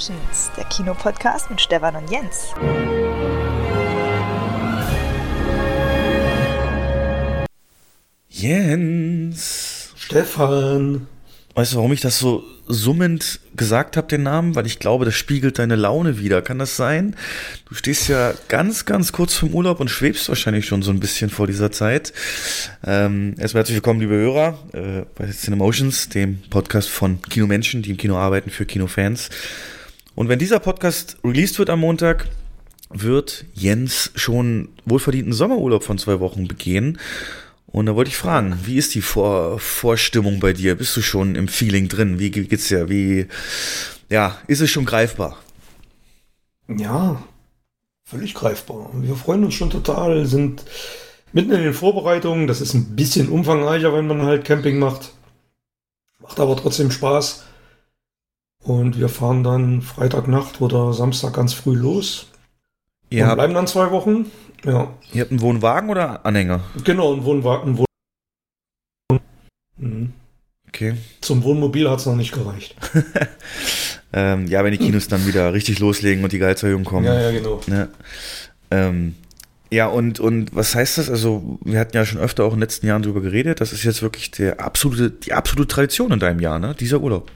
Cinemotions, der Kinopodcast mit Stefan und Jens. Jens. Stefan. Weißt du, warum ich das so summend gesagt habe, den Namen? Weil ich glaube, das spiegelt deine Laune wieder. Kann das sein? Du stehst ja ganz, ganz kurz vom Urlaub und schwebst wahrscheinlich schon so ein bisschen vor dieser Zeit. Ähm, erstmal herzlich willkommen, liebe Hörer, äh, bei Cinemotions, dem Podcast von Kinomenschen, die im Kino arbeiten für Kinofans. Und wenn dieser Podcast released wird am Montag, wird Jens schon wohlverdienten Sommerurlaub von zwei Wochen begehen. Und da wollte ich fragen, wie ist die Vor Vorstimmung bei dir? Bist du schon im Feeling drin? Wie geht's dir? Wie, ja, ist es schon greifbar? Ja, völlig greifbar. Wir freuen uns schon total, sind mitten in den Vorbereitungen. Das ist ein bisschen umfangreicher, wenn man halt Camping macht. Macht aber trotzdem Spaß. Und wir fahren dann Freitagnacht oder Samstag ganz früh los. Ihr und bleiben dann zwei Wochen. Ja, ihr habt einen Wohnwagen oder Anhänger? genau, ein Wohnwagen. Wohn Mhm. Okay. Zum Wohnmobil hat es noch nicht gereicht. Ähm, ja, wenn die Kinos dann wieder richtig loslegen und die Gehaltserhöhungen kommen. Ja, ja, genau. Ja, ähm, ja und, und was heißt das? Also, wir hatten ja schon öfter auch in den letzten Jahren drüber geredet. Das ist jetzt wirklich der absolute, die absolute Tradition in deinem Jahr, ne? Dieser Urlaub.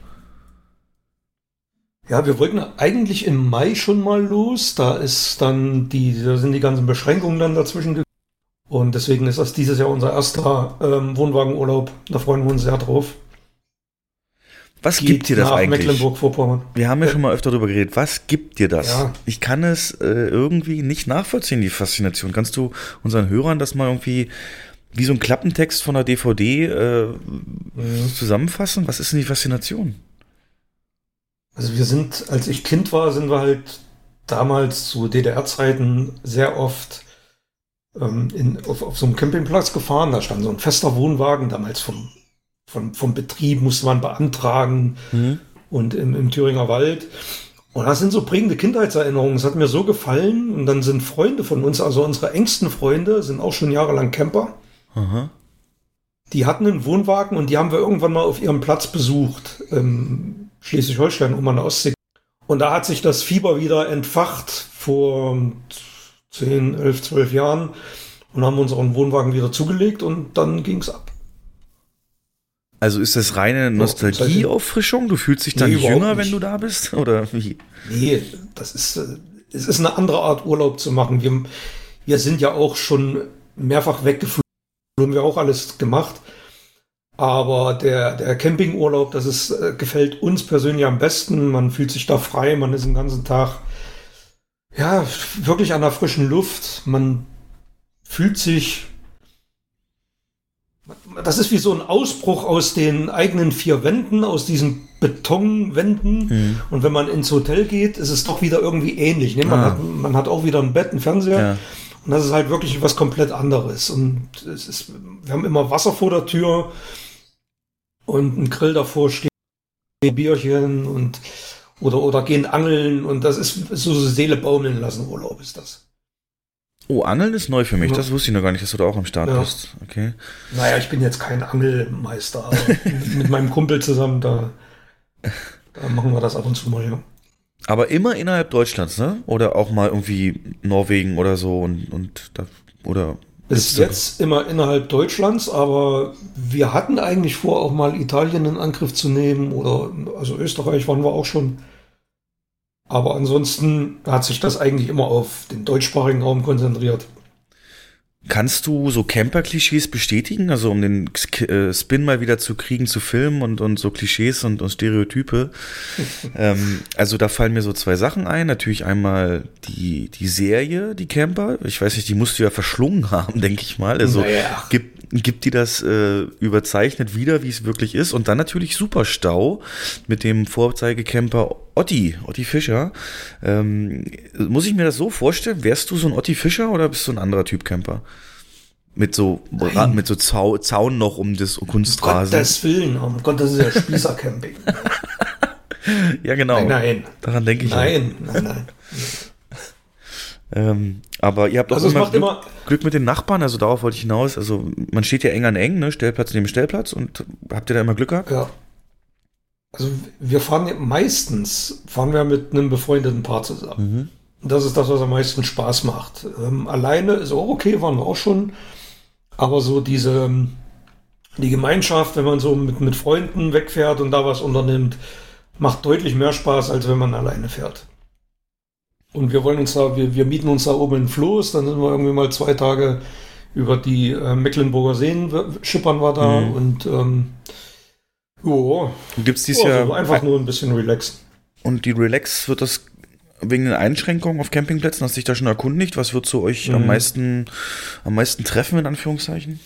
Ja, wir wollten eigentlich im Mai schon mal los. Da ist dann die, da sind die ganzen Beschränkungen dann dazwischen. ge- Und deswegen ist das dieses Jahr unser erster ähm, Wohnwagenurlaub. Da freuen wir uns sehr drauf. Was Geht gibt dir das nach eigentlich? Mecklenburg-Vorpommern. Wir haben ja schon mal öfter darüber geredet. Was gibt dir das? Ja. Ich kann es äh, irgendwie nicht nachvollziehen, die Faszination. Kannst du unseren Hörern das mal irgendwie wie so ein Klappentext von der DVD äh, zusammenfassen? Was ist denn die Faszination? Also wir sind, als ich Kind war, sind wir halt damals zu DDR-Zeiten sehr oft ähm, in, auf, auf so einem Campingplatz gefahren. Da stand so ein fester Wohnwagen, damals vom, vom, vom Betrieb musste man beantragen. Mhm. und im, im Thüringer Wald. Und das sind so prägende Kindheitserinnerungen. Es hat mir so gefallen. Und dann sind Freunde von uns, also unsere engsten Freunde, sind auch schon jahrelang Camper. Aha. Die hatten einen Wohnwagen und die haben wir irgendwann mal auf ihrem Platz besucht. Ähm, Schleswig-Holstein, um an der Ostsee. Und da hat sich das Fieber wieder entfacht vor 10, 11, 12 Jahren und haben unseren Wohnwagen wieder zugelegt und dann ging's ab. Also ist das reine Nostalgieauffrischung? Du fühlst dich dann Nee, jünger, wenn du da bist? Oder wie? Nee, das ist, äh, es ist eine andere Art Urlaub zu machen. Wir, wir sind ja auch schon mehrfach weggeflogen, haben wir auch alles gemacht. Aber der, der Campingurlaub, das ist, äh, gefällt uns persönlich am besten. Man fühlt sich da frei, man ist den ganzen Tag, ja, wirklich an der frischen Luft. Man fühlt sich, das ist wie so ein Ausbruch aus den eigenen vier Wänden, aus diesen Betonwänden. Mhm. Und wenn man ins Hotel geht, ist es doch wieder irgendwie ähnlich. Ne? Man, Ah. hat, man hat auch wieder ein Bett, einen Fernseher. Ja. Und das ist halt wirklich was komplett anderes. Und es ist, wir haben immer Wasser vor der Tür und ein Grill davor steht, Bierchen und oder, oder gehen angeln und das ist so Seele baumeln lassen Urlaub ist das. Oh, Angeln ist neu für mich. Ja. Das wusste ich noch gar nicht, dass du da auch am Start Ja. bist. Okay. Naja, ich bin jetzt kein Angelmeister, aber mit meinem Kumpel zusammen, da, da machen wir das ab und zu mal, ja. Aber immer innerhalb Deutschlands, ne? Oder auch mal irgendwie Norwegen oder so und, und da, oder Ist jetzt immer innerhalb Deutschlands, aber wir hatten eigentlich vor, auch mal Italien in Angriff zu nehmen oder also Österreich waren wir auch schon. Aber ansonsten hat sich das eigentlich immer auf den deutschsprachigen Raum konzentriert. Kannst du so Camper-Klischees bestätigen? Also um den äh, Spin mal wieder zu kriegen, zu filmen und, und so Klischees und, und Stereotype. ähm, also da fallen mir so zwei Sachen ein. Natürlich einmal die, die Serie, die Camper. Ich weiß nicht, die musst du ja verschlungen haben, denke ich mal. Also Naja. gibt, gibt die das äh, überzeichnet wieder, wie es wirklich ist. Und dann natürlich Superstau mit dem Vorzeigecamper Otti, Otti Fischer. Ähm, muss ich mir das so vorstellen? Wärst du so ein Otti Fischer oder bist du ein anderer Typ Camper? Mit so, Nein. mit so Zau Zaun noch um das Kunstrasen. Gottes Willen, Gott, das ist ja Spießercamping. ja, genau. Nein, nein, Daran denke ich. nein, nein, nein. Ähm, aber ihr habt auch Also immer Glück, immer- Glück mit den Nachbarn, also darauf wollte ich hinaus. Also man steht ja eng an eng, ne? Stellplatz neben Stellplatz und habt ihr da immer Glück gehabt? Ja. Also wir fahren meistens fahren wir mit einem befreundeten Paar zusammen. Mhm. Das ist das, was am meisten Spaß macht. Ähm, alleine ist auch okay, waren wir auch schon. Aber so diese die Gemeinschaft, wenn man so mit, mit Freunden wegfährt und da was unternimmt, macht deutlich mehr Spaß, als wenn man alleine fährt. Und wir wollen uns da, wir, wir mieten uns da oben in Floß, dann sind wir irgendwie mal zwei Tage über die äh, Mecklenburger Seen schippern wir da mhm. und ähm, jo, gibt's dieses oh, Jahr einfach nur ein bisschen relaxen. Und die Relax wird das wegen den Einschränkungen auf Campingplätzen, hast du dich da schon erkundigt? Was wird zu euch mhm. am meisten am meisten treffen in Anführungszeichen?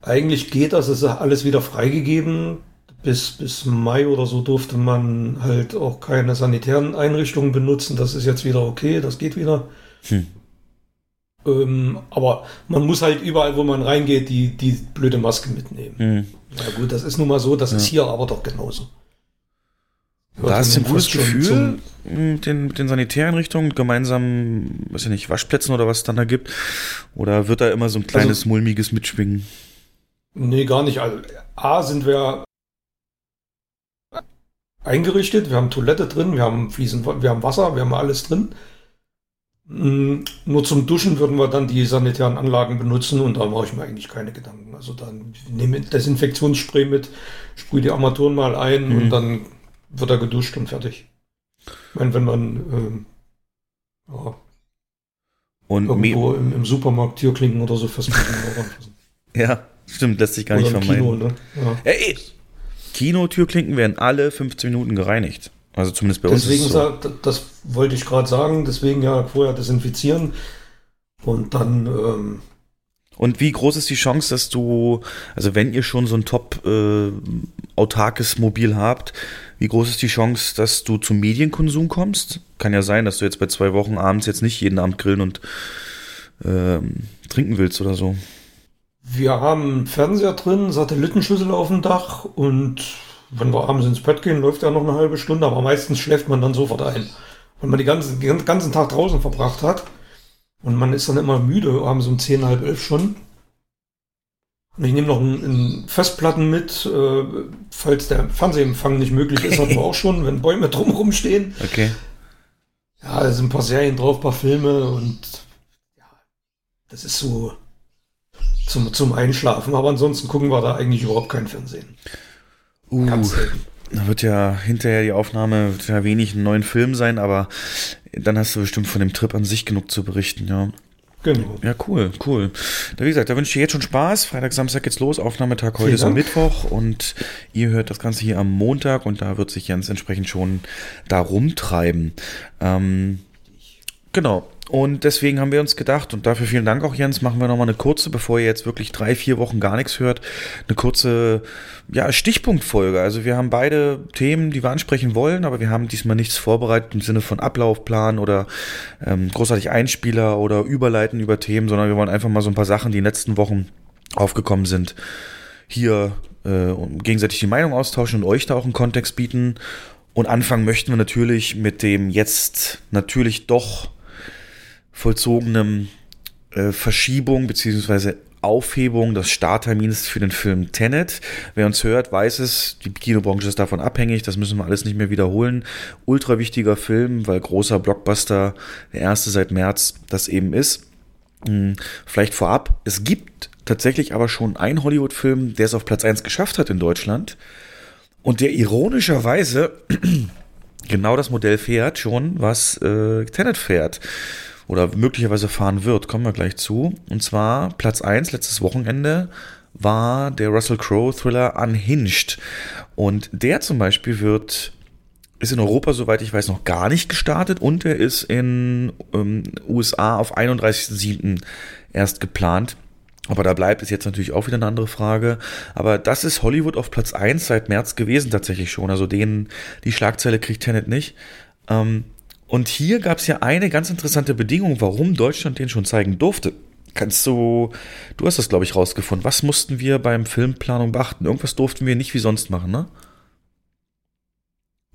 Eigentlich geht das, es ist alles wieder freigegeben. Bis, bis Mai oder so durfte man halt auch keine sanitären Einrichtungen benutzen. Das ist jetzt wieder okay, das geht wieder. Hm. Ähm, aber man muss halt überall, wo man reingeht, die, die blöde Maske mitnehmen. Hm. Na gut, das ist nun mal so, das ja. ist hier aber doch genauso. da ist ein gutes Gefühl mit den, mit den Sanitäreinrichtungen, gemeinsam, weiß ich nicht, Waschplätzen oder was es dann da gibt? Oder wird da immer so ein kleines also, mulmiges Mitschwingen? Nee, gar nicht. Also, A sind wir eingerichtet, wir haben Toilette drin, wir haben fließend, wir haben Wasser, wir haben alles drin. Mm, nur zum Duschen würden wir dann die sanitären Anlagen benutzen und da mache ich mir eigentlich keine Gedanken. Also dann nehme ich Desinfektionsspray mit, sprühe die Armaturen mal ein mhm. und dann wird er geduscht und fertig. Ich meine, wenn man ähm, ja, und irgendwo im, im, Supermarkt Türklinken oder so festmachen Ja, Stimmt, lässt sich gar Oder nicht vermeiden. Kino, ne? ja. ja, Kinotürklinken werden alle 15 Minuten gereinigt. Also zumindest bei deswegen uns. Deswegen, so. das wollte ich gerade sagen, deswegen ja vorher desinfizieren und dann. Ähm, und wie groß ist die Chance, dass du, also wenn ihr schon so ein top äh, autarkes Mobil habt, wie groß ist die Chance, dass du zum Medienkonsum kommst? Kann ja sein, dass du jetzt bei zwei Wochen abends jetzt nicht jeden Abend grillen und äh, trinken willst oder so. Wir haben einen Fernseher drin, Satellitenschüssel auf dem Dach und wenn wir abends ins Bett gehen, läuft er noch eine halbe Stunde, aber meistens schläft man dann sofort ein. Wenn man die ganzen, den ganzen Tag draußen verbracht hat und man ist dann immer müde, abends um zehn, halb elf schon. Und ich nehme noch einen, einen Festplatten mit, äh, falls der Fernsehempfang nicht möglich ist, hatten wir auch schon, wenn Bäume drumherum stehen. Okay. Ja, da sind ein paar Serien drauf, ein paar Filme und ja, das ist so zum, zum Einschlafen. Aber ansonsten gucken wir da eigentlich überhaupt kein Fernsehen. Uh, da wird ja hinterher die Aufnahme wird ja wenig einen neuen Film sein, aber dann hast du bestimmt von dem Trip an sich genug zu berichten, ja. Genau. Ja, cool, cool. Da, wie gesagt, da wünsche ich dir jetzt schon Spaß. Freitag, Samstag geht's los. Aufnahmetag heute ist am Mittwoch und ihr hört das Ganze hier am Montag und da wird sich Jens entsprechend schon da rumtreiben. Ähm, genau. Und deswegen haben wir uns gedacht, und dafür vielen Dank auch Jens, machen wir nochmal eine kurze, bevor ihr jetzt wirklich drei, vier Wochen gar nichts hört, eine kurze ja, Stichpunktfolge. Also wir haben beide Themen, die wir ansprechen wollen, aber wir haben diesmal nichts vorbereitet im Sinne von Ablaufplan oder ähm, großartig Einspieler oder Überleiten über Themen, sondern wir wollen einfach mal so ein paar Sachen, die in den letzten Wochen aufgekommen sind, hier äh, gegenseitig die Meinung austauschen und euch da auch einen Kontext bieten. Und anfangen möchten wir natürlich mit dem jetzt natürlich doch vollzogenem äh, Verschiebung beziehungsweise Aufhebung des Starttermins für den Film Tenet. Wer uns hört, weiß es, die Kinobranche ist davon abhängig, das müssen wir alles nicht mehr wiederholen. Ultra wichtiger Film, weil großer Blockbuster, der erste seit März, das eben ist. Hm, vielleicht vorab, es gibt tatsächlich aber schon einen Hollywood-Film, der es auf Platz 1 geschafft hat in Deutschland und der ironischerweise genau das Modell fährt schon, was äh, Tenet fährt oder möglicherweise fahren wird, kommen wir gleich zu. Und zwar Platz 1 letztes Wochenende war der Russell Crowe Thriller Unhinged. Und der zum Beispiel wird ist in Europa, soweit ich weiß, noch gar nicht gestartet und er ist in ähm, USA auf 31.07. erst geplant. Ob er da bleibt, ist jetzt natürlich auch wieder eine andere Frage. Aber das ist Hollywood auf Platz 1 seit März gewesen tatsächlich schon. Also den, die Schlagzeile kriegt Tenet nicht. Ähm, und hier gab es ja eine ganz interessante Bedingung, warum Deutschland den schon zeigen durfte. Kannst du, du hast das glaube ich rausgefunden. Was mussten wir beim Filmplanung beachten? Irgendwas durften wir nicht wie sonst machen, ne?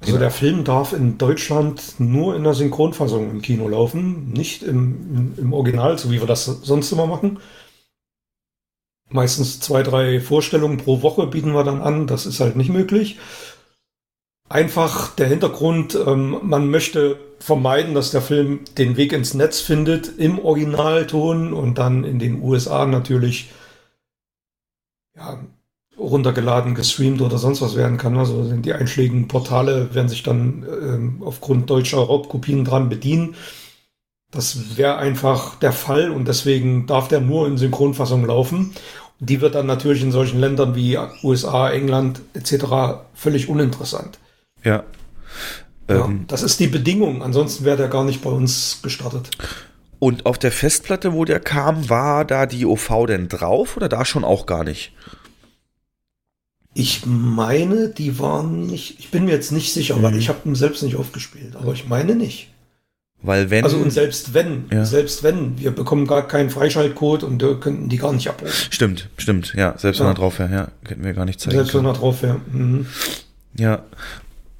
Also der Film darf in Deutschland nur in der Synchronfassung im Kino laufen, nicht im, im, im Original, so wie wir das sonst immer machen. Meistens zwei, drei Vorstellungen pro Woche bieten wir dann an. Das ist halt nicht möglich. Einfach der Hintergrund, ähm, man möchte vermeiden, dass der Film den Weg ins Netz findet im Originalton und dann in den USA natürlich ja, runtergeladen, gestreamt oder sonst was werden kann. Also die einschlägigen Portale werden sich dann ähm, aufgrund deutscher Raubkopien dran bedienen. Das wäre einfach der Fall und deswegen darf der nur in Synchronfassung laufen. Und die wird dann natürlich in solchen Ländern wie USA, England etc. völlig uninteressant. Ja. ja ähm, das ist die Bedingung. Ansonsten wäre der gar nicht bei uns gestartet. Und auf der Festplatte, wo der kam, war da die OV denn drauf oder da schon auch gar nicht? Ich meine, die waren nicht. Ich bin mir jetzt nicht sicher, mhm. weil ich habe ihn selbst nicht aufgespielt. Aber ich meine nicht. Weil wenn. Also und selbst wenn, ja. selbst wenn, wir bekommen gar keinen Freischaltcode und könnten die gar nicht abrufen. Stimmt, stimmt, ja. Selbst ja. wenn er drauf wäre, ja, könnten wir gar nicht zeigen. Selbst wenn er drauf wäre. Mhm. Ja.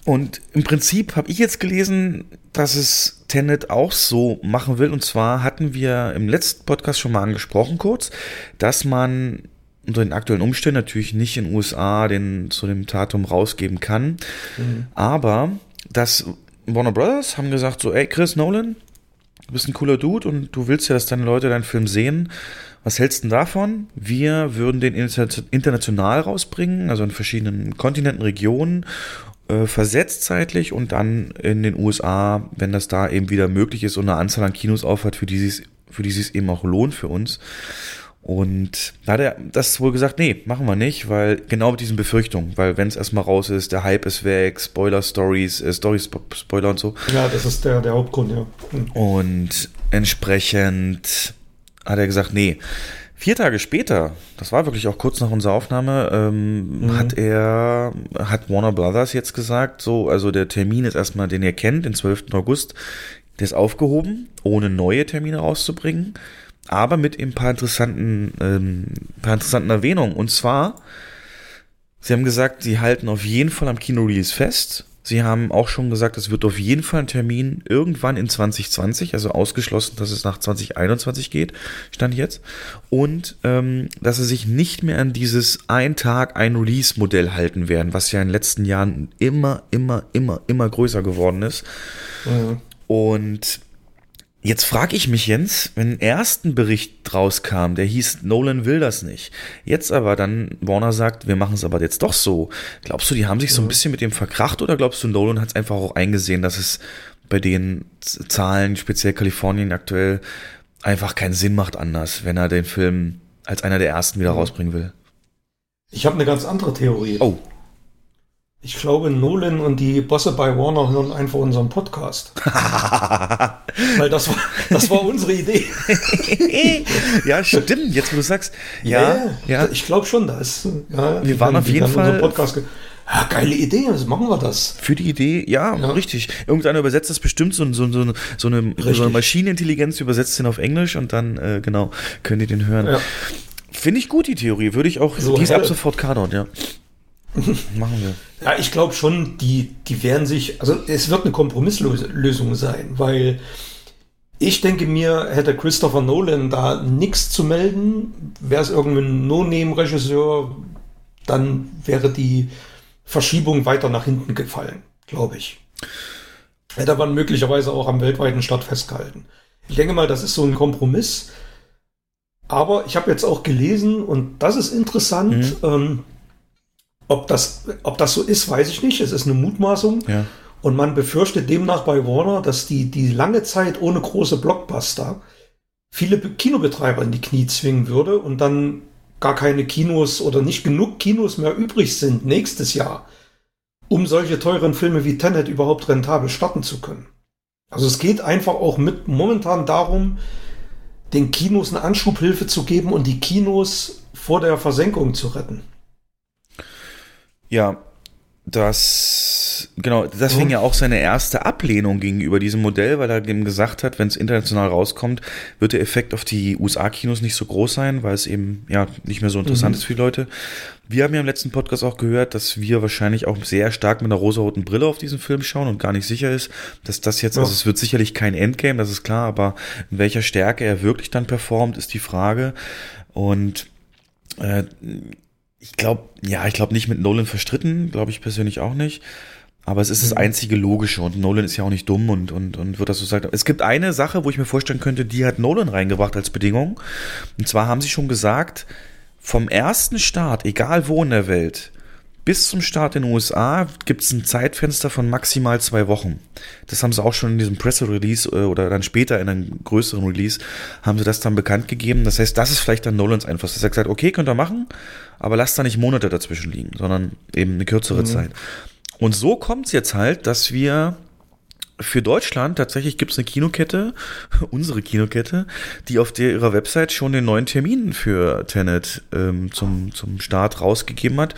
Und im Prinzip habe ich jetzt gelesen, dass es Tenet auch so machen will. Und zwar hatten wir im letzten Podcast schon mal angesprochen kurz, dass man unter den aktuellen Umständen natürlich nicht in den USA den zu dem Datum rausgeben kann. Mhm. Aber dass Warner Brothers haben gesagt so, ey Chris Nolan, du bist ein cooler Dude und du willst ja, dass deine Leute deinen Film sehen. Was hältst du davon? Wir würden den international rausbringen, also in verschiedenen Kontinenten, Regionen, äh, versetzt zeitlich und dann in den USA, wenn das da eben wieder möglich ist und eine Anzahl an Kinos aufhat, für die es für die es eben auch lohnt für uns. Und da hat er das wohl gesagt, nee, machen wir nicht, weil genau mit diesen Befürchtungen, weil wenn es erstmal raus ist, der Hype ist weg, Spoiler-Stories, äh, Stories, Spoiler und so. Ja, das ist der, der Hauptgrund, ja. Hm. Und entsprechend hat er gesagt, nee. Vier Tage später, das war wirklich auch kurz nach unserer Aufnahme, ähm, mhm. hat er, hat Warner Brothers jetzt gesagt, so, also der Termin ist erstmal, den ihr kennt, den 12. August, der ist aufgehoben, ohne neue Termine rauszubringen aber mit ein paar interessanten, ähm, paar interessanten Erwähnungen. Und zwar, sie haben gesagt, sie halten auf jeden Fall am Kino-Release fest. Sie haben auch schon gesagt, es wird auf jeden Fall ein Termin irgendwann in 2020, also ausgeschlossen, dass es nach 2021 geht, stand jetzt. Und ähm, dass sie sich nicht mehr an dieses ein Tag, ein Release-Modell halten werden, was ja in den letzten Jahren immer, immer, immer, immer größer geworden ist. Mhm. Und Jetzt frage ich mich, Jens, wenn ein ersten Bericht rauskam, der hieß, Nolan will das nicht. Jetzt aber dann Warner sagt, wir machen es aber jetzt doch so. Glaubst du, die haben sich so ein bisschen mit dem verkracht oder glaubst du, Nolan hat es einfach auch eingesehen, dass es bei den Zahlen, speziell Kalifornien aktuell, einfach keinen Sinn macht anders, wenn er den Film als einer der ersten wieder rausbringen will? Ich habe eine ganz andere Theorie. Oh. Ich glaube, Nolan und die Bosse bei Warner hören einfach unseren Podcast. Weil das war, das war unsere Idee. ja, stimmt. Jetzt, wo du sagst, ja, ja, ja. ich glaube schon, da ist. Ja, wir waren auf jeden Fall. Podcast ja, geile Idee, also machen wir das. Für die Idee, ja, ja. richtig. Irgendeiner übersetzt das bestimmt, so, so, so, so, eine, so eine Maschinenintelligenz übersetzt den auf Englisch und dann, äh, genau, könnt ihr den hören. Ja. Finde ich gut, die Theorie. Würde ich auch, so die ist ab sofort Kanon, ja. Machen wir. Ja, ich glaube schon, die, die werden sich, also es wird eine Kompromisslösung sein, weil ich denke mir, hätte Christopher Nolan da nichts zu melden, wäre es irgendein No-Name-Regisseur, dann wäre die Verschiebung weiter nach hinten gefallen, glaube ich. Hätte man möglicherweise auch am weltweiten Start festgehalten. Ich denke mal, das ist so ein Kompromiss. Aber ich habe jetzt auch gelesen, und das ist interessant, mhm. ähm, ob das, ob das so ist, weiß ich nicht. Es ist eine Mutmaßung. Ja. Und man befürchtet demnach bei Warner, dass die, die lange Zeit ohne große Blockbuster viele Kinobetreiber in die Knie zwingen würde und dann gar keine Kinos oder nicht genug Kinos mehr übrig sind nächstes Jahr, um solche teuren Filme wie Tenet überhaupt rentabel starten zu können. Also es geht einfach auch mit momentan darum, den Kinos eine Anschubhilfe zu geben und die Kinos vor der Versenkung zu retten. Ja, das, genau, deswegen mhm. ja auch seine erste Ablehnung gegenüber diesem Modell, weil er eben gesagt hat, wenn es international rauskommt, wird der Effekt auf die USA-Kinos nicht so groß sein, weil es eben ja nicht mehr so interessant mhm. ist für die Leute. Wir haben ja im letzten Podcast auch gehört, dass wir wahrscheinlich auch sehr stark mit einer rosaroten Brille auf diesen Film schauen und gar nicht sicher ist, dass das jetzt, ja. also es wird sicherlich kein Endgame, das ist klar, aber in welcher Stärke er wirklich dann performt, ist die Frage. Und Äh, ich glaube, ja, ich glaube nicht mit Nolan verstritten, glaube ich persönlich auch nicht. Aber es ist das mhm. einzige Logische und Nolan ist ja auch nicht dumm und, und, und wird das so sagen. Es gibt eine Sache, wo ich mir vorstellen könnte, die hat Nolan reingebracht als Bedingung. Und zwar haben sie schon gesagt, vom ersten Start, egal wo in der Welt, bis zum Start in den USA gibt es ein Zeitfenster von maximal zwei Wochen. Das haben sie auch schon in diesem Presse-Release äh, oder dann später in einem größeren Release haben sie das dann bekannt gegeben. Das heißt, das ist vielleicht dann Nolans Einfluss. Dass er gesagt okay, könnt ihr machen, aber lasst da nicht Monate dazwischen liegen, sondern eben eine kürzere mhm. Zeit. Und so kommt es jetzt halt, dass wir für Deutschland tatsächlich gibt es eine Kinokette, unsere Kinokette, die auf der, ihrer Website schon den neuen Termin für Tenet ähm, zum, zum Start rausgegeben hat.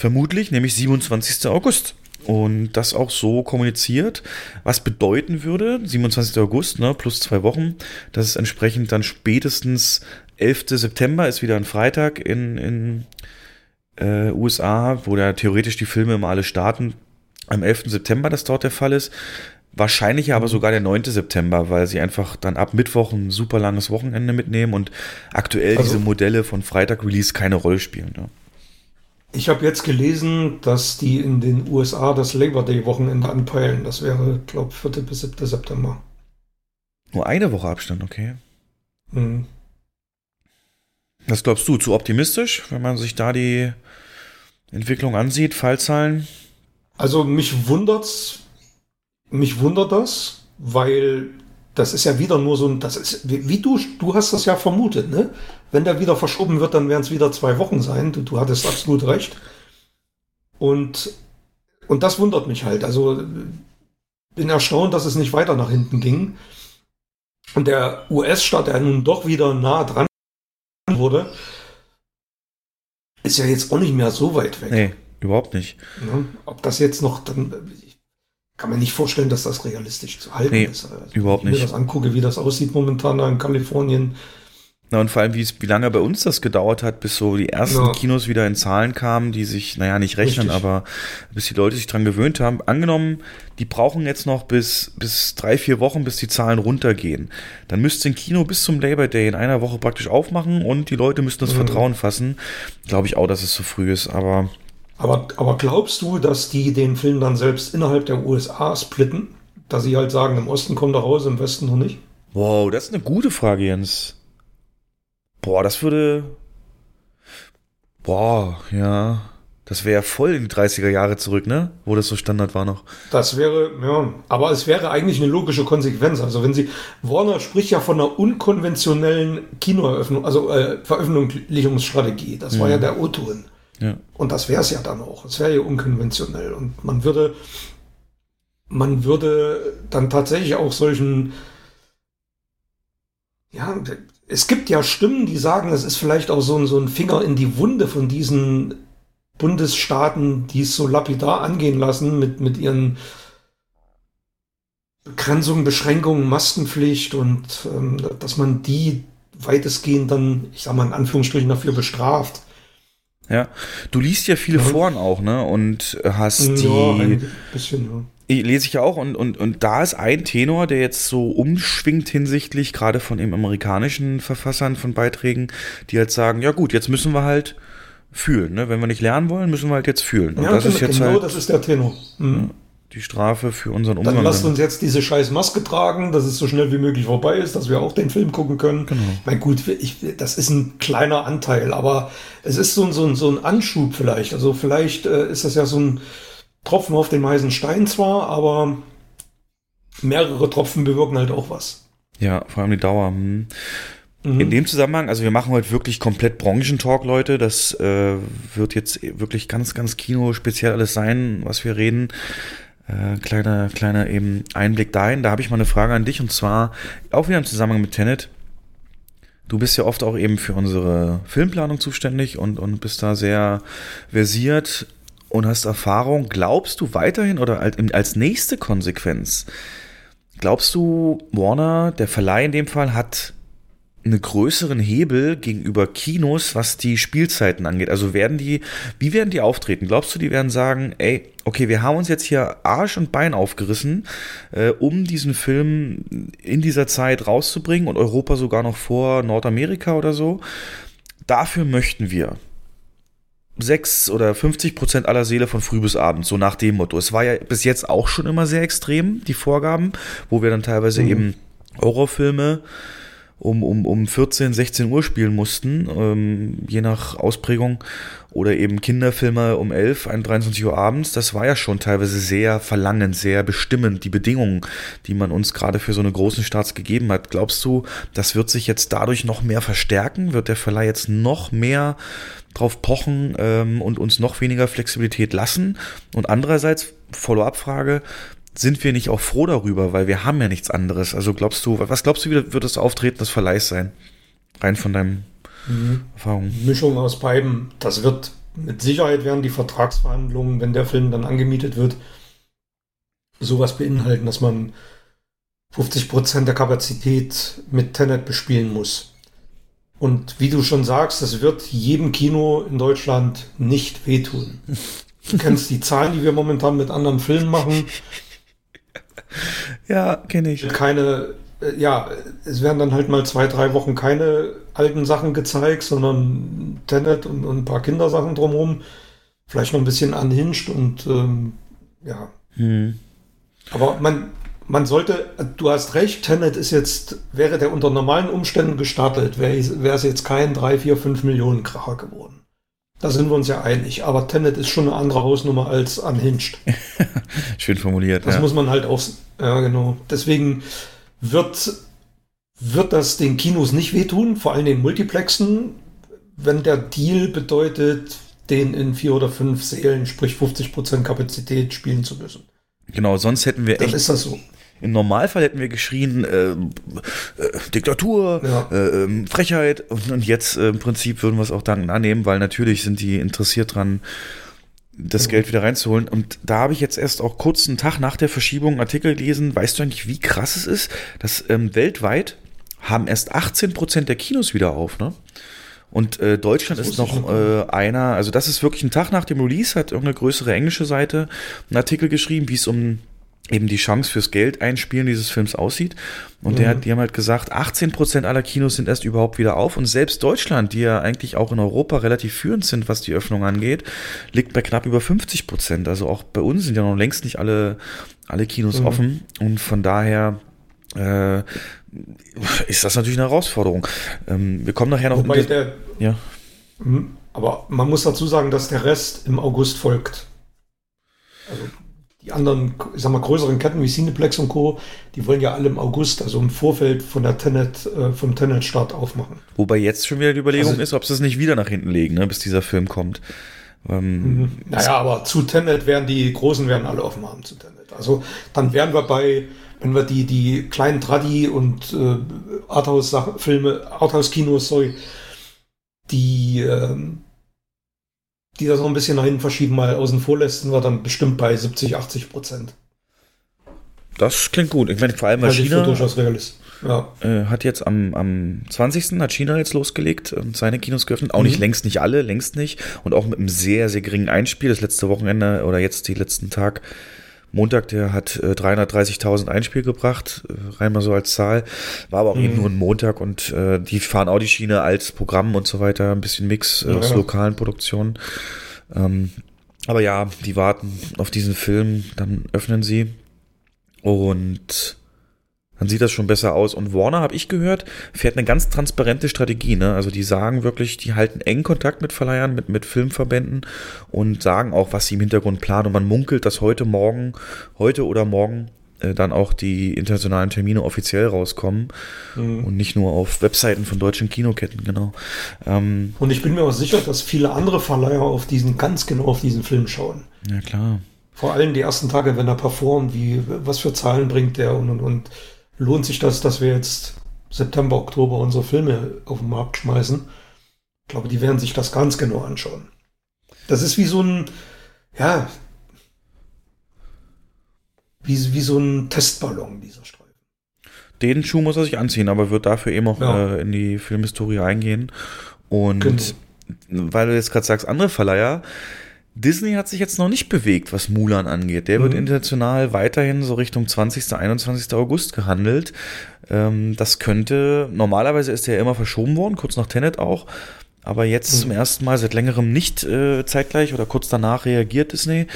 Vermutlich, nämlich 27. August. Und das auch so kommuniziert, was bedeuten würde, 27. August, ne, plus zwei Wochen, dass es entsprechend dann spätestens 11. September ist wieder ein Freitag in, in äh, USA, wo da theoretisch die Filme immer alle starten. Am 11. September, das dort der Fall ist. Wahrscheinlich aber mhm. sogar der 9. September, weil sie einfach dann ab Mittwoch ein super langes Wochenende mitnehmen und aktuell also, diese Modelle von Freitag-Release keine Rolle spielen. Ja. Ich habe jetzt gelesen, dass die in den USA das Labor Day-Wochenende anpeilen. Das wäre, glaube ich, 4. bis 7. September. Nur eine Woche Abstand, okay. Mhm. Was glaubst du, zu optimistisch, wenn man sich da die Entwicklung ansieht, Fallzahlen? Also mich wundert's, mich wundert das, weil das ist ja wieder nur so ein, das ist, wie, wie, du, du hast das ja vermutet, ne? Wenn der wieder verschoben wird, dann werden es wieder zwei Wochen sein. Du, du hattest absolut recht. Und, und das wundert mich halt. Also bin erstaunt, dass es nicht weiter nach hinten ging. Und der US-Staat, der nun doch wieder nah dran wurde, ist ja jetzt auch nicht mehr so weit weg. Nee, überhaupt nicht. Ja, ob das jetzt noch, dann kann man nicht vorstellen, dass das realistisch zu halten nee, ist. Also, überhaupt nicht. Wenn ich mir das angucke, wie das aussieht momentan da in Kalifornien, na, und vor allem, wie, wie lange bei uns das gedauert hat, bis so die ersten ja. Kinos wieder in Zahlen kamen, die sich, naja, nicht rechnen, Richtig. aber bis die Leute sich dran gewöhnt haben. Angenommen, die brauchen jetzt noch bis, bis drei, vier Wochen, bis die Zahlen runtergehen. Dann müsste ein Kino bis zum Labor Day in einer Woche praktisch aufmachen und die Leute müssten das mhm. Vertrauen fassen. Glaube ich auch, dass es zu früh ist, aber. Aber, aber glaubst du, dass die den Film dann selbst innerhalb der USA splitten? Dass sie halt sagen, im Osten kommt er raus, im Westen noch nicht? Wow, das ist eine gute Frage, Jens. Boah, das würde. Boah, ja. Das wäre voll in die 30er Jahre zurück, ne? Wo das so Standard war noch. Das wäre, ja, aber es wäre eigentlich eine logische Konsequenz. Also wenn sie, Warner spricht ja von einer unkonventionellen Kinoeröffnung, also äh, Veröffentlichungsstrategie. Das war ja mhm. der O-Ton. Und das wäre es ja dann auch. Es wäre ja unkonventionell. Und man würde, man würde dann tatsächlich auch solchen, ja, es gibt ja Stimmen, die sagen, es ist vielleicht auch so ein, so ein Finger in die Wunde von diesen Bundesstaaten, die es so lapidar angehen lassen mit, mit ihren Begrenzungen, Beschränkungen, Maskenpflicht und ähm, dass man die weitestgehend dann, ich sag mal in Anführungsstrichen, dafür bestraft. Ja, du liest ja viele ja. Foren auch, ne? Und hast ja, die. Ein bisschen, ja lese ich ja auch und, und, und da ist ein Tenor, der jetzt so umschwingt hinsichtlich gerade von den amerikanischen Verfassern von Beiträgen, die halt sagen, ja gut, jetzt müssen wir halt fühlen, ne? Wenn wir nicht lernen wollen, müssen wir halt jetzt fühlen. Und ja, das ist jetzt genau, halt, das ist der Tenor. Mhm. Die Strafe für unseren Umgang. Dann lasst uns jetzt diese scheiß Maske tragen, dass es so schnell wie möglich vorbei ist, dass wir auch den Film gucken können. Genau. Mein gut, ich, das ist ein kleiner Anteil, aber es ist so, so, so ein Anschub vielleicht. Also vielleicht äh, ist das ja so ein, Tropfen auf den heißen Stein zwar, aber mehrere Tropfen bewirken halt auch was. Ja, vor allem die Dauer. Hm. Mhm. In dem Zusammenhang, also wir machen heute wirklich komplett Branchentalk, Leute. Das äh, wird jetzt wirklich ganz, ganz Kino speziell alles sein, was wir reden. Äh, kleiner, kleiner eben Einblick dahin. Da habe ich mal eine Frage an dich und zwar auch wieder im Zusammenhang mit Tenet. Du bist ja oft auch eben für unsere Filmplanung zuständig und, und bist da sehr versiert und hast Erfahrung, glaubst du weiterhin oder als nächste Konsequenz, glaubst du, Warner, der Verleih in dem Fall, hat einen größeren Hebel gegenüber Kinos, was die Spielzeiten angeht? Also werden die, wie werden die auftreten? Glaubst du, die werden sagen, ey, okay, wir haben uns jetzt hier Arsch und Bein aufgerissen, äh, um diesen Film in dieser Zeit rauszubringen und Europa sogar noch vor Nordamerika oder so? dafür möchten wir 6 oder 50 Prozent aller Seele von früh bis abend, so nach dem Motto. Es war ja bis jetzt auch schon immer sehr extrem, die Vorgaben, wo wir dann teilweise mhm. eben Horrorfilme um, um, um 14, 16 Uhr spielen mussten, ähm, je nach Ausprägung, oder eben Kinderfilme um 11, 23 Uhr abends. Das war ja schon teilweise sehr verlangend, sehr bestimmend, die Bedingungen, die man uns gerade für so eine großen Starts gegeben hat. Glaubst du, das wird sich jetzt dadurch noch mehr verstärken? Wird der Verleih jetzt noch mehr drauf pochen ähm, und uns noch weniger Flexibilität lassen? Und andererseits, Follow-up-Frage, sind wir nicht auch froh darüber, weil wir haben ja nichts anderes. Also glaubst du, was glaubst du, wie wird das Auftreten des Verleihs sein? Rein von deinem mhm. Erfahrung. Mischung aus beiden. Das wird mit Sicherheit werden die Vertragsverhandlungen, wenn der Film dann angemietet wird, sowas beinhalten, dass man 50 Prozent der Kapazität mit Tenet bespielen muss. Und wie du schon sagst, das wird jedem Kino in Deutschland nicht wehtun. Du kennst die Zahlen, die wir momentan mit anderen Filmen machen. Ja, kenne ich. Keine, äh, ja, es werden dann halt mal zwei, drei Wochen keine alten Sachen gezeigt, sondern Tenet und, und ein paar Kindersachen drumherum. Vielleicht noch ein bisschen unhinged und ähm, ja. Hm. Aber man, man sollte, du hast recht, Tenet ist jetzt, wäre der unter normalen Umständen gestartet, wäre es jetzt kein 3, 4, 5 Millionen Kracher geworden. Da sind wir uns ja einig. Aber Tenet ist schon eine andere Hausnummer als Unhinged. Schön formuliert. Das ja. muss man halt auch. Ja, genau. Deswegen wird, wird das den Kinos nicht wehtun, vor allem den Multiplexen, wenn der Deal bedeutet, den in vier oder fünf Sälen, sprich 50% Kapazität spielen zu müssen. Genau, sonst hätten wir Dann echt. ist das so. Im Normalfall hätten wir geschrien, äh, äh, Diktatur, ja. äh, ähm, Frechheit und, und jetzt äh, im Prinzip würden wir es auch dankend annehmen, weil natürlich sind die interessiert dran, das mhm. Geld wieder reinzuholen. Und da habe ich jetzt erst auch kurz einen Tag nach der Verschiebung einen Artikel gelesen. Weißt du eigentlich, wie krass es ist, dass ähm, weltweit haben erst 18 Prozent der Kinos wieder auf, ne? Und äh, Deutschland ist noch äh, einer, also das ist wirklich ein Tag nach dem Release, hat irgendeine größere englische Seite einen Artikel geschrieben, wie es um eben die Chance fürs Geld einspielen dieses Films aussieht. Und mhm. der die haben halt gesagt, 18 Prozent aller Kinos sind erst überhaupt wieder auf. Und selbst Deutschland, die ja eigentlich auch in Europa relativ führend sind, was die Öffnung angeht, liegt bei knapp über 50 Prozent. Also auch bei uns sind ja noch längst nicht alle, alle Kinos mhm. offen. Und von daher, äh, ist das natürlich eine Herausforderung. Ähm, wir kommen nachher noch. Wobei der, ja. Mhm. Aber man muss dazu sagen, dass der Rest im August folgt. Also die anderen, ich sag mal, größeren Ketten wie Cineplex und Co., die wollen ja alle im August, also im Vorfeld von der Tenet, äh, vom Tenet-Start aufmachen. Wobei jetzt schon wieder die Überlegung also, ist, ob sie es nicht wieder nach hinten legen, ne, bis dieser Film kommt. Ähm, mhm. naja, aber zu Tenet werden die Großen werden alle offen haben zu Tenet. Also dann wären wir bei, wenn wir die, die kleinen Tradi und äh, Arthouse-Filme, Arthouse-Kinos, sorry, die ähm, die das noch ein bisschen nach hinten verschieben, mal außen vor lässt, sind wir dann bestimmt bei 70, 80 Prozent. Das klingt gut. Ich meine, vor allem, weil China durchaus realist. Ja. Äh, hat jetzt am, am 20. hat China jetzt losgelegt und seine Kinos geöffnet. Auch mhm. nicht längst nicht alle, längst nicht. Und auch mit einem sehr, sehr geringen Einspiel. Das letzte Wochenende oder jetzt die letzten Tag Montag, der hat äh, 330.000 Einspiel gebracht, äh, rein mal so als Zahl. War aber auch mhm. eben nur ein Montag und äh, die fahren auch die Schiene als Programm und so weiter, ein bisschen Mix äh, aus lokalen Produktionen. Ähm, aber ja, die warten auf diesen Film, dann öffnen sie und dann sieht das schon besser aus. Und Warner, habe ich gehört, fährt eine ganz transparente Strategie. Ne? Also die sagen wirklich, die halten eng Kontakt mit Verleihern, mit, mit Filmverbänden und sagen auch, was sie im Hintergrund planen. Und man munkelt, dass heute Morgen, heute oder morgen äh, dann auch die internationalen Termine offiziell rauskommen mhm. und nicht nur auf Webseiten von deutschen Kinoketten, genau. Ähm, und ich bin mir auch sicher, dass viele andere Verleiher auf diesen, ganz genau auf diesen Film schauen. Ja, klar. Vor allem die ersten Tage, wenn er performt, wie, was für Zahlen bringt der und, und, und lohnt sich das, dass wir jetzt September, Oktober unsere Filme auf den Markt schmeißen. Ich glaube, die werden sich das ganz genau anschauen. Das ist wie so ein, ja, wie, wie so ein Testballon, dieser Streifen. Den Schuh muss er sich anziehen, aber wird dafür eben auch ja. äh, in die Filmhistorie eingehen. Und genau. weil du jetzt gerade sagst, andere Verleiher, Disney hat sich jetzt noch nicht bewegt, was Mulan angeht. Der mhm. wird international weiterhin so Richtung 20. 21. August gehandelt. Ähm, das könnte, normalerweise ist der ja immer verschoben worden, kurz nach Tenet auch. aber jetzt mhm. zum ersten Mal seit längerem nicht äh, zeitgleich oder kurz danach reagiert Disney.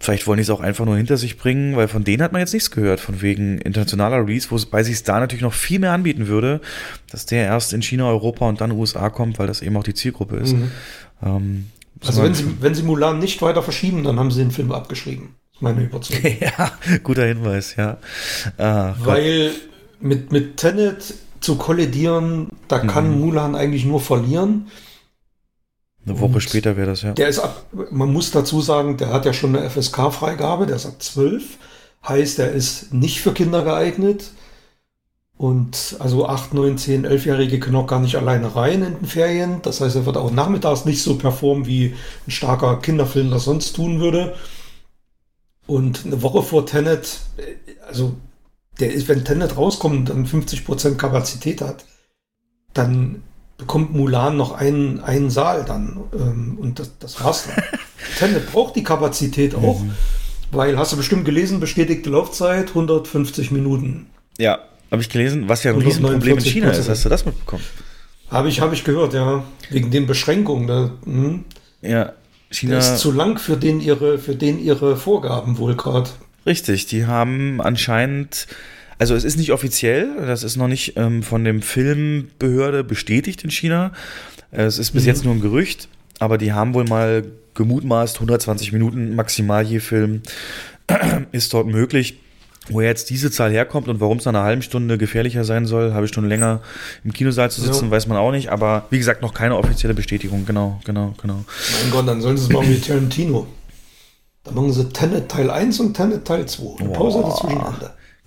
Vielleicht wollen die es auch einfach nur hinter sich bringen, weil von denen hat man jetzt nichts gehört, von wegen internationaler Release, wobei sich es da natürlich noch viel mehr anbieten würde, dass der erst in China, Europa und dann USA kommt, weil das eben auch die Zielgruppe ist. Mhm. Ähm, also wenn sie, wenn sie Mulan nicht weiter verschieben, dann haben sie den Film abgeschrieben. Ist meine Überzeugung. ja, guter Hinweis, ja. Ah, weil mit, mit Tenet zu kollidieren, da kann mhm. Mulan eigentlich nur verlieren. Eine Woche und später wäre das, ja. Der ist ab, man muss dazu sagen, der hat ja schon eine FSK-Freigabe, der ist ab 12. Heißt, er ist nicht für Kinder geeignet. Und also 8, 9, 10, 11-Jährige können auch gar nicht alleine rein in den Ferien. Das heißt, er wird auch nachmittags nicht so performen, wie ein starker Kinderfilm das sonst tun würde. Und eine Woche vor Tenet, also der ist, wenn Tenet rauskommt und dann 50% Kapazität hat, dann bekommt Mulan noch einen, einen Saal dann. Ähm, und das, das war's dann. Tenet braucht die Kapazität auch, mhm. weil, hast du bestimmt gelesen, bestätigte Laufzeit 150 Minuten. Ja, habe ich gelesen, was ja ein Riesenproblem in China ist. Hast du das mitbekommen? Habe ich, habe ich gehört, ja. Wegen den Beschränkungen. Da, hm. Ja, China. Der ist zu lang für den ihre, für den ihre Vorgaben wohl gerade. Richtig, die haben anscheinend also es ist nicht offiziell, das ist noch nicht ähm, von dem Filmbehörde bestätigt in China. Es ist bis mhm. jetzt nur ein Gerücht, aber die haben wohl mal gemutmaßt, 120 Minuten maximal je Film ist dort möglich. Wo jetzt diese Zahl herkommt und warum es nach einer halben Stunde gefährlicher sein soll, halbe Stunde länger im Kinosaal zu sitzen, ja. weiß man auch nicht. Aber wie gesagt, noch keine offizielle Bestätigung. Genau, genau, genau. Mein Gott, dann sollen sie es machen wie Tarantino. Dann machen sie Tenet Teil 1 und Tenet Teil 2. Eine Pause dazwischen.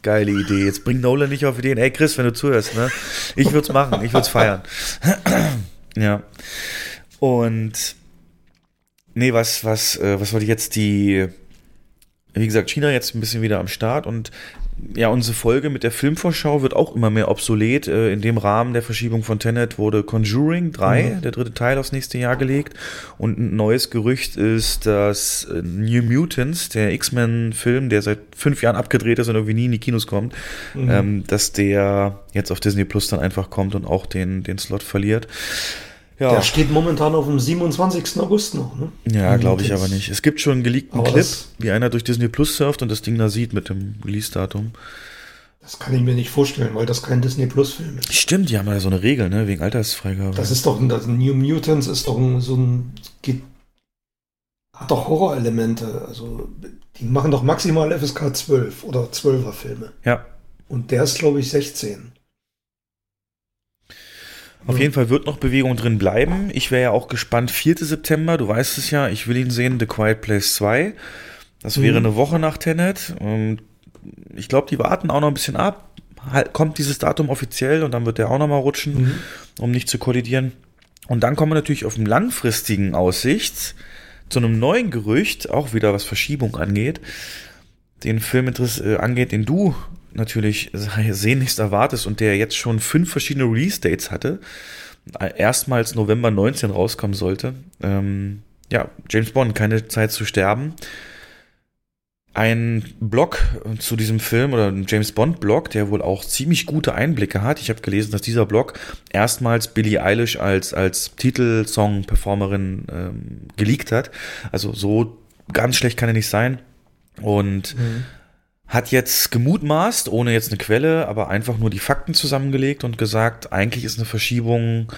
Geile Idee. Jetzt bringt Nolan nicht auf Ideen. Ey, Chris, wenn du zuhörst, ne? Ich würde es machen. Ich würde es feiern. ja. Und nee, was, was, äh, was wollte ich jetzt die, wie gesagt, China jetzt ein bisschen wieder am Start und ja, unsere Folge mit der Filmvorschau wird auch immer mehr obsolet. Äh, in dem Rahmen der Verschiebung von Tenet wurde Conjuring 3, mhm. der dritte Teil, aufs nächste Jahr gelegt. Und ein neues Gerücht ist, dass äh, New Mutants, der X-Men-Film, der seit fünf Jahren abgedreht ist und irgendwie nie in die Kinos kommt, mhm. ähm, dass der jetzt auf Disney Plus dann einfach kommt und auch den, den Slot verliert. Ja. Der steht momentan auf dem 27. August noch. Ne? Ja, glaube ich aber nicht. Es gibt schon einen geleakten Clip, wie einer durch Disney Plus surft und das Ding da sieht mit dem Release-Datum. Das kann ich mir nicht vorstellen, weil das kein Disney Plus-Film ist. Stimmt, die haben ja so eine Regel, ne, wegen Altersfreigabe. Das ist doch ein, das New Mutants ist doch ein, so ein, geht, hat doch Horrorelemente. Also, die machen doch maximal FSK 12 oder 12er Filme. Ja. Und der ist, glaube ich, 16. Auf jeden Fall wird noch Bewegung drin bleiben. Ich wäre ja auch gespannt. 4. September, du weißt es ja, ich will ihn sehen, The Quiet Place 2. Das wäre mhm. eine Woche nach Tenet. Und ich glaube, die warten auch noch ein bisschen ab. Halt, kommt dieses Datum offiziell und dann wird der auch noch mal rutschen, mhm. um nicht zu kollidieren. Und dann kommen wir natürlich auf dem langfristigen Aussicht zu einem neuen Gerücht, auch wieder was Verschiebung angeht, den Film äh, angeht, den du natürlich sehnlichst erwartest und der jetzt schon fünf verschiedene Release-Dates hatte, erstmals November 19 rauskommen sollte. Ähm, ja, James Bond, keine Zeit zu sterben. Ein Blog zu diesem Film oder ein James Bond Blog, der wohl auch ziemlich gute Einblicke hat. Ich habe gelesen, dass dieser Blog erstmals Billie Eilish als als Titelsong-Performerin ähm, geleakt hat. Also so ganz schlecht kann er nicht sein. Und mhm hat jetzt gemutmaßt, ohne jetzt eine Quelle, aber einfach nur die Fakten zusammengelegt und gesagt, eigentlich ist eine Verschiebung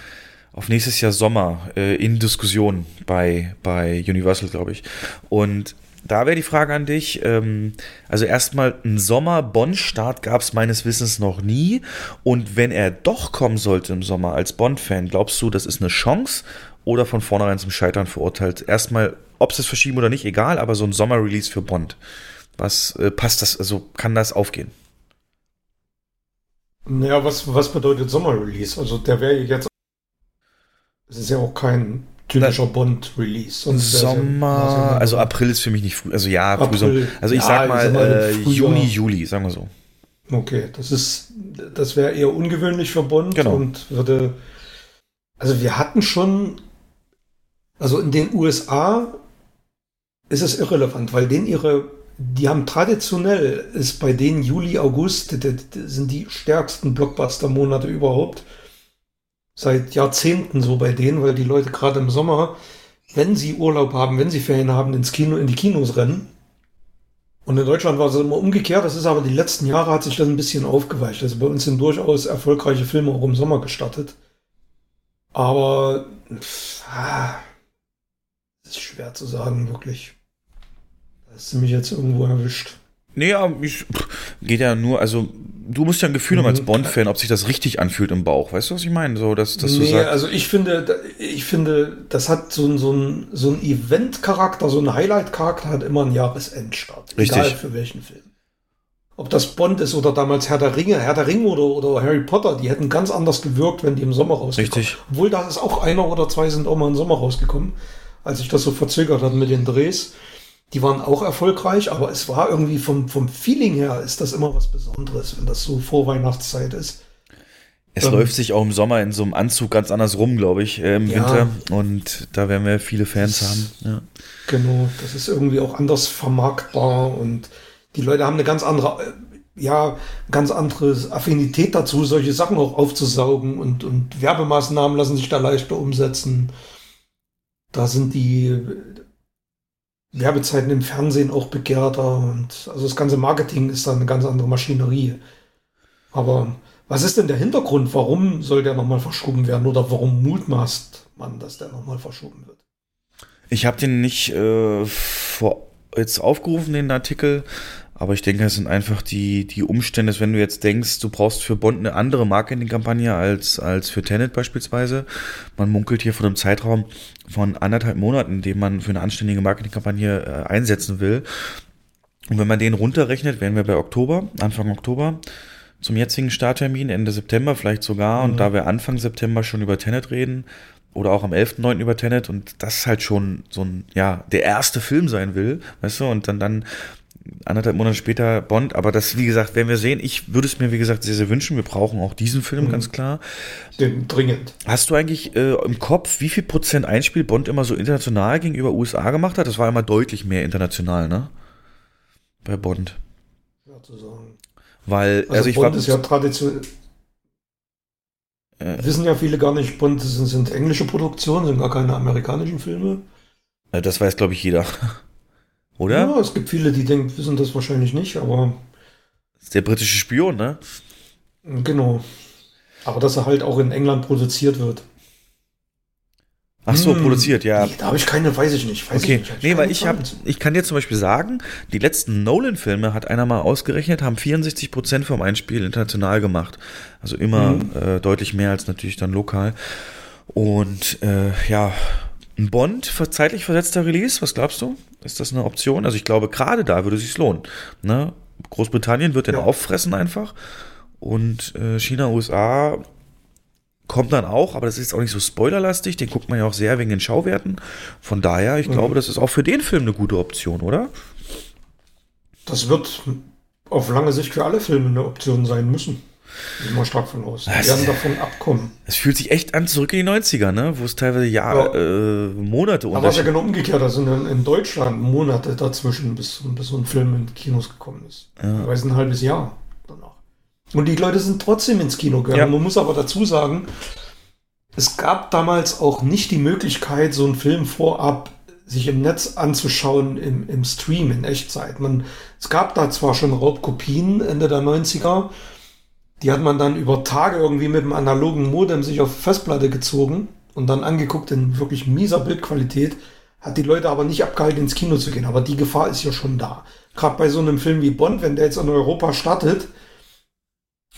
auf nächstes Jahr Sommer äh, in Diskussion bei, bei Universal, glaube ich. Und da wäre die Frage an dich. Ähm, also erstmal, ein Sommer-Bond-Start gab es meines Wissens noch nie. Und wenn er doch kommen sollte im Sommer als Bond-Fan, glaubst du, das ist eine Chance oder von vornherein zum Scheitern verurteilt? Erstmal, ob es das verschieben oder nicht, egal, aber so ein Sommer-Release für Bond. Was äh, passt das, also kann das aufgehen? Naja, was, was bedeutet Sommerrelease? Also der wäre jetzt. Es ist ja auch kein typischer Bond-Release. Sommer, ja, also April ist für mich nicht früh. Also ja, April, Also ich ja, sag mal äh, Juni, Juli, sagen wir so. Okay, das ist, das wäre eher ungewöhnlich für Bond genau. und würde. Also wir hatten schon, also in den USA ist es irrelevant, weil denen ihre die haben traditionell, ist bei denen Juli, August, sind die stärksten Blockbuster-Monate überhaupt. seit Jahrzehnten so bei denen, weil die Leute gerade im Sommer, wenn sie Urlaub haben, wenn sie Ferien haben, ins Kino, in die Kinos rennen. Und in Deutschland war es immer umgekehrt. Das ist aber die letzten Jahre hat sich das ein bisschen aufgeweicht. Also bei uns sind durchaus erfolgreiche Filme auch im Sommer gestartet. Aber pff, ah, ist schwer zu sagen, wirklich. Hast du mich jetzt irgendwo erwischt. Nee, ja, ich, geht ja nur, also du musst ja ein Gefühl haben als Mhm. Bond-Fan, ob sich das richtig anfühlt im Bauch. Weißt du, was ich meine? So, dass, dass du nee, sagst, also ich finde, ich finde, das hat so ein, so ein, so ein Event-Charakter, so ein Highlight-Charakter hat immer einen Jahresendstart. Richtig. Egal für welchen Film. Ob das Bond ist oder damals Herr der Ringe, Herr der Ringe oder, oder Harry Potter, die hätten ganz anders gewirkt, wenn die im Sommer rausgekommen Richtig. Obwohl da ist auch einer oder zwei sind auch mal im Sommer rausgekommen, als sich das so verzögert hat mit den Drehs. Die waren auch erfolgreich, aber es war irgendwie vom, vom Feeling her ist das immer was Besonderes, wenn das so Vorweihnachtszeit ist. es ähm, läuft sich auch im Sommer in so einem Anzug ganz anders rum, glaube ich, äh, im Ja. Winter. Und da werden wir viele Fans Das- haben. Ja. Genau, das ist irgendwie auch anders vermarktbar und die Leute haben eine ganz andere, äh, ja, ganz andere Affinität dazu, solche Sachen auch aufzusaugen und, und Werbemaßnahmen lassen sich da leichter umsetzen. Da sind die Werbezeiten im Fernsehen auch begehrter und also das ganze Marketing ist da eine ganz andere Maschinerie. Aber was ist denn der Hintergrund? Warum soll der nochmal verschoben werden oder warum mutmaßt man, dass der nochmal verschoben wird? Ich habe den nicht äh, vor, jetzt aufgerufen, den Artikel, aber ich denke, es sind einfach die, die Umstände, dass wenn du jetzt denkst, du brauchst für Bond eine andere Marketingkampagne als, als für Tenet beispielsweise. Man munkelt hier von einem Zeitraum von anderthalb Monaten, den man für eine anständige Marketingkampagne äh, einsetzen will. Und wenn man den runterrechnet, wären wir bei Oktober, Anfang Oktober, zum jetzigen Starttermin, Ende September vielleicht sogar. Und Mhm. da wir Anfang September schon über Tenet reden, oder auch am 11.9. über Tenet und das halt schon so ein, ja, der erste Film sein will, weißt du, und dann, dann anderthalb Monate später Bond, aber das, wie gesagt, werden wir sehen. Ich würde es mir, wie gesagt, sehr, sehr wünschen. Wir brauchen auch diesen Film, Mhm. ganz klar. Den dringend. Hast du eigentlich äh, im Kopf, wie viel Prozent Einspiel Bond immer so international gegenüber USA gemacht hat? Das war immer deutlich mehr international, ne? Bei Bond. Ja, zu sagen. Weil, Also, also, ich Bond war. ist ja traditionell. Äh, Wissen ja viele gar nicht, Bond sind, sind englische Produktionen, sind gar keine amerikanischen Filme. äh, das weiß, glaube ich, jeder. Oder? Ja, es gibt viele, die denken, wissen das wahrscheinlich nicht, aber Das ist der britische Spion, ne? genau. Aber dass er halt auch in England produziert wird. Ach so, Hm, produziert, ja. nee, Da habe ich keine, weiß ich nicht. Weiß Okay, ich nicht. Nee, weil ich habe, ich kann dir zum Beispiel sagen, die letzten Nolan-Filme hat einer mal ausgerechnet, haben 64 Prozent vom Einspiel international gemacht. Also immer Mhm. äh, deutlich mehr als natürlich dann lokal. Und äh, ja, ein Bond, zeitlich versetzter Release, was glaubst du? Ist das eine Option? Also ich glaube, gerade da würde es sich lohnen. Ne? Großbritannien wird den Ja. auffressen einfach. Und äh, China, USA kommt dann auch, aber das ist auch nicht so spoilerlastig, den guckt man ja auch sehr wegen den Schauwerten. Von daher, ich Mhm. glaube, das ist auch für den Film eine gute Option, oder? Das wird auf lange Sicht für alle Filme eine Option sein müssen. Mal stark von aus. Die Das- werden davon abkommen. Es fühlt sich echt an zurück in die 90er, ne? Wo es teilweise Jahre, äh, Monate Da war es ja Unterschied. genau umgekehrt. Da sind in, in Deutschland Monate dazwischen, bis, bis so ein Film in Kinos gekommen ist. Ja. Weiß ein halbes Jahr danach. Und die Leute sind trotzdem ins Kino gegangen. Ja. Man muss aber dazu sagen, es gab damals auch nicht die Möglichkeit, so einen Film vorab sich im Netz anzuschauen, im, im Stream, in Echtzeit. Man, es gab da zwar schon Raubkopien Ende der 90er, die hat man dann über Tage irgendwie mit dem analogen Modem sich auf Festplatte gezogen und dann angeguckt in wirklich mieser Bildqualität. Hat die Leute aber nicht abgehalten, ins Kino zu gehen. Aber die Gefahr ist ja schon da. Gerade bei so einem Film wie Bond, wenn der jetzt in Europa startet,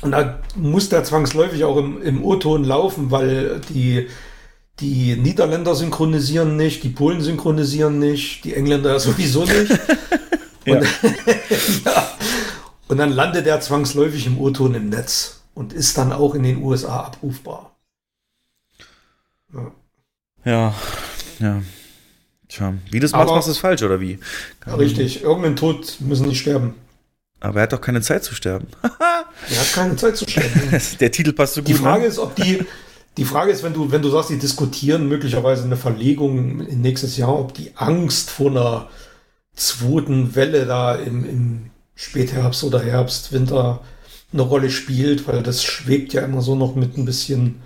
und da muss der zwangsläufig auch im, im O-Ton laufen, weil die, die Niederländer synchronisieren nicht, die Polen synchronisieren nicht, die Engländer sowieso nicht. Ja. Und, ja. Und dann landet er zwangsläufig im O-Ton im Netz und ist dann auch in den USA abrufbar. Ja. Ja, ja. Tja, wie du es machst, machst du es falsch, oder wie? Keine Richtig, irgendein Tod müssen nicht sterben. Aber er hat doch keine Zeit zu sterben. Er hat keine Zeit zu sterben. Der Titel passt so gut. Die Frage ne? ist, ob die, die Frage ist, wenn du, wenn du sagst, die diskutieren möglicherweise eine Verlegung in nächstes Jahr, ob die Angst vor einer zweiten Welle da im, im Spätherbst oder Herbst, Winter eine Rolle spielt, weil das schwebt ja immer so noch mit ein bisschen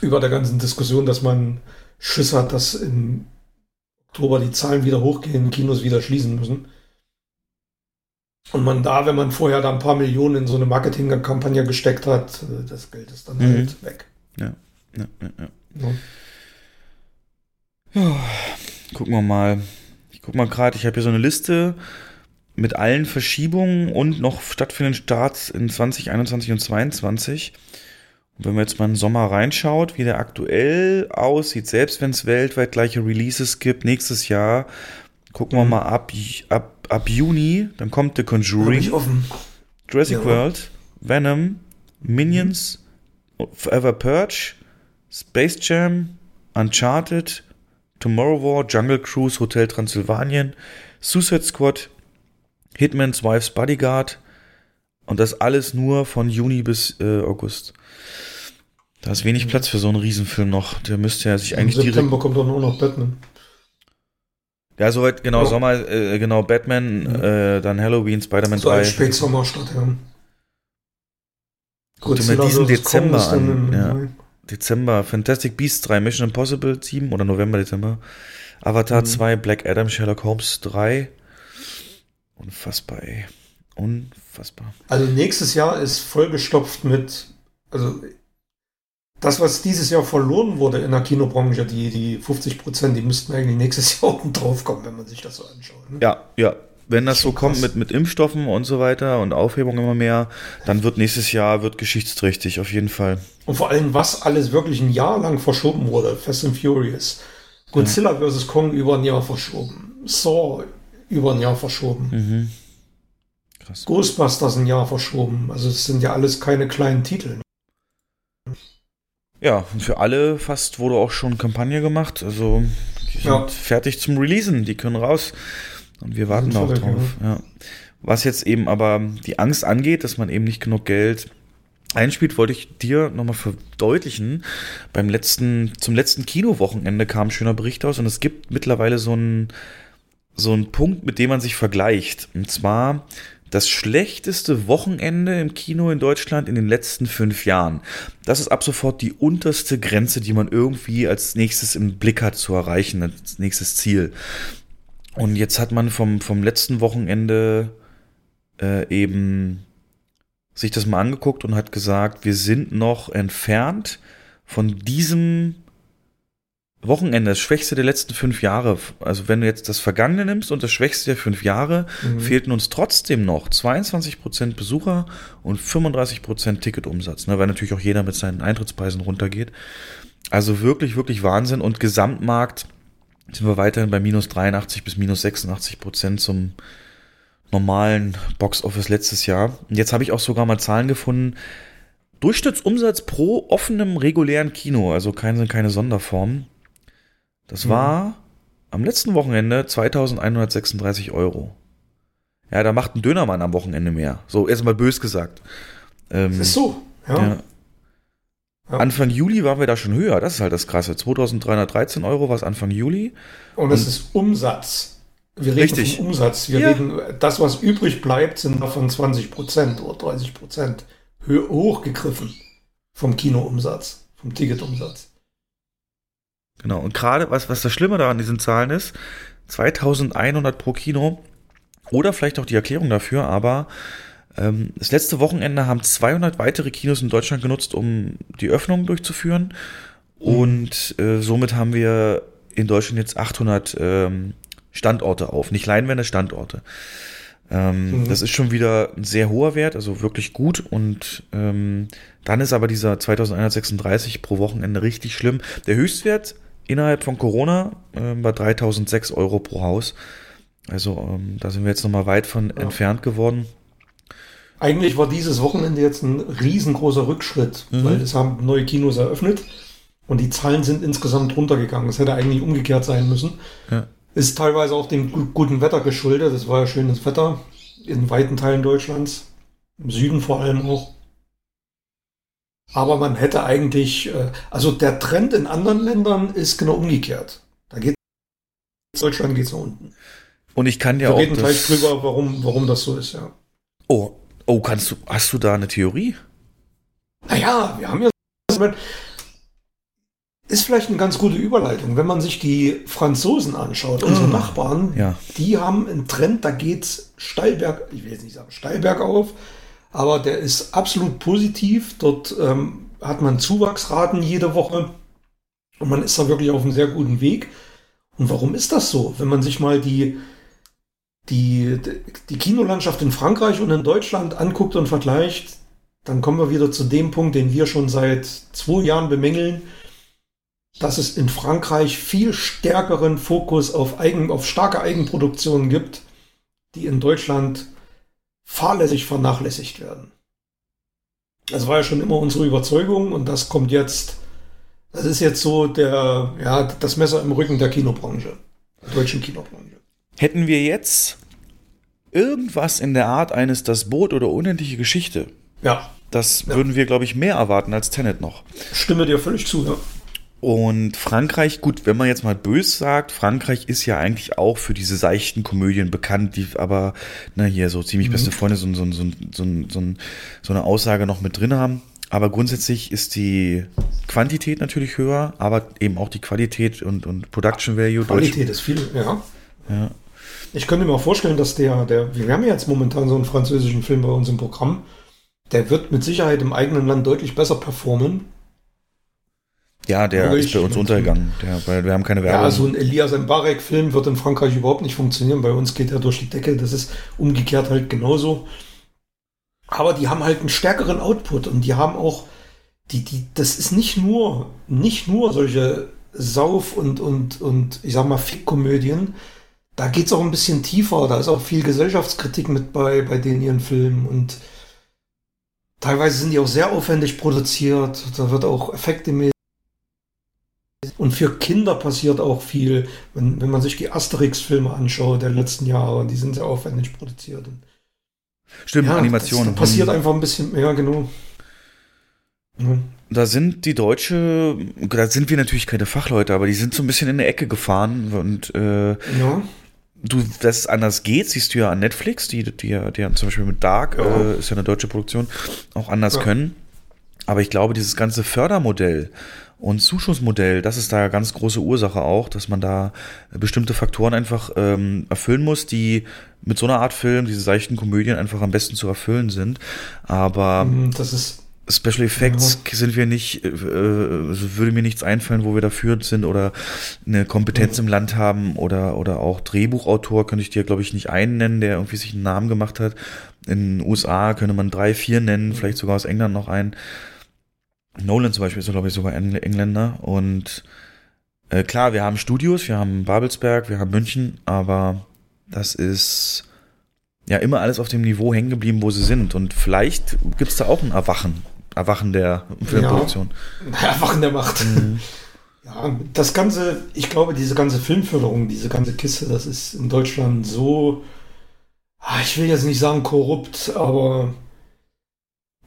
über der ganzen Diskussion, dass man Schiss hat, dass im Oktober die Zahlen wieder hochgehen, Kinos wieder schließen müssen. Und man da, wenn man vorher da ein paar Millionen in so eine Marketingkampagne gesteckt hat, äh, das Geld ist dann mhm. halt weg. Ja, ja, ja. ja. ja. ja gucken wir mal. Ich guck mal gerade, ich habe hier so eine Liste mit allen Verschiebungen und noch stattfindenden Starts in 2021 und 2022. Und wenn man jetzt mal den Sommer reinschaut, wie der aktuell aussieht, selbst wenn es weltweit gleiche Releases gibt, nächstes Jahr, gucken wir mhm. mal ab, ab, ab Juni, dann kommt The Conjuring, Jurassic ja. World, Venom, Minions, Forever Purge, Space Jam, Uncharted, Tomorrow War, Jungle Cruise, Hotel Transylvanien, Suicide Squad, Hitman's Wife's Bodyguard und das alles nur von Juni bis äh, August. Da ist wenig Platz für so einen Riesenfilm noch. Der müsste ja sich eigentlich direkt. Im September kommt doch nur noch Batman. Ja, soweit, genau, oh. Sommer, äh, genau, Batman, ja. äh, dann Halloween, Spider-Man so 3. Spätsommer statt, ja. Dir mal diesen Dezember an. Ja. Dezember, Fantastic Beasts 3, Mission Impossible 7 oder November, Dezember. Avatar mhm. 2, Black Adam, Sherlock Holmes 3. Unfassbar, ey. Unfassbar. Also nächstes Jahr ist vollgestopft mit, also das, was dieses Jahr verloren wurde in der Kinobranche, die, die 50 Prozent, die müssten eigentlich nächstes Jahr oben drauf kommen, wenn man sich das so anschaut. Ne? Ja, ja. Wenn das so kommt mit, mit Impfstoffen und so weiter und Aufhebung immer mehr, dann wird nächstes Jahr wird geschichtsträchtig, auf jeden Fall. Und vor allem, was alles wirklich ein Jahr lang verschoben wurde. Fast and Furious. Godzilla ja. vs. Kong über ein Jahr verschoben. Saw über ein Jahr verschoben. Mhm. Krass. Ghostbusters ein Jahr verschoben. Also es sind ja alles keine kleinen Titel. Ja, und für alle fast wurde auch schon Kampagne gemacht. Also die sind ja. fertig zum Releasen, die können raus. Und wir warten auch drauf. Ja. Was jetzt eben aber die Angst angeht, dass man eben nicht genug Geld einspielt, wollte ich dir nochmal verdeutlichen. Beim letzten, zum letzten Kinowochenende kam ein schöner Bericht aus und es gibt mittlerweile so einen, so einen Punkt, mit dem man sich vergleicht. Und zwar das schlechteste Wochenende im Kino in Deutschland in den letzten fünf Jahren. Das ist ab sofort die unterste Grenze, die man irgendwie als nächstes im Blick hat zu erreichen, als nächstes Ziel. Und jetzt hat man vom, vom letzten Wochenende äh, eben sich das mal angeguckt und hat gesagt, wir sind noch entfernt von diesem Wochenende, das Schwächste der letzten fünf Jahre, also wenn du jetzt das Vergangene nimmst und das Schwächste der fünf Jahre, mhm. fehlten uns trotzdem noch 22% Besucher und 35% Ticketumsatz, ne, weil natürlich auch jeder mit seinen Eintrittspreisen runtergeht. Also wirklich, wirklich Wahnsinn und Gesamtmarkt sind wir weiterhin bei minus 83 bis minus 86 Prozent zum normalen Box-Office letztes Jahr. Und jetzt habe ich auch sogar mal Zahlen gefunden. Durchschnittsumsatz pro offenem regulären Kino, also keine, keine Sonderform, das mhm. war am letzten Wochenende 2136 Euro. Ja, da macht ein Dönermann am Wochenende mehr. So, erstmal bös gesagt. Ähm, das ist so, ja. ja. ja. Anfang Juli waren wir da schon höher. Das ist halt das Krasse. 2313 Euro war es Anfang Juli. Und es ist Umsatz. Wir reden Richtig. vom Umsatz. Wir ja. reden, das, was übrig bleibt, sind davon 20 Prozent oder 30 Prozent hochgegriffen vom Kinoumsatz, vom Ticketumsatz. Genau. Und gerade, was, was das Schlimme da an diesen Zahlen ist, 2100 pro Kino oder vielleicht auch die Erklärung dafür, aber ähm, das letzte Wochenende haben 200 weitere Kinos in Deutschland genutzt, um die Öffnung durchzuführen. Und äh, somit haben wir in Deutschland jetzt 800 ähm, Standorte auf. Nicht Leinwände, Standorte. Ähm, mhm. Das ist schon wieder ein sehr hoher Wert, also wirklich gut. Und ähm, dann ist aber dieser 2136 pro Wochenende richtig schlimm. Der Höchstwert innerhalb von Corona äh, war 3006 Euro pro Haus. Also ähm, da sind wir jetzt nochmal weit von ja. entfernt geworden. Eigentlich war dieses Wochenende jetzt ein riesengroßer Rückschritt, mhm. weil es haben neue Kinos eröffnet und die Zahlen sind insgesamt runtergegangen. Es hätte eigentlich umgekehrt sein müssen. Ja. Ist teilweise auch dem guten Wetter geschuldet. Es war ja schönes Wetter in weiten Teilen Deutschlands, im Süden vor allem auch. Aber man hätte eigentlich, äh, also der Trend in anderen Ländern ist genau umgekehrt. Da geht Deutschland geht nach unten. Und ich kann ja Wir auch. Wir reden gleich drüber, warum, warum das so ist, ja. Oh, oh, kannst du, hast du da eine Theorie? Naja, wir haben ja ist vielleicht eine ganz gute Überleitung. Wenn man sich die Franzosen anschaut, unsere Nachbarn, Ja. die haben einen Trend, da geht's steil berg, ich will jetzt nicht sagen steil bergauf, aber der ist absolut positiv. Dort ähm, hat man Zuwachsraten jede Woche und man ist da wirklich auf einem sehr guten Weg. Und warum ist das so? Wenn man sich mal die, die, die Kinolandschaft in Frankreich und in Deutschland anguckt und vergleicht, dann kommen wir wieder zu dem Punkt, den wir schon seit zwei Jahren bemängeln, dass es in Frankreich viel stärkeren Fokus auf, Eigen, auf starke Eigenproduktionen gibt, die in Deutschland fahrlässig vernachlässigt werden. Das war ja schon immer unsere Überzeugung und das kommt jetzt, das ist jetzt so der, ja, das Messer im Rücken der Kinobranche, der deutschen Kinobranche. Hätten wir jetzt irgendwas in der Art eines Das Boot oder unendliche Geschichte, Ja, das Ja. würden wir, glaube ich, mehr erwarten als Tenet noch. stimme dir völlig zu, ja. Und Frankreich, gut, wenn man jetzt mal bös sagt, Frankreich ist ja eigentlich auch für diese seichten Komödien bekannt, die aber, na hier, so ziemlich beste Freunde so, so, so, so, eine Aussage noch mit drin haben. Aber grundsätzlich ist die Quantität natürlich höher, aber eben auch die Qualität und, und Production Value. Deutsch- Qualität ist viel, ja. Ja. Ich könnte mir auch vorstellen, dass der, der, wir haben ja jetzt momentan so einen französischen Film bei uns im Programm, der wird mit Sicherheit im eigenen Land deutlich besser performen. Ja, der Oder ist bei uns untergegangen, der, weil wir haben keine Werbung. Ja, so ein Elias Mbarek-Film wird in Frankreich überhaupt nicht funktionieren. Bei uns geht er durch die Decke. Das ist umgekehrt halt genauso. Aber die haben halt einen stärkeren Output und die haben auch, die, die, das ist nicht nur, nicht nur solche Sauf- und, und, und, ich sag mal, Fick-Komödien. Da geht's auch ein bisschen tiefer. Da ist auch viel Gesellschaftskritik mit bei, bei den ihren Filmen und teilweise sind die auch sehr aufwendig produziert. Da wird auch effektemäßig und für Kinder passiert auch viel, wenn, wenn man sich die Asterix-Filme anschaut der letzten Jahre, die sind sehr aufwendig produziert. Stimmt, Animationen. Das, da passiert einfach ein bisschen mehr, genau. Ja. Da sind die Deutsche, da sind wir natürlich keine Fachleute, aber die sind so ein bisschen in der Ecke gefahren und äh, ja. du, dass es anders geht, siehst du ja an Netflix, die, die, ja- die haben zum Beispiel mit Dark, Ja. äh, ist ja eine deutsche Produktion, auch anders Ja. können. Aber ich glaube, dieses ganze Fördermodell und Zuschussmodell, das ist da ganz große Ursache auch, dass man da bestimmte Faktoren einfach ähm, erfüllen muss, die mit so einer Art Film, diese seichten Komödien einfach am besten zu erfüllen sind. Aber Mhm, Das ist, Special Effects sind wir nicht, äh, äh, würde mir nichts einfallen, wo wir dafür sind oder eine Kompetenz im Land haben oder, oder auch Drehbuchautor könnte ich dir, glaube ich, nicht einen nennen, der irgendwie sich einen Namen gemacht hat. In den USA könnte man drei, vier nennen, vielleicht sogar aus England noch einen. Nolan zum Beispiel ist, glaube ich, sogar Engl- Engländer. Und äh, klar, wir haben Studios, wir haben Babelsberg, wir haben München, aber das ist ja immer alles auf dem Niveau hängen geblieben, wo sie sind. Und vielleicht gibt es da auch ein Erwachen, Erwachen der Filmproduktion. Erwachen der Macht. Ja, das ganze, ich glaube, diese ganze Filmförderung, diese ganze Kiste, das ist in Deutschland so, ah, ich will jetzt nicht sagen korrupt, aber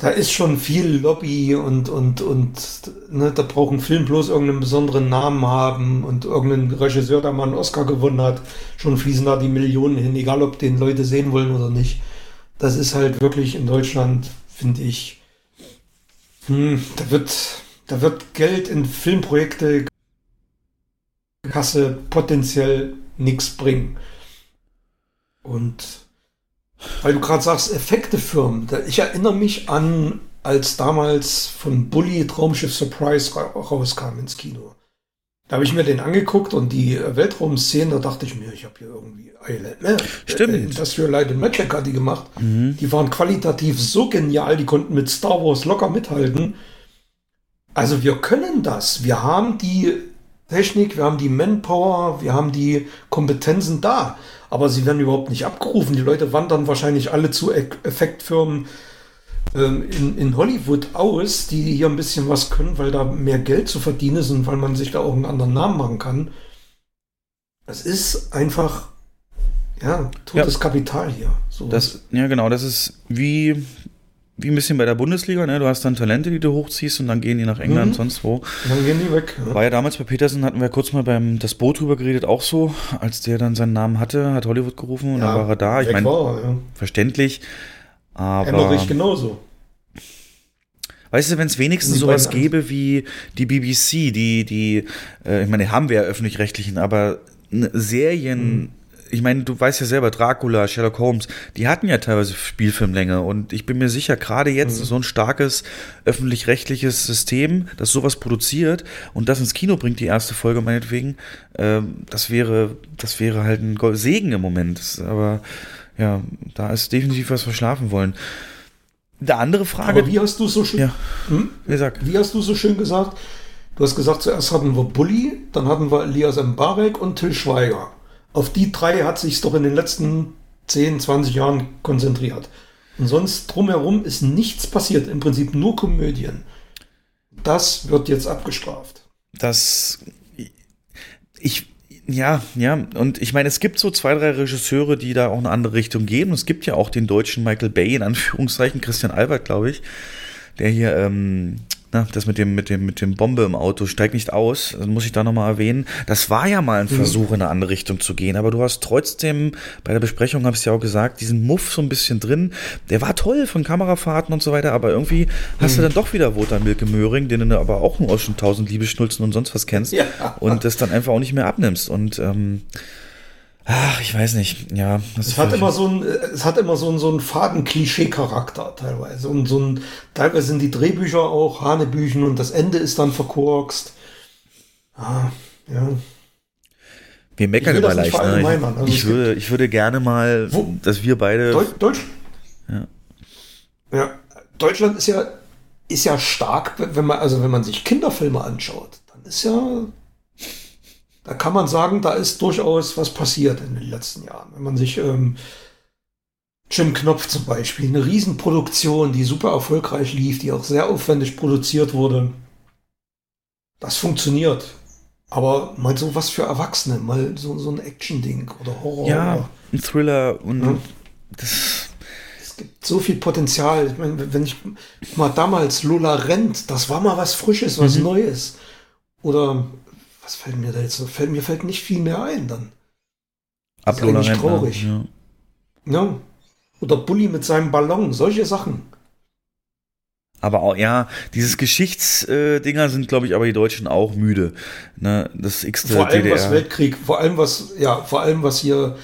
da ist schon viel Lobby und, und, und ne, da braucht ein Film bloß irgendeinen besonderen Namen haben und irgendein Regisseur, der mal einen Oscar gewonnen hat, schon fließen da die Millionen hin, egal ob den Leute sehen wollen oder nicht. Das ist halt wirklich in Deutschland, finde ich, hm, da wird, da wird Geld in Filmprojekte Kasse potenziell nichts bringen. Und weil du gerade sagst, Effektefirmen, ich erinnere mich an, als damals von Bully Traumschiff Surprise ra rauskam ins Kino. Da habe ich mir den angeguckt und die Weltraumszenen, da dachte ich mir, ich habe hier irgendwie Island, ne? Stimmt. Äh, Industrial Light and Magic hat die gemacht. Die waren qualitativ so genial, die konnten mit Star Wars locker mithalten. Also wir können das. Wir haben die Technik, wir haben die Manpower, wir haben die Kompetenzen da. Aber sie werden überhaupt nicht abgerufen. Die Leute wandern wahrscheinlich alle zu Effektfirmen ähm, in, in Hollywood aus, die hier ein bisschen was können, weil da mehr Geld zu verdienen ist und weil man sich da auch einen anderen Namen machen kann. Es ist einfach, ja, totes Kapital hier. So Das, ja, genau, das ist wie, wie ein bisschen bei der Bundesliga, ne? Du hast dann Talente, die du hochziehst und dann gehen die nach England, Mhm. sonst wo. Dann gehen die weg. Ja. War ja damals bei Peterson, hatten wir kurz mal beim das Boot drüber geredet, auch so, als der dann seinen Namen hatte, hat Hollywood gerufen und dann war er da. Ich meine, er, ja. verständlich, aber Emmerich genauso. Weißt du, wenn es wenigstens sowas gäbe wie die BBC, die, die, äh, ich meine, haben wir ja öffentlich-rechtlichen, aber Serien, ich meine, du weißt ja selber, Dracula, Sherlock Holmes, die hatten ja teilweise Spielfilmlänge und ich bin mir sicher, gerade jetzt so ein starkes öffentlich-rechtliches System, das sowas produziert und das ins Kino bringt, die erste Folge meinetwegen, ähm, das wäre, das wäre halt ein Segen im Moment. Das, aber ja, da ist definitiv was verschlafen wollen. Eine andere Frage, Aber wie hast du so schön, ja, hm? wie hast du so schön gesagt? Du hast gesagt, zuerst hatten wir Bulli, dann hatten wir Elias Mbarek und Till Schweiger. Auf die drei hat sich doch in den letzten 10, 20 Jahren konzentriert. Und sonst drumherum ist nichts passiert, im Prinzip nur Komödien. Das wird jetzt abgestraft. das ich ja, ja, und ich meine, es gibt so zwei, drei Regisseure, die da auch eine andere Richtung gehen. Es gibt ja auch den deutschen Michael Bay, in Anführungszeichen, Christian Albert, glaube ich, der hier, ähm, na, das mit dem, mit dem, mit dem Bombe im Auto, steigt nicht aus, das muss ich da nochmal erwähnen. Das war ja mal ein Versuch, in eine andere Richtung zu gehen, aber du hast trotzdem, bei der Besprechung habe ich ja auch gesagt, diesen Muff so ein bisschen drin. Der war toll von Kamerafahrten und so weiter, aber irgendwie hast du dann doch wieder Wotan Milke Möhring, den du aber auch nur aus schon tausend Liebesschnulzen und sonst was kennst Ja. und das dann einfach auch nicht mehr abnimmst und ähm, ach, ich weiß nicht, ja. Es hat immer so ein, es hat immer so einen, so einen faden Klischee-Charakter teilweise. Und so ein, teilweise sind die Drehbücher auch Hanebüchen und das Ende ist dann verkorkst. Ah, ja. wir meckern immer leicht. Ne? Also ich, würde, ich würde gerne mal, Wo- dass wir beide. Deutsch, Deutsch, Ja. ja. Deutschland ist ja, ist ja stark, wenn man, also wenn man sich Kinderfilme anschaut, dann ist ja, da kann man sagen, da ist durchaus was passiert in den letzten Jahren. Wenn man sich ähm, Jim Knopf zum Beispiel, eine Riesenproduktion, die super erfolgreich lief, die auch sehr aufwendig produziert wurde. Das funktioniert. Aber mal so was für Erwachsene, mal so, so ein Action-Ding oder Horror. ja, ein Thriller und Ja. das. Es gibt so viel Potenzial. Ich meine, wenn ich mal damals Lola Rent, das war mal was Frisches, was Mhm. Neues. Oder was fällt mir da jetzt so? Fällt, mir fällt nicht viel mehr ein dann. Rentner, traurig. Ja. Ja. Oder Bully mit seinem Ballon, solche Sachen. Aber auch, ja, dieses Geschichtsdinger sind, glaube ich, aber die Deutschen auch müde. Ne? Das x Vor allem was DDR. Weltkrieg, vor allem was, ja, vor allem was hier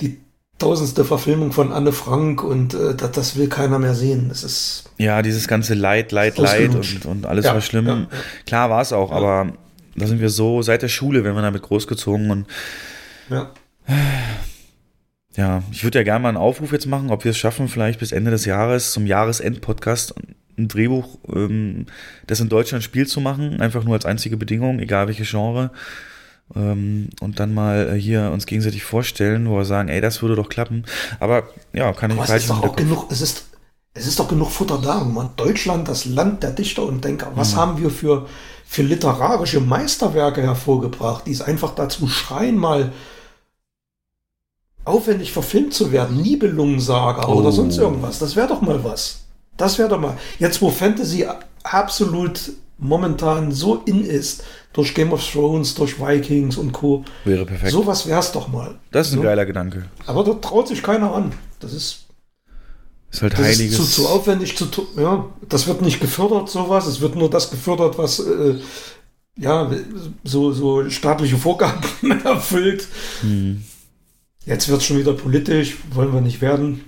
die tausendste Verfilmung von Anne Frank und äh, das, das will keiner mehr sehen. Das ist Ja, dieses ganze Leid, Leid, Leid und, und alles Ja, war schlimm. ja, ja. Klar war es auch, aber da sind wir so, seit der Schule werden wir damit großgezogen und ja. ja, ich würde ja gerne mal einen Aufruf jetzt machen, ob wir es schaffen, vielleicht bis Ende des Jahres zum Jahresend-Podcast ein Drehbuch, ähm, das in Deutschland spielt zu machen, einfach nur als einzige Bedingung, egal welche Genre. Ähm, und dann mal äh, hier uns gegenseitig vorstellen, wo wir sagen, ey, das würde doch klappen. Aber ja, kann ich Aber es falsch ist doch auch genug, es ist, es ist doch genug Futter da. Man, Deutschland, das Land der Dichter und Denker. Was Mhm. haben wir für, für literarische Meisterwerke hervorgebracht, die es einfach dazu schreien, mal aufwendig verfilmt zu werden? Nibelungensaga Oh. oder sonst irgendwas. Das wäre doch mal was. Das wäre doch mal. Jetzt, wo Fantasy absolut momentan so in ist, durch Game of Thrones, durch Vikings und Co. Wäre perfekt. Sowas wäre es doch mal. das ist ein So. geiler Gedanke. Aber da traut sich keiner an. Das ist Ist halt das heiliges. ist zu, zu aufwendig zu tun. Ja, das wird nicht gefördert, sowas. Es wird nur das gefördert, was äh, ja so, so staatliche Vorgaben erfüllt. Hm. Jetzt wird es schon wieder politisch, wollen wir nicht werden.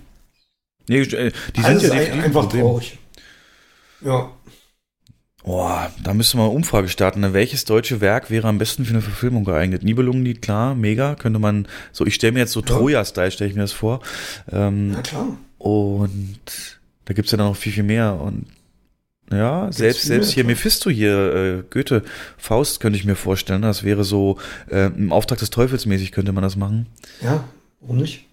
Nee, äh, die sind Alles ja ein- einfach Problem. traurig. Ja, Boah, da müsste man eine Umfrage starten. Ne? Welches deutsche Werk wäre am besten für eine Verfilmung geeignet? Nibelungenlied, klar, mega. Könnte man, so ich stelle mir jetzt so Troja-Style, stelle ich mir das vor. Ähm, na klar. Und da gibt's ja dann noch viel, viel mehr. Und ja, selbst, viel selbst mehr, hier. Mephisto hier, äh, Goethe, Faust könnte ich mir vorstellen. Das wäre so äh, im Auftrag des Teufels mäßig könnte man das machen. Ja, warum nicht?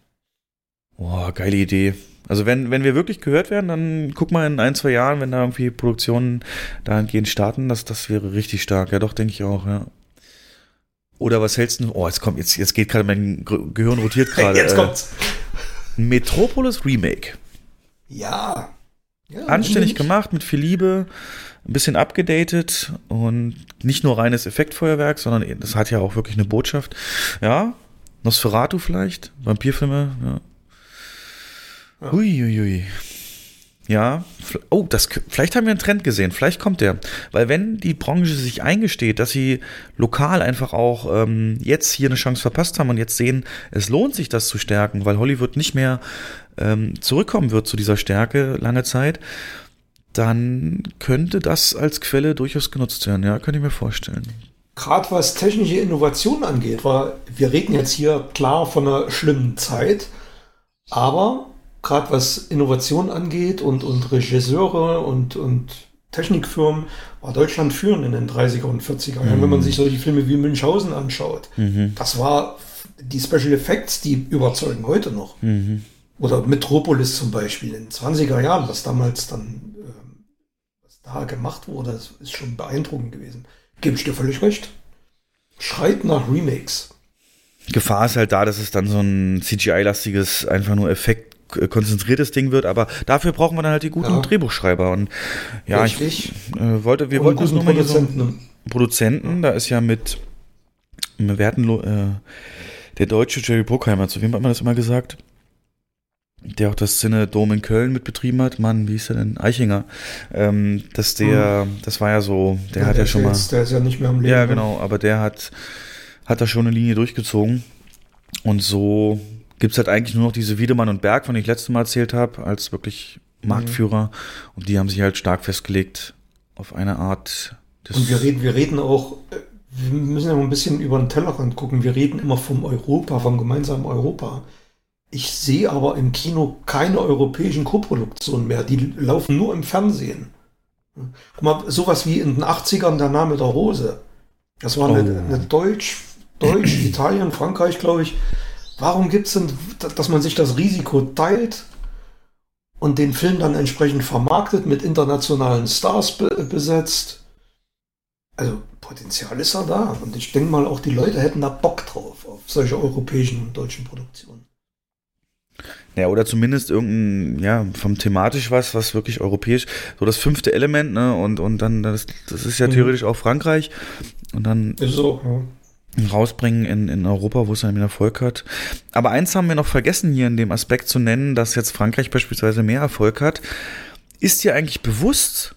Boah, geile Idee. Also wenn, wenn wir wirklich gehört werden, dann guck mal in ein, zwei Jahren, wenn da irgendwie Produktionen dahingehend starten, das, das wäre richtig stark. Ja, doch, denke ich auch, ja. Oder was hältst du? Oh, jetzt kommt, jetzt, jetzt geht gerade mein Ge- Gehirn rotiert gerade. Jetzt äh, kommt's. Metropolis Remake. Ja. ja Anständig gemacht, mit viel Liebe, ein bisschen abgedatet und nicht nur reines Effektfeuerwerk, sondern das hat ja auch wirklich eine Botschaft. Ja, Nosferatu vielleicht, Vampirfilme, ja. Ja. Hui, hui, hui. Ja, oh, das, vielleicht haben wir einen Trend gesehen, vielleicht kommt der. Weil wenn die Branche sich eingesteht, dass sie lokal einfach auch ähm, jetzt hier eine Chance verpasst haben und jetzt sehen, es lohnt sich das zu stärken, weil Hollywood nicht mehr ähm, zurückkommen wird zu dieser Stärke lange Zeit, dann könnte das als Quelle durchaus genutzt werden. Ja, könnte ich mir vorstellen. Gerade was technische Innovation angeht, weil wir reden jetzt hier klar von einer schlimmen Zeit, aber gerade was Innovation angeht und, und Regisseure und, und Technikfirmen, war Deutschland führend in den 30er und 40er Jahren. Mhm. Wenn man sich solche Filme wie Münchhausen anschaut, mhm. das war die Special Effects, die überzeugen heute noch. Mhm. Oder Metropolis zum Beispiel in den 20er Jahren, was damals dann äh, was da gemacht wurde, das ist schon beeindruckend gewesen. Gebe ich dir völlig recht. Schreit nach Remakes. Gefahr ist halt da, dass es dann so ein CGI-lastiges, einfach nur Effekt konzentriertes Ding wird, aber dafür brauchen wir dann halt die guten ja. Drehbuchschreiber und ja, Richtig. ich äh, wollte, wir wollten das nochmal hier so Produzenten, da ist ja mit, wir hatten äh, der deutsche Jerry Bruckheimer, zu wem hat man das immer gesagt? Der auch das Cinedom in Köln mitbetrieben hat, Mann, wie hieß er denn? Eichinger. Ähm, dass der, hm. das war ja so, der ja, hat ja schon mal. der ist ja nicht mehr am Leben. Ja, ne? genau, aber der hat, hat da schon eine Linie durchgezogen. Und so gibt es halt eigentlich nur noch diese Wiedemann und Berg, von denen ich letztes Mal erzählt habe, als wirklich Marktführer. Mhm. Und die haben sich halt stark festgelegt auf eine Art. und wir reden, wir reden auch, äh, wir müssen ja mal ein bisschen über den Tellerrand gucken. Wir reden immer vom Europa, vom gemeinsamen Europa. Ich sehe aber im Kino keine europäischen Koproduktionen mehr. Die laufen nur im Fernsehen. Guck mal, sowas wie in den 80ern der Name der Rose. Das war eine, oh. eine Deutsch, Deutsch, Italien, Frankreich, glaube ich. Warum gibt es denn, dass man sich das Risiko teilt und den Film dann entsprechend vermarktet, mit internationalen Stars be besetzt? Also Potenzial ist ja da. Und ich denke mal, auch die Leute hätten da Bock drauf, auf solche europäischen und deutschen Produktionen. Ja, oder zumindest irgendein, ja, vom thematisch was, was wirklich europäisch, so das fünfte Element, ne, und, und dann, das, das ist ja mhm. theoretisch auch Frankreich, und dann. Ist so, ja rausbringen in, in Europa, wo es einen Erfolg hat. Aber eins haben wir noch vergessen hier in dem Aspekt zu nennen, dass jetzt Frankreich beispielsweise mehr Erfolg hat. Ist dir eigentlich bewusst,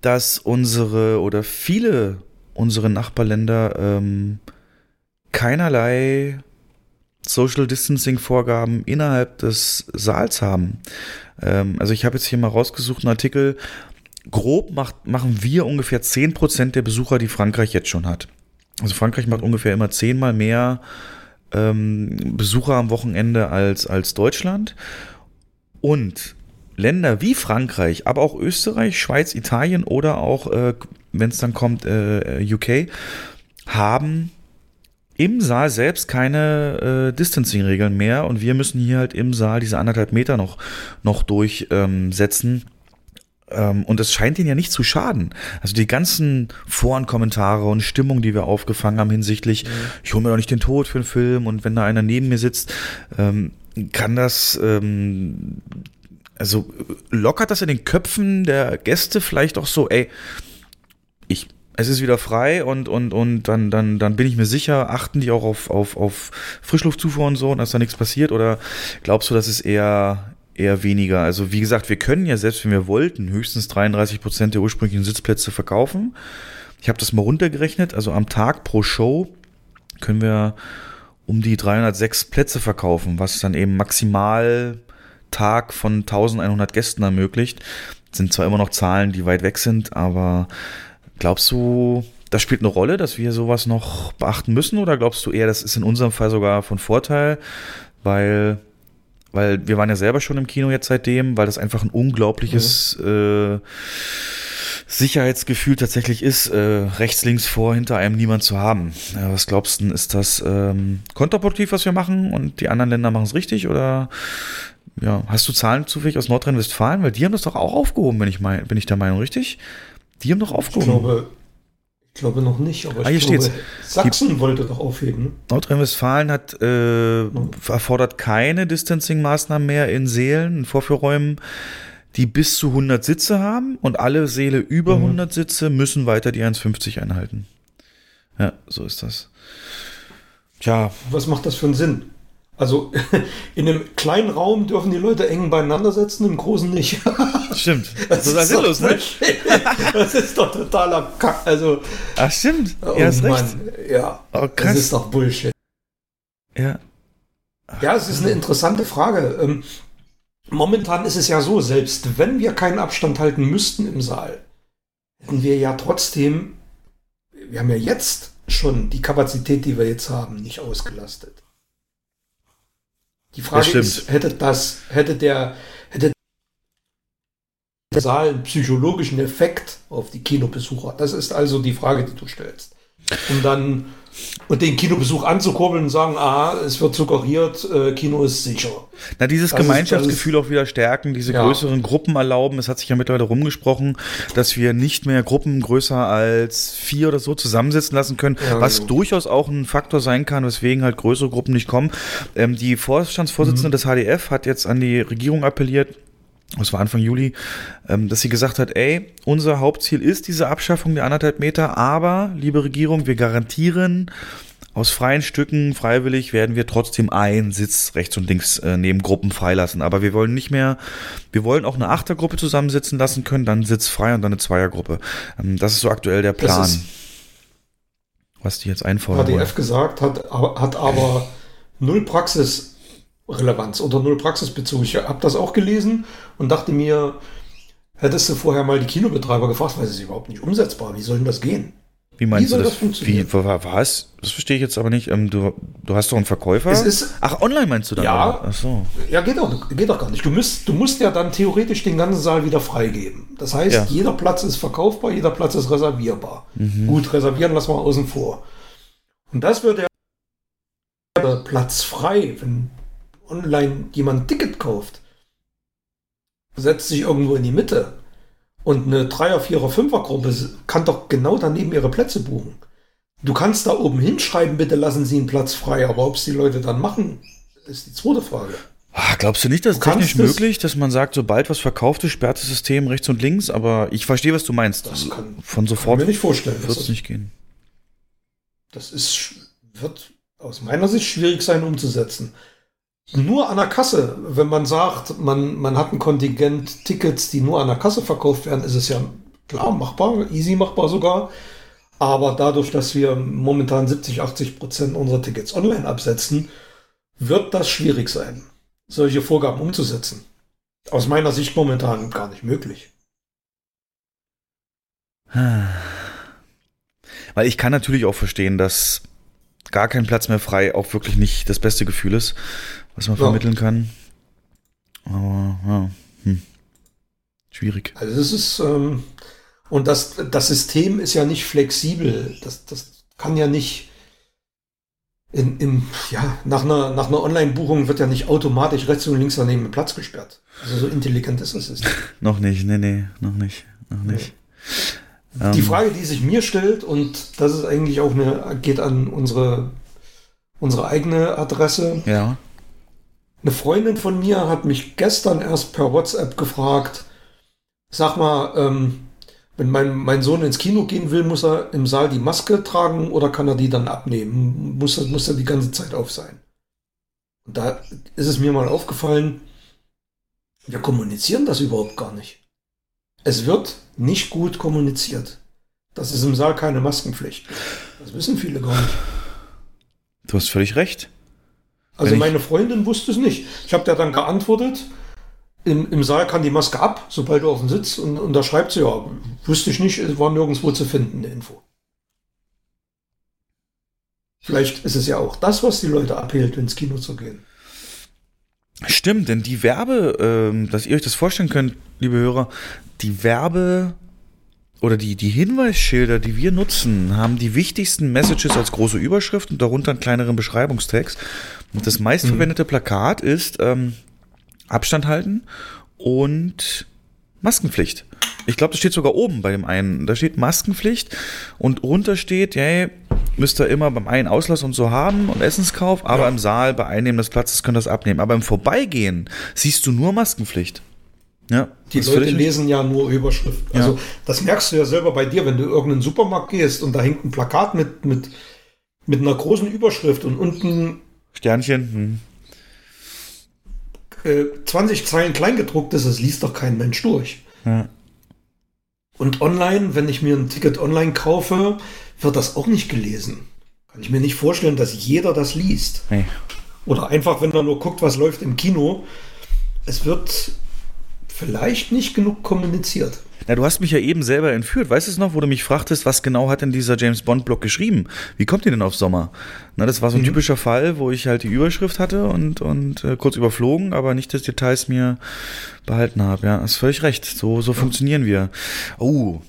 dass unsere oder viele unsere Nachbarländer ähm, keinerlei Social Distancing Vorgaben innerhalb des Saals haben? Ähm, also ich habe jetzt hier mal rausgesucht einen Artikel. Grob macht, machen wir ungefähr 10% der Besucher, die Frankreich jetzt schon hat. Also Frankreich macht ungefähr immer zehnmal mehr ähm, Besucher am Wochenende als, als Deutschland. Und Länder wie Frankreich, aber auch Österreich, Schweiz, Italien oder auch, äh, wenn es dann kommt, äh, UK, haben im Saal selbst keine äh, Distancing-Regeln mehr und wir müssen hier halt im Saal diese anderthalb Meter noch, noch durchsetzen. Ähm, und es scheint ihnen ja nicht zu schaden. Also die ganzen Foren-Kommentare und Stimmung, die wir aufgefangen haben hinsichtlich, mhm. ich hole mir doch nicht den Tod für einen Film und wenn da einer neben mir sitzt, ähm, kann das, ähm, also lockert das in den Köpfen der Gäste vielleicht auch so, ey, ich es ist wieder frei und, und, und dann, dann, dann bin ich mir sicher, achten die auch auf, auf, auf Frischluftzufuhr und so und dass da nichts passiert? Oder glaubst du, dass es eher, eher weniger. Also wie gesagt, wir können ja selbst, wenn wir wollten, höchstens 33 Prozent der ursprünglichen Sitzplätze verkaufen. Ich habe das mal runtergerechnet. Also am Tag pro Show können wir um die 306 Plätze verkaufen, was dann eben maximal Tag von 1100 Gästen ermöglicht. Das sind zwar immer noch Zahlen, die weit weg sind, aber glaubst du, das spielt eine Rolle, dass wir sowas noch beachten müssen? Oder glaubst du eher, das ist in unserem Fall sogar von Vorteil, weil weil wir waren ja selber schon im Kino jetzt seitdem, weil das einfach ein unglaubliches mhm. äh, Sicherheitsgefühl tatsächlich ist, äh, rechts, links, vor, hinter einem niemand zu haben. Ja, was glaubst du, ist das ähm, kontraproduktiv, was wir machen und die anderen Länder machen es richtig oder ja, hast du Zahlen zufällig aus Nordrhein-Westfalen? Weil die haben das doch auch aufgehoben, bin ich, mein, bin ich der Meinung, richtig? Die haben doch aufgehoben. Ich glaube, ich glaube noch nicht, aber ah, ich glaube, steht's. Sachsen Die, wollte doch aufheben. Nordrhein-Westfalen hat äh, erfordert keine Distancing-Maßnahmen mehr in Seelen, in Vorführräumen, die bis zu 100 Sitze haben und alle Säle über mhm. 100 Sitze müssen weiter die 1,50 einhalten. Ja, so ist das. Tja. Was macht das für einen Sinn? Also in einem kleinen Raum dürfen die Leute eng beieinander sitzen, im großen nicht. Stimmt. Das, total ist sinnlos, ne? Das ist doch totaler Kack. Also, Ach, stimmt. oh ja, hast recht. Mann, ja. Oh. Das ist doch Bullshit. Ja. Ja, es ist eine interessante Frage. Ähm, momentan ist es ja so, selbst wenn wir keinen Abstand halten müssten im Saal, hätten wir ja trotzdem, wir haben ja jetzt schon die Kapazität, die wir jetzt haben, nicht ausgelastet. Die Frage ist, hätte das, hätte der, hätte der Saal einen psychologischen Effekt auf die Kinobesucher? Das ist also die Frage, die du stellst. Um dann und den Kinobesuch anzukurbeln und sagen, ah, es wird suggeriert, äh, Kino ist sicher. Na, dieses Das ist- Gemeinschaftsgefühl auch wieder stärken, diese Ja. größeren Gruppen erlauben. Es hat sich ja mittlerweile rumgesprochen, dass wir nicht mehr Gruppen größer als vier oder so zusammensitzen lassen können, Ja, was genau. durchaus auch ein Faktor sein kann, weswegen halt größere Gruppen nicht kommen. Ähm, die Vorstandsvorsitzende Mhm. des HDF hat jetzt an die Regierung appelliert, das war Anfang Juli, ähm, dass sie gesagt hat, ey, unser Hauptziel ist diese Abschaffung der anderthalb Meter, aber, liebe Regierung, wir garantieren, aus freien Stücken, freiwillig, werden wir trotzdem einen Sitz rechts und links äh, neben Gruppen freilassen. Aber wir wollen nicht mehr, wir wollen auch eine Achtergruppe zusammensitzen lassen können, dann Sitz frei und dann eine Zweiergruppe. Ähm, das ist so aktuell der Plan, was die jetzt einfordern. HDF gesagt, hat, hat aber null Praxisrelevanz oder null Praxisbezug. Ich habe das auch gelesen und dachte mir, hättest du vorher mal die Kinobetreiber gefragt, weil es ist überhaupt nicht umsetzbar. Wie soll denn das gehen? Wie meinst soll du das? das funktionieren? Wie, wa- was? Das verstehe ich jetzt aber nicht. Ähm, du, du hast doch einen Verkäufer? Es ist- Ach, online meinst du dann? Ja. oder? Ach so. Ja, geht doch, geht doch gar nicht. Du musst, du musst ja dann theoretisch den ganzen Saal wieder freigeben. Das heißt, Ja. jeder Platz ist verkaufbar, jeder Platz ist reservierbar. Gut, reservieren lassen wir außen vor. Und das wird ja Platz frei, wenn online jemand ein Ticket kauft, setzt sich irgendwo in die Mitte und eine Dreier-, Vierer-, Fünfer-Gruppe kann doch genau daneben ihre Plätze buchen. Du kannst da oben hinschreiben, bitte lassen Sie einen Platz frei, aber ob es die Leute dann machen, ist die zweite Frage. Ah, glaubst du nicht, dass Du technisch möglich, dass man sagt, sobald was verkauft ist, sperrt das System rechts und links? Aber ich verstehe, was du meinst. Das kann, Von kann sofort mir nicht vorstellen. wird es das, nicht gehen. das ist, wird aus meiner Sicht schwierig sein umzusetzen. Nur an der Kasse, wenn man sagt, man, man hat ein Kontingent Tickets, die nur an der Kasse verkauft werden, ist es ja klar machbar, easy machbar sogar. Aber dadurch, dass wir momentan 70, 80 Prozent unserer Tickets online absetzen, wird das schwierig sein, solche Vorgaben umzusetzen. Aus meiner Sicht momentan gar nicht möglich. Weil ich kann natürlich auch verstehen, dass gar kein Platz mehr frei auch wirklich nicht das beste Gefühl ist, was man Ja. vermitteln kann. Aber ja, hm. schwierig. Also es ist, ähm, und das, das System ist ja nicht flexibel. Das, das kann ja nicht in, im, ja, nach einer, nach einer Online-Buchung wird ja nicht automatisch rechts und links daneben ein Platz gesperrt. Also so intelligent ist das System. Noch nicht, nee, nee, noch nicht, noch nicht. Die Ähm, Frage, die sich mir stellt, und das ist eigentlich auch eine, geht an unsere, unsere eigene Adresse. Ja, Eine Freundin von mir hat mich gestern erst per WhatsApp gefragt, sag mal, ähm, wenn mein, mein Sohn ins Kino gehen will, muss er im Saal die Maske tragen oder kann er die dann abnehmen? Muss er, muss er die ganze Zeit auf sein? Und da ist es mir mal aufgefallen, wir kommunizieren das überhaupt gar nicht. Es wird nicht gut kommuniziert. Das ist im Saal keine Maskenpflicht. Das wissen viele gar nicht. du hast völlig recht. Also Wenn meine Freundin wusste es nicht. Ich habe der dann geantwortet, im, im Saal kann die Maske ab, sobald du auf dem Sitz und, und da schreibt sie, ja, wusste ich nicht, es war nirgendwo zu finden, eine Info. Vielleicht ist es ja auch das, was die Leute abhält, ins Kino zu gehen. Stimmt, denn die Werbe, ähm, dass ihr euch das vorstellen könnt, liebe Hörer, die Werbe oder die, die Hinweisschilder, die wir nutzen, haben die wichtigsten Messages als große Überschrift und darunter einen kleineren Beschreibungstext. Und das meistverwendete Plakat ist ähm, Abstand halten und Maskenpflicht. Ich glaube, das steht sogar oben bei dem einen. Da steht Maskenpflicht und runter steht, hey, müsst ihr immer beim einen Auslass und so haben und Essenskauf, aber Ja. im Saal bei Einnehmen des Platzes könnt ihr das abnehmen. Aber im Vorbeigehen siehst du nur Maskenpflicht. Ja, Die Leute lesen ja nur Überschriften. Ja. Also das merkst du ja selber bei dir, wenn du in irgendeinen Supermarkt gehst und da hängt ein Plakat mit, mit, mit einer großen Überschrift und unten Sternchen. Hm. äh, 20 Zeilen kleingedruckt ist, das liest doch kein Mensch durch. Ja. Und online, wenn ich mir ein Ticket online kaufe, wird das auch nicht gelesen. Kann ich mir nicht vorstellen, dass jeder das liest. Nee. Oder einfach, wenn man nur guckt, was läuft im Kino. Es wird vielleicht nicht genug kommuniziert. Na, du hast mich ja eben selber entführt. Weißt du es noch, wo du mich fragtest, was genau hat denn dieser James Bond-Blog geschrieben? Wie kommt ihr denn auf Sommer? Na, das war so ein Mhm. typischer Fall, wo ich halt die Überschrift hatte und, und äh, kurz überflogen, aber nicht das Details mir behalten habe. Ja, hast völlig recht. So, so funktionieren wir. Oh,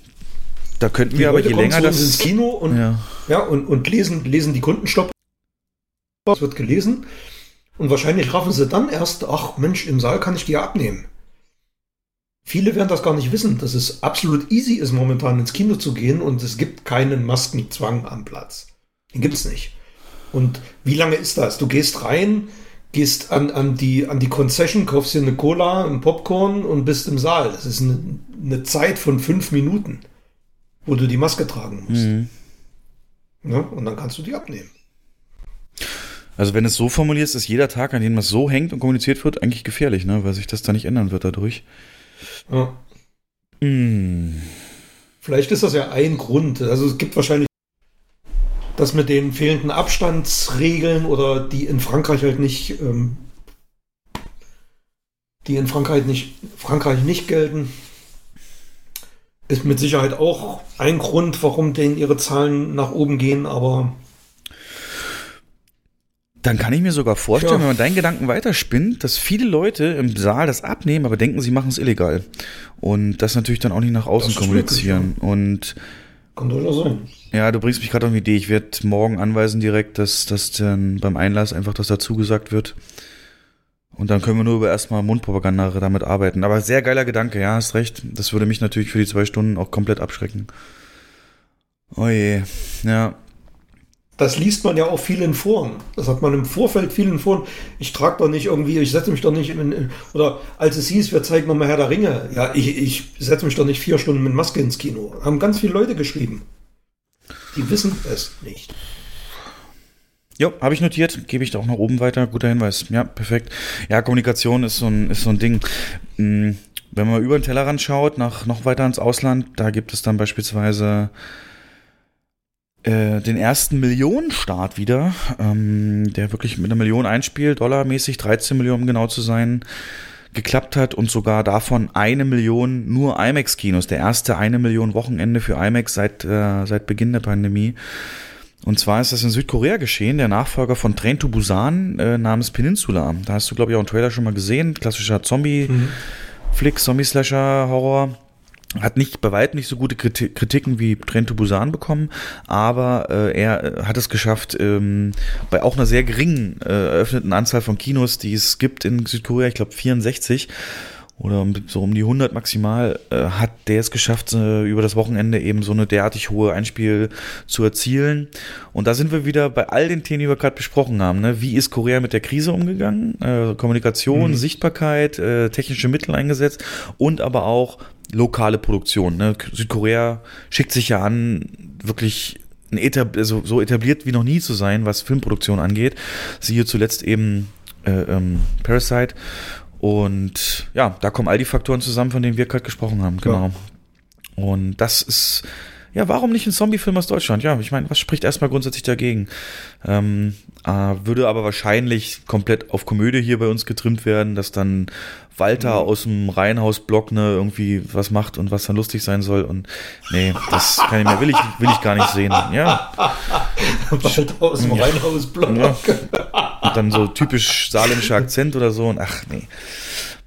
da könnten wir aber Leute je länger uns ins das. Kino und, ja. Ja, und, und lesen, lesen die Kundenstopp. Es wird gelesen. Und wahrscheinlich raffen sie dann erst, ach Mensch, im Saal kann ich die ja abnehmen. Viele werden das gar nicht wissen, dass es absolut easy ist, momentan ins Kino zu gehen und es gibt keinen Maskenzwang am Platz. Den gibt es nicht. Und wie lange ist das? Du gehst rein, gehst an, an, die, an die Concession, kaufst dir eine Cola, ein Popcorn und bist im Saal. Das ist eine, eine Zeit von fünf Minuten, wo du die Maske tragen musst. Mhm. Ja, und dann kannst du die abnehmen. Also wenn es so formulierst, ist jeder Tag, an dem das so hängt und kommuniziert wird, eigentlich gefährlich, ne? Weil sich das da nicht ändern wird dadurch. Ja. Mm. Vielleicht ist das ja ein Grund. Also es gibt wahrscheinlich das mit den fehlenden Abstandsregeln oder die in Frankreich halt nicht, ähm, die in Frankreich nicht, Frankreich nicht gelten. Ist mit Sicherheit auch ein Grund, warum denen ihre Zahlen nach oben gehen, aber Dann kann ich mir sogar vorstellen, Ja. wenn man deinen Gedanken weiterspinnt, dass viele Leute im Saal das abnehmen, aber denken, sie machen es illegal. Und das natürlich dann auch nicht nach außen Das ist kommunizieren. Und kann durchaus sein. ja, du bringst mich gerade auf eine Idee. Ich werde morgen anweisen direkt, dass, dass dann beim Einlass einfach das dazu gesagt wird. Und dann können wir nur über erstmal Mundpropaganda damit arbeiten. Aber sehr geiler Gedanke, ja, hast recht. Das würde mich natürlich für die zwei Stunden auch komplett abschrecken. Oh je, ja. Das liest man ja auch viel in Foren. Das hat man im Vorfeld viel in Foren. Ich trage doch nicht irgendwie, ich setze mich doch nicht in, oder als es hieß, wir zeigen nochmal Herr der Ringe. Ja, ich, ich setze mich doch nicht vier Stunden mit Maske ins Kino. Haben ganz viele Leute geschrieben. Die wissen es nicht. Jo, habe ich notiert, gebe ich da auch nach oben weiter. Guter Hinweis. Ja, perfekt. Ja, Kommunikation ist so ein, ist so ein Ding. Mm, Wenn man über den Tellerrand schaut, nach, noch weiter ins Ausland, da gibt es dann beispielsweise äh, den ersten Millionenstart wieder, ähm, der wirklich mit einer Million einspielt, dollarmäßig, 13 Millionen um genau zu sein, geklappt hat und sogar davon eine Million nur IMAX-Kinos. Der erste eine Million Wochenende für IMAX seit, äh, seit Beginn der Pandemie. Und zwar ist das in Südkorea geschehen, der Nachfolger von Train to Busan äh, namens Peninsula. Da hast du, glaube ich, auch einen Trailer schon mal gesehen. Klassischer Zombie-Flick, Zombie-Slasher-Horror. Hat nicht bei weitem nicht so gute Kriti- Kritiken wie Train to Busan bekommen, aber äh, er äh, hat es geschafft, ähm, bei auch einer sehr geringen äh, eröffneten Anzahl von Kinos, die es gibt in Südkorea, ich glaube 64, oder so um die 100 maximal, äh, hat der es geschafft, äh, über das Wochenende eben so eine derartig hohe Einspiel zu erzielen. Und da sind wir wieder bei all den Themen, die wir gerade besprochen haben. Ne? Wie ist Korea mit der Krise umgegangen? Äh, Kommunikation, Sichtbarkeit, äh, technische Mittel eingesetzt und aber auch lokale Produktion. Ne? Südkorea schickt sich ja an, wirklich etab also so etabliert wie noch nie zu sein, was Filmproduktion angeht. Siehe zuletzt eben äh, ähm, Parasite. Und ja, da kommen all die Faktoren zusammen, von denen wir gerade gesprochen haben. Genau. Und das ist, ja, warum nicht ein Zombie-Film aus Deutschland? Ja, ich meine, was spricht erstmal grundsätzlich dagegen? Ähm, äh, würde aber wahrscheinlich komplett auf Komödie hier bei uns getrimmt werden, dass dann Walter aus dem Reihenhaus-Block ne, irgendwie was macht und was dann lustig sein soll. Und nee, das kann ich mir, will ich, will ich gar nicht sehen. Ja, Bald aus dem Rheinhausblock. ja. Und dann so typisch saarländischer Akzent oder so. Und ach nee,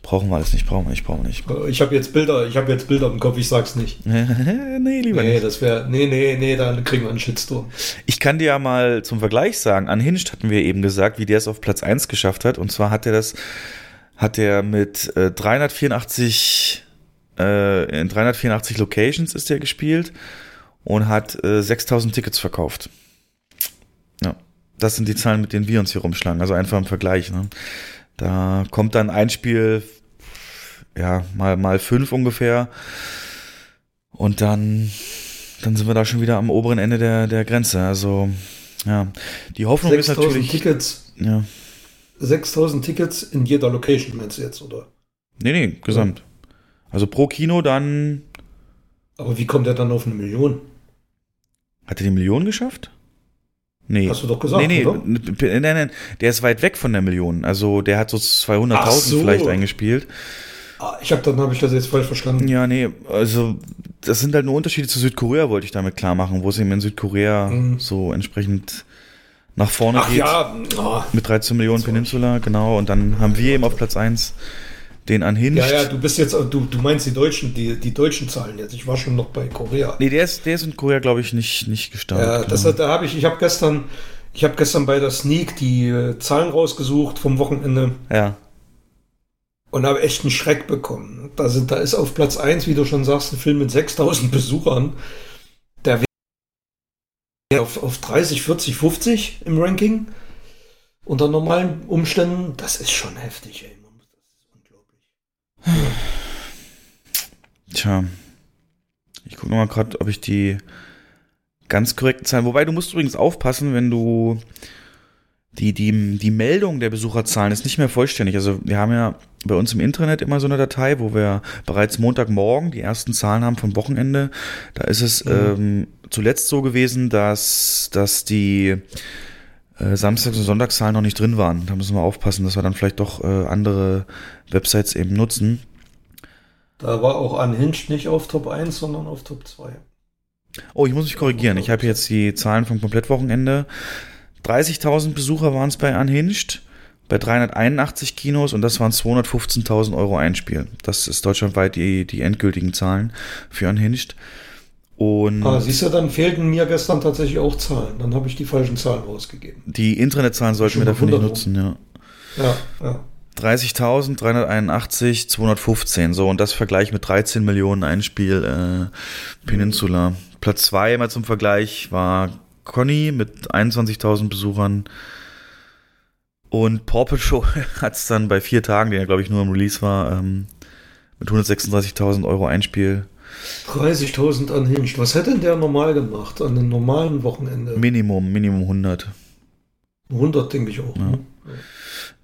brauchen wir alles nicht, brauchen wir nicht, brauchen wir nicht. Ich habe jetzt Bilder, ich habe jetzt Bilder im Kopf, ich sag's nicht. nee, lieber Nee, nicht. das wäre, nee, nee, nee, dann kriegen wir einen Shitstorm. Ich kann dir ja mal zum Vergleich sagen, Unhinged hatten wir eben gesagt, wie der es auf Platz 1 geschafft hat. Und zwar hat er das, hat er mit äh, 384, äh, in 384 Locations ist er gespielt und hat äh, 6000 Tickets verkauft. Das sind die Zahlen, mit denen wir uns hier rumschlagen. Also einfach im Vergleich. Ne? Da kommt dann ein Spiel, ja, mal, mal fünf ungefähr. Und dann, dann sind wir da schon wieder am oberen Ende der, der Grenze. Also, ja. Die Hoffnung ist 6000 natürlich. Tickets Ja, 6000 Tickets in jeder Location, meinst du jetzt, oder? Nee, nee, gesamt. Also pro Kino dann. Aber wie kommt er dann auf eine Million? Hat er die Million geschafft? Nee. Hast du doch gesagt, nee, nee, oder? Nein, nein, der ist weit weg von der Million. Also der hat so 200.000 Ach so. vielleicht eingespielt. Ah, ich habe dann habe ich das jetzt falsch verstanden. Ja, nee, also das sind halt nur Unterschiede zu Südkorea, wollte ich damit klar machen, wo es eben in Südkorea Mhm. so entsprechend nach vorne Ach geht. ja, ah, Mit 13 Millionen Peninsula, genau. Und dann haben wir eben auf Platz 1 den Unhinged. ja, ja, du bist jetzt, du, du meinst die deutschen, die, die deutschen Zahlen jetzt. Ich war schon noch bei Korea. Nee, der ist, der ist in Korea, glaube ich, nicht, nicht gestartet. Ja, das, genau. da habe ich, ich habe gestern, ich habe gestern bei der Sneak die äh, Zahlen rausgesucht vom Wochenende ja. und habe echt einen Schreck bekommen. Da, sind, da ist auf Platz 1, wie du schon sagst, ein Film mit 6000 Besuchern. Der wäre auf, auf 30, 40, 50 im Ranking. Unter normalen Umständen, das ist schon heftig, ey. Mann. Das ist unglaublich. Tja. Ich gucke nochmal gerade, ob ich die ganz korrekten Zahlen. Wobei du musst übrigens aufpassen, wenn du die, die, die Meldung der Besucherzahlen ist nicht mehr vollständig. Also wir haben ja bei uns im Internet immer so eine Datei, wo wir bereits Montagmorgen die ersten Zahlen haben vom Wochenende. Da ist es ähm, zuletzt so gewesen, dass, dass die äh, Samstags- und Sonntagszahlen noch nicht drin waren. Da müssen wir aufpassen, dass wir dann vielleicht doch äh, andere Websites eben nutzen. Da war auch Unhinged nicht auf Top 1, sondern auf Top 2. Oh, ich muss mich korrigieren. Ich habe jetzt die Zahlen vom Komplettwochenende. 30.000 Besucher waren es bei Unhinged, bei 381 Kinos und das waren 215.000 Euro Einspiel. Das ist deutschlandweit die, die endgültigen Zahlen für Unhinged. Und Ah, siehst du, dann fehlten mir gestern tatsächlich auch Zahlen. Dann habe ich die falschen Zahlen rausgegeben. die Internetzahlen sollten wir dafür nicht nutzen, ja. Ja, ja. 30.000, 381, 215. So, und das Vergleich mit 13 Millionen Einspiel äh, Peninsula. Platz zwei mal zum Vergleich war Conny mit 21.000 Besuchern. Und Paw Patrol hat es dann bei vier Tagen, der ja, glaube ich, nur im Release war, ähm, mit 136.000 Euro Einspiel. 30.000 Unhinged. Was hätte denn der normal gemacht an einem normalen Wochenende? Minimum, Minimum 100. 100, denke ich auch. Ja. ne?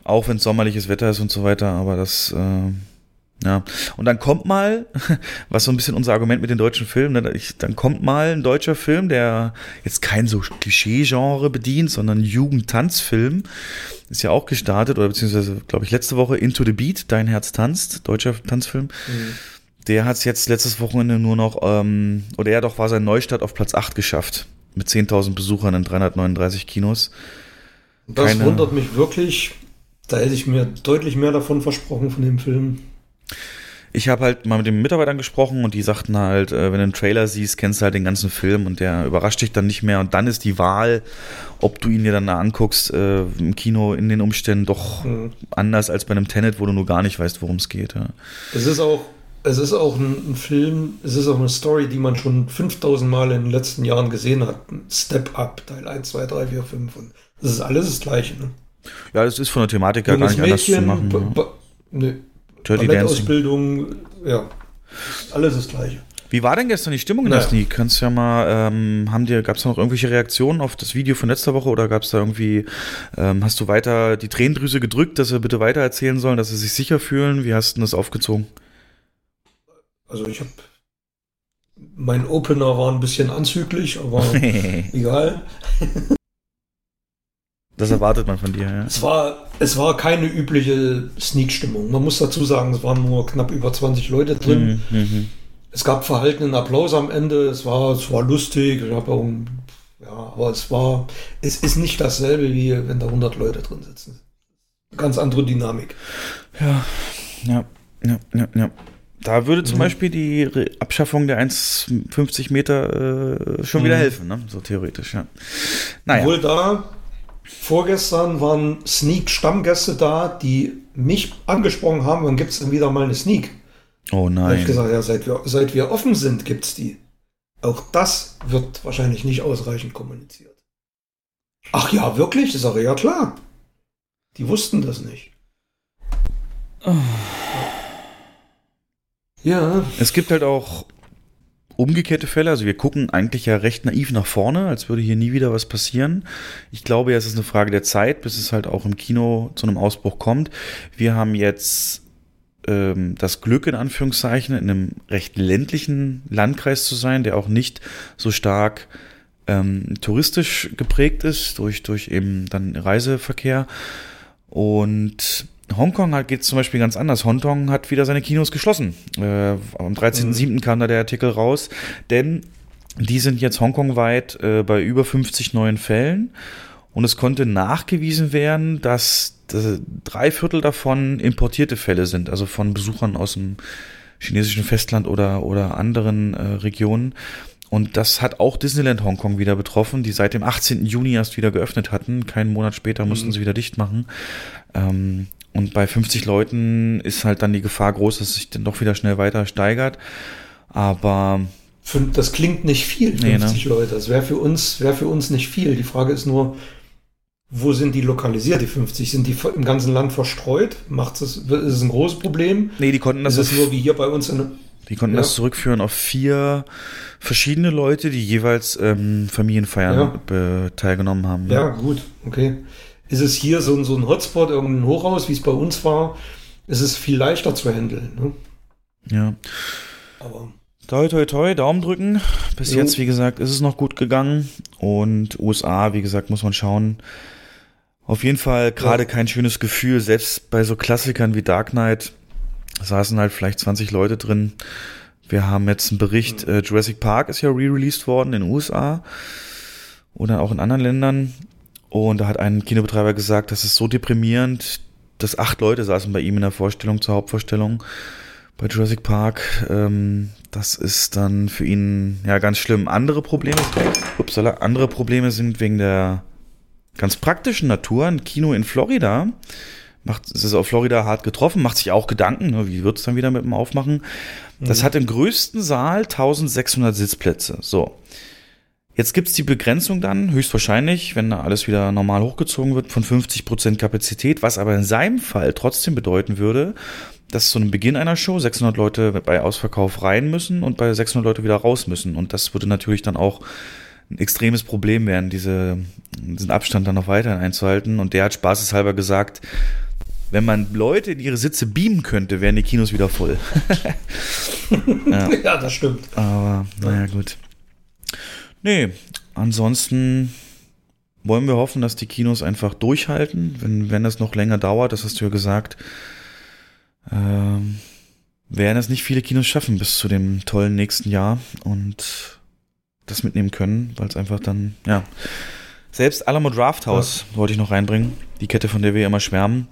Auch wenn sommerliches Wetter ist und so weiter, aber das, äh, ja. Und dann kommt mal, was so ein bisschen unser Argument mit den deutschen Filmen, ne, dann kommt mal ein deutscher Film, der jetzt kein so Klischee-Genre bedient, sondern Jugendtanzfilm, ist ja auch gestartet, oder beziehungsweise, glaube ich, letzte Woche Into the Beat, Dein Herz tanzt, deutscher Tanzfilm. Mhm. Der hat es jetzt letztes Wochenende nur noch, ähm, oder ja doch, war sein Neustart auf Platz 8 geschafft. Mit 10.000 Besuchern in 339 Kinos. Das Keine- wundert mich wirklich. Da hätte ich mir deutlich mehr davon versprochen von dem Film. Ich habe halt mal mit den Mitarbeitern gesprochen und die sagten halt, äh, wenn du einen Trailer siehst, kennst du halt den ganzen Film und der überrascht dich dann nicht mehr. Und dann ist die Wahl, ob du ihn dir dann da anguckst, äh, im Kino in den Umständen doch Mhm. anders als bei einem Tenet, wo du nur gar nicht weißt, worum es geht. Ja. Es ist auch, es ist auch ein, ein Film, es ist auch eine Story, die man schon 5000 Mal in den letzten Jahren gesehen hat. Step Up, Teil 1, 2, 3, 4, 5. Und das ist alles das Gleiche. Ne? ja, das ist von der Thematik ja gar nicht anders zu Mädchen, machen. ba- Ja. ne, Dirty Dancing. Ballettausbildung, ja. Alles das Gleiche. Wie war denn gestern die Stimmung in der Naja. Sneak? Kannst ja mal, ähm, haben dir, gab es da noch irgendwelche Reaktionen auf das Video von letzter Woche oder gab es da irgendwie, ähm, hast du weiter die Tränendrüse gedrückt, dass sie bitte weiter erzählen sollen, dass sie sich sicher fühlen? Wie hast du denn das aufgezogen? Also ich habe mein Opener war ein bisschen anzüglich, aber egal. Das erwartet man von dir, ja. Es war, es war keine übliche Sneak-Stimmung. Man muss dazu sagen, es waren nur knapp über 20 Leute drin. Mhm, mhm. Es gab verhaltenen Applaus am Ende. Es war, es war lustig. Ich hab auch, ja, aber es war, es ist nicht dasselbe, wie wenn da 100 Leute drin sitzen. Ganz andere Dynamik. Ja, ja, ja, ja, ja. Da würde zum Mhm. Beispiel die Re Abschaffung der 1,50 Meter äh, schon wieder Mhm. helfen, ne? So theoretisch, ja. Naja. Obwohl da vorgestern waren Sneak-Stammgäste da, die mich angesprochen haben, wann gibt es denn wieder mal eine Sneak? oh Da habe ich nein. gesagt, ja, seit wir, seit wir offen sind, gibt es die. Auch das wird wahrscheinlich nicht ausreichend kommuniziert. Ach ja, wirklich? Ich sage, ja klar. Die wussten das nicht. Ja, Es gibt halt auch umgekehrte Fälle. Also wir gucken eigentlich ja recht naiv nach vorne, als würde hier nie wieder was passieren. Ich glaube, ja, es ist eine Frage der Zeit, bis es halt auch im Kino zu einem Ausbruch kommt. Wir haben jetzt ähm, das Glück, in Anführungszeichen, in einem recht ländlichen Landkreis zu sein, der auch nicht so stark ähm, touristisch geprägt ist, durch, durch eben dann Reiseverkehr. Und Hongkong geht es zum Beispiel ganz anders. Hongkong hat wieder seine Kinos geschlossen. Äh, am 13.07. Mhm. kam da der Artikel raus, denn die sind jetzt hongkongweit äh, bei über 50 neuen Fällen und es konnte nachgewiesen werden, dass, dass drei Viertel davon importierte Fälle sind, also von Besuchern aus dem chinesischen Festland oder, oder anderen äh, Regionen. Und das hat auch Disneyland Hongkong wieder betroffen, die seit dem 18. Juni erst wieder geöffnet hatten. Keinen Monat später mussten mhm. sie wieder dicht machen. Ähm, und bei 50 Leuten ist halt dann die Gefahr groß, dass sich dann doch wieder schnell weiter steigert. Aber das klingt nicht viel, 50 nee, ne? Leute. Das wäre für uns, wäre für uns nicht viel. Die Frage ist nur, wo sind die lokalisiert, die 50? Sind die im ganzen Land verstreut? Macht es, ist es ein großes Problem? Nee, die konnten das. Ist es nur wie hier bei uns in, die konnten ja. das zurückführen auf vier verschiedene Leute, die jeweils ähm, Familienfeiern ja. teilgenommen haben. Ja. ja, gut, okay. Ist es hier so, so ein Hotspot, irgendein Hochhaus, wie es bei uns war, ist es viel leichter zu handeln. Ne? Ja. Aber. Toi, toi, toi, Daumen drücken. Bis jo. jetzt, wie gesagt, ist es noch gut gegangen. Und USA, wie gesagt, muss man schauen. Auf jeden Fall gerade ja. kein schönes Gefühl, selbst bei so Klassikern wie Dark Knight saßen halt vielleicht 20 Leute drin. Wir haben jetzt einen Bericht, äh, Jurassic Park ist ja re-released worden in den USA oder auch in anderen Ländern. Und da hat ein Kinobetreiber gesagt, das ist so deprimierend, dass acht Leute saßen bei ihm in der Vorstellung zur Hauptvorstellung bei Jurassic Park. Ähm, das ist dann für ihn ja ganz schlimm. Andere Probleme, upsala, andere Probleme sind wegen der ganz praktischen Natur. Ein Kino in Florida macht, es ist auf Florida hart getroffen, macht sich auch Gedanken, ne, wie wird es dann wieder mit dem Aufmachen. Das mhm. hat im größten Saal 1600 Sitzplätze. So. Jetzt gibt's die Begrenzung dann, höchstwahrscheinlich, wenn da alles wieder normal hochgezogen wird, von 50 Prozent Kapazität, was aber in seinem Fall trotzdem bedeuten würde, dass zu einem Beginn einer Show 600 Leute bei Ausverkauf rein müssen und bei 600 Leute wieder raus müssen. Und das würde natürlich dann auch ein extremes Problem werden, diese, diesen Abstand dann noch weiterhin einzuhalten. Und der hat spaßeshalber gesagt, wenn man Leute in ihre Sitze beamen könnte, wären die Kinos wieder voll. ja. ja. das stimmt. Aber naja, gut. Nee, ansonsten wollen wir hoffen, dass die Kinos einfach durchhalten, wenn, wenn das noch länger dauert, das hast du ja gesagt, ähm, werden es nicht viele Kinos schaffen bis zu dem tollen nächsten Jahr und das mitnehmen können, weil es einfach dann, ja, selbst Alamo Drafthouse ja. wollte ich noch reinbringen, die Kette, von der wir immer schwärmen,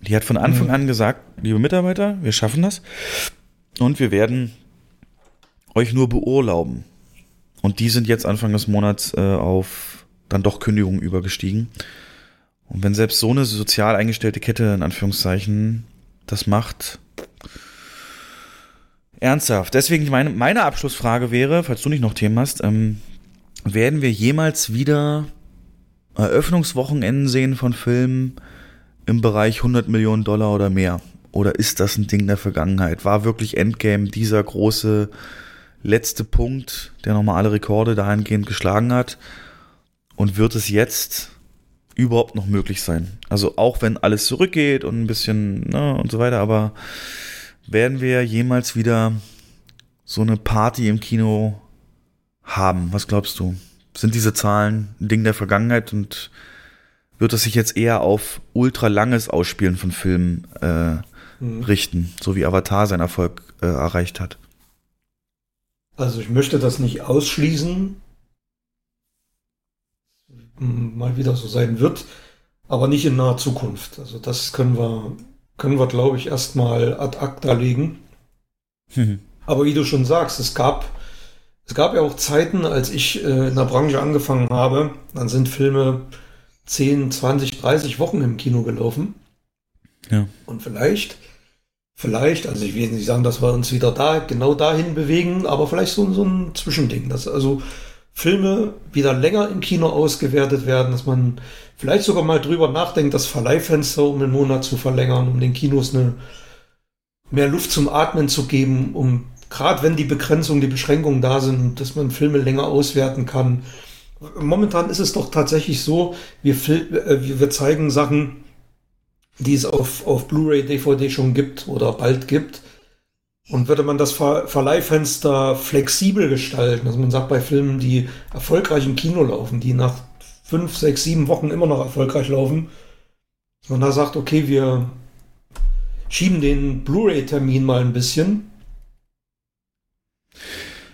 die hat von Anfang mhm. an gesagt, liebe Mitarbeiter, wir schaffen das und wir werden euch nur beurlauben. Und die sind jetzt Anfang des Monats äh, auf dann doch Kündigungen übergestiegen. Und wenn selbst so eine sozial eingestellte Kette in Anführungszeichen das macht, ernsthaft. Deswegen meine, meine Abschlussfrage wäre, falls du nicht noch Themen hast, ähm, werden wir jemals wieder Eröffnungswochenenden sehen von Filmen, im Bereich 100 Millionen Dollar oder mehr? Oder ist das ein Ding der Vergangenheit? War wirklich Endgame dieser große letzte Punkt, der nochmal alle Rekorde dahingehend geschlagen hat? Und wird es jetzt überhaupt noch möglich sein? Also auch wenn alles zurückgeht und ein bisschen ne, und so weiter, aber werden wir jemals wieder so eine Party im Kino haben? Was glaubst du? Sind diese Zahlen ein Ding der Vergangenheit und wird es sich jetzt eher auf ultra langes Ausspielen von Filmen äh, mhm. richten, so wie Avatar seinen Erfolg äh, erreicht hat. Also ich möchte das nicht ausschließen, mal wieder so sein wird, aber nicht in naher Zukunft. Also das können wir, können wir, glaube ich, erstmal ad acta legen. Mhm. Aber wie du schon sagst, es gab, es gab ja auch Zeiten, als ich äh, in der Branche angefangen habe, dann sind Filme 10, 20, 30 Wochen im Kino gelaufen. Ja. Und vielleicht, vielleicht, also ich will nicht sagen, dass wir uns wieder da, genau dahin bewegen, aber vielleicht so, so ein Zwischending, dass also Filme wieder länger im Kino ausgewertet werden, dass man vielleicht sogar mal drüber nachdenkt, das Verleihfenster um einen Monat zu verlängern, um den Kinos eine mehr Luft zum Atmen zu geben, um gerade wenn die Begrenzungen, die Beschränkungen da sind, dass man Filme länger auswerten kann. Momentan ist es doch tatsächlich so, wir, äh, wir zeigen Sachen, die es auf, auf Blu-ray, DVD schon gibt oder bald gibt. Und würde man das Ver Verleihfenster flexibel gestalten, dass man sagt, bei Filmen, die erfolgreich im Kino laufen, die nach fünf, sechs, sieben Wochen immer noch erfolgreich laufen, dass man da sagt, okay, wir schieben den Blu-ray-Termin mal ein bisschen.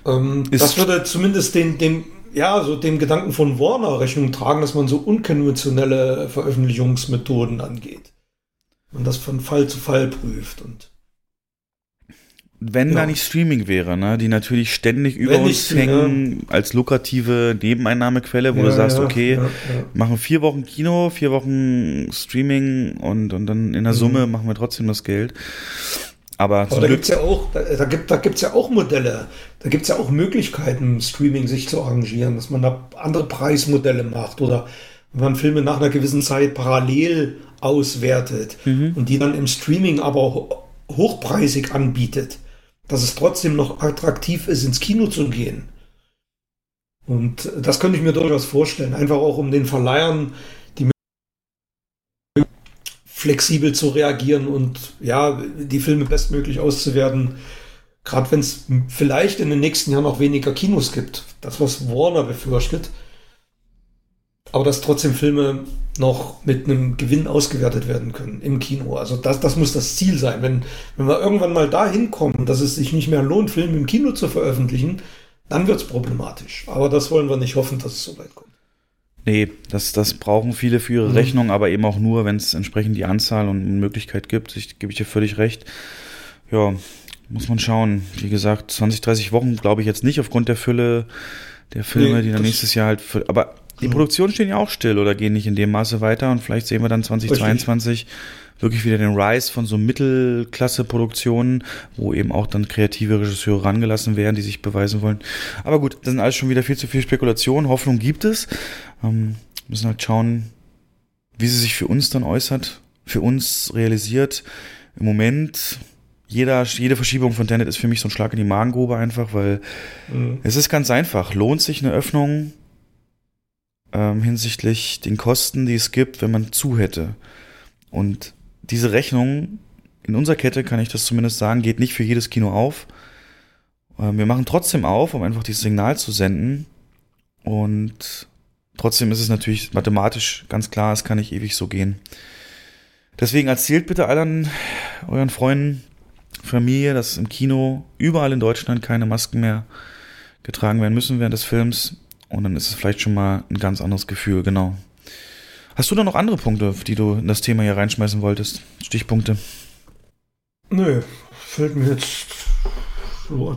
Ähm, das würde zumindest den, dem, ja, so dem Gedanken von Warner Rechnung tragen, dass man so unkonventionelle Veröffentlichungsmethoden angeht. Und das von Fall zu Fall prüft und wenn ja. da nicht Streaming wäre, ne, die natürlich ständig über Wenn uns hängen ja. als lukrative Nebeneinnahmequelle, wo ja, du sagst, okay, machen vier Wochen Kino, vier Wochen Streaming und, und dann in der mhm. Summe machen wir trotzdem das Geld. Aber, Aber da gibt es ja auch, da, da gibt da gibt's ja auch Modelle, da gibt es ja auch Möglichkeiten, Streaming sich zu arrangieren, dass man da andere Preismodelle macht oder wenn man Filme nach einer gewissen Zeit parallel auswertet mhm. und die dann im Streaming aber hochpreisig anbietet dass es trotzdem noch attraktiv ist, ins Kino zu gehen. Und das könnte ich mir durchaus vorstellen. Einfach auch um den Verleihern die flexibel zu reagieren und ja, die Filme bestmöglich auszuwerten. Gerade wenn es vielleicht in den nächsten Jahren noch weniger Kinos gibt. Das, was Warner befürchtet aber dass trotzdem Filme noch mit einem Gewinn ausgewertet werden können im Kino. Also das, das muss das Ziel sein. Wenn, wenn wir irgendwann mal dahin kommen, dass es sich nicht mehr lohnt, Filme im Kino zu veröffentlichen, dann wird es problematisch. Aber das wollen wir nicht hoffen, dass es so weit kommt. Nee, das, das brauchen viele für ihre mhm. Rechnung, aber eben auch nur, wenn es entsprechend die Anzahl und Möglichkeit gibt. Ich gebe ich dir völlig recht. Ja, muss man schauen. Wie gesagt, 20, 30 Wochen glaube ich jetzt nicht aufgrund der Fülle der Filme, nee, die dann nächstes Jahr halt. Für, aber die hm. Produktionen stehen ja auch still oder gehen nicht in dem Maße weiter und vielleicht sehen wir dann 2022 Richtig. wirklich wieder den Rise von so Mittelklasse-Produktionen, wo eben auch dann kreative Regisseure rangelassen werden, die sich beweisen wollen. Aber gut, das sind alles schon wieder viel zu viel Spekulation. Hoffnung gibt es. Ähm, müssen halt schauen, wie sie sich für uns dann äußert, für uns realisiert. Im Moment jeder, jede Verschiebung von Tenet ist für mich so ein Schlag in die Magengrube einfach, weil mhm. es ist ganz einfach. Lohnt sich eine Öffnung ähm, hinsichtlich den Kosten, die es gibt, wenn man zu hätte. Und diese Rechnung in unserer Kette, kann ich das zumindest sagen, geht nicht für jedes Kino auf. Ähm, wir machen trotzdem auf, um einfach dieses Signal zu senden. Und trotzdem ist es natürlich mathematisch ganz klar, es kann nicht ewig so gehen. Deswegen erzählt bitte allen euren Freunden, Familie, dass im Kino überall in Deutschland keine Masken mehr getragen werden müssen während des Films. Und dann ist es vielleicht schon mal ein ganz anderes Gefühl, genau. Hast du da noch andere Punkte, die du in das Thema hier reinschmeißen wolltest? Stichpunkte? Nö, fällt mir jetzt so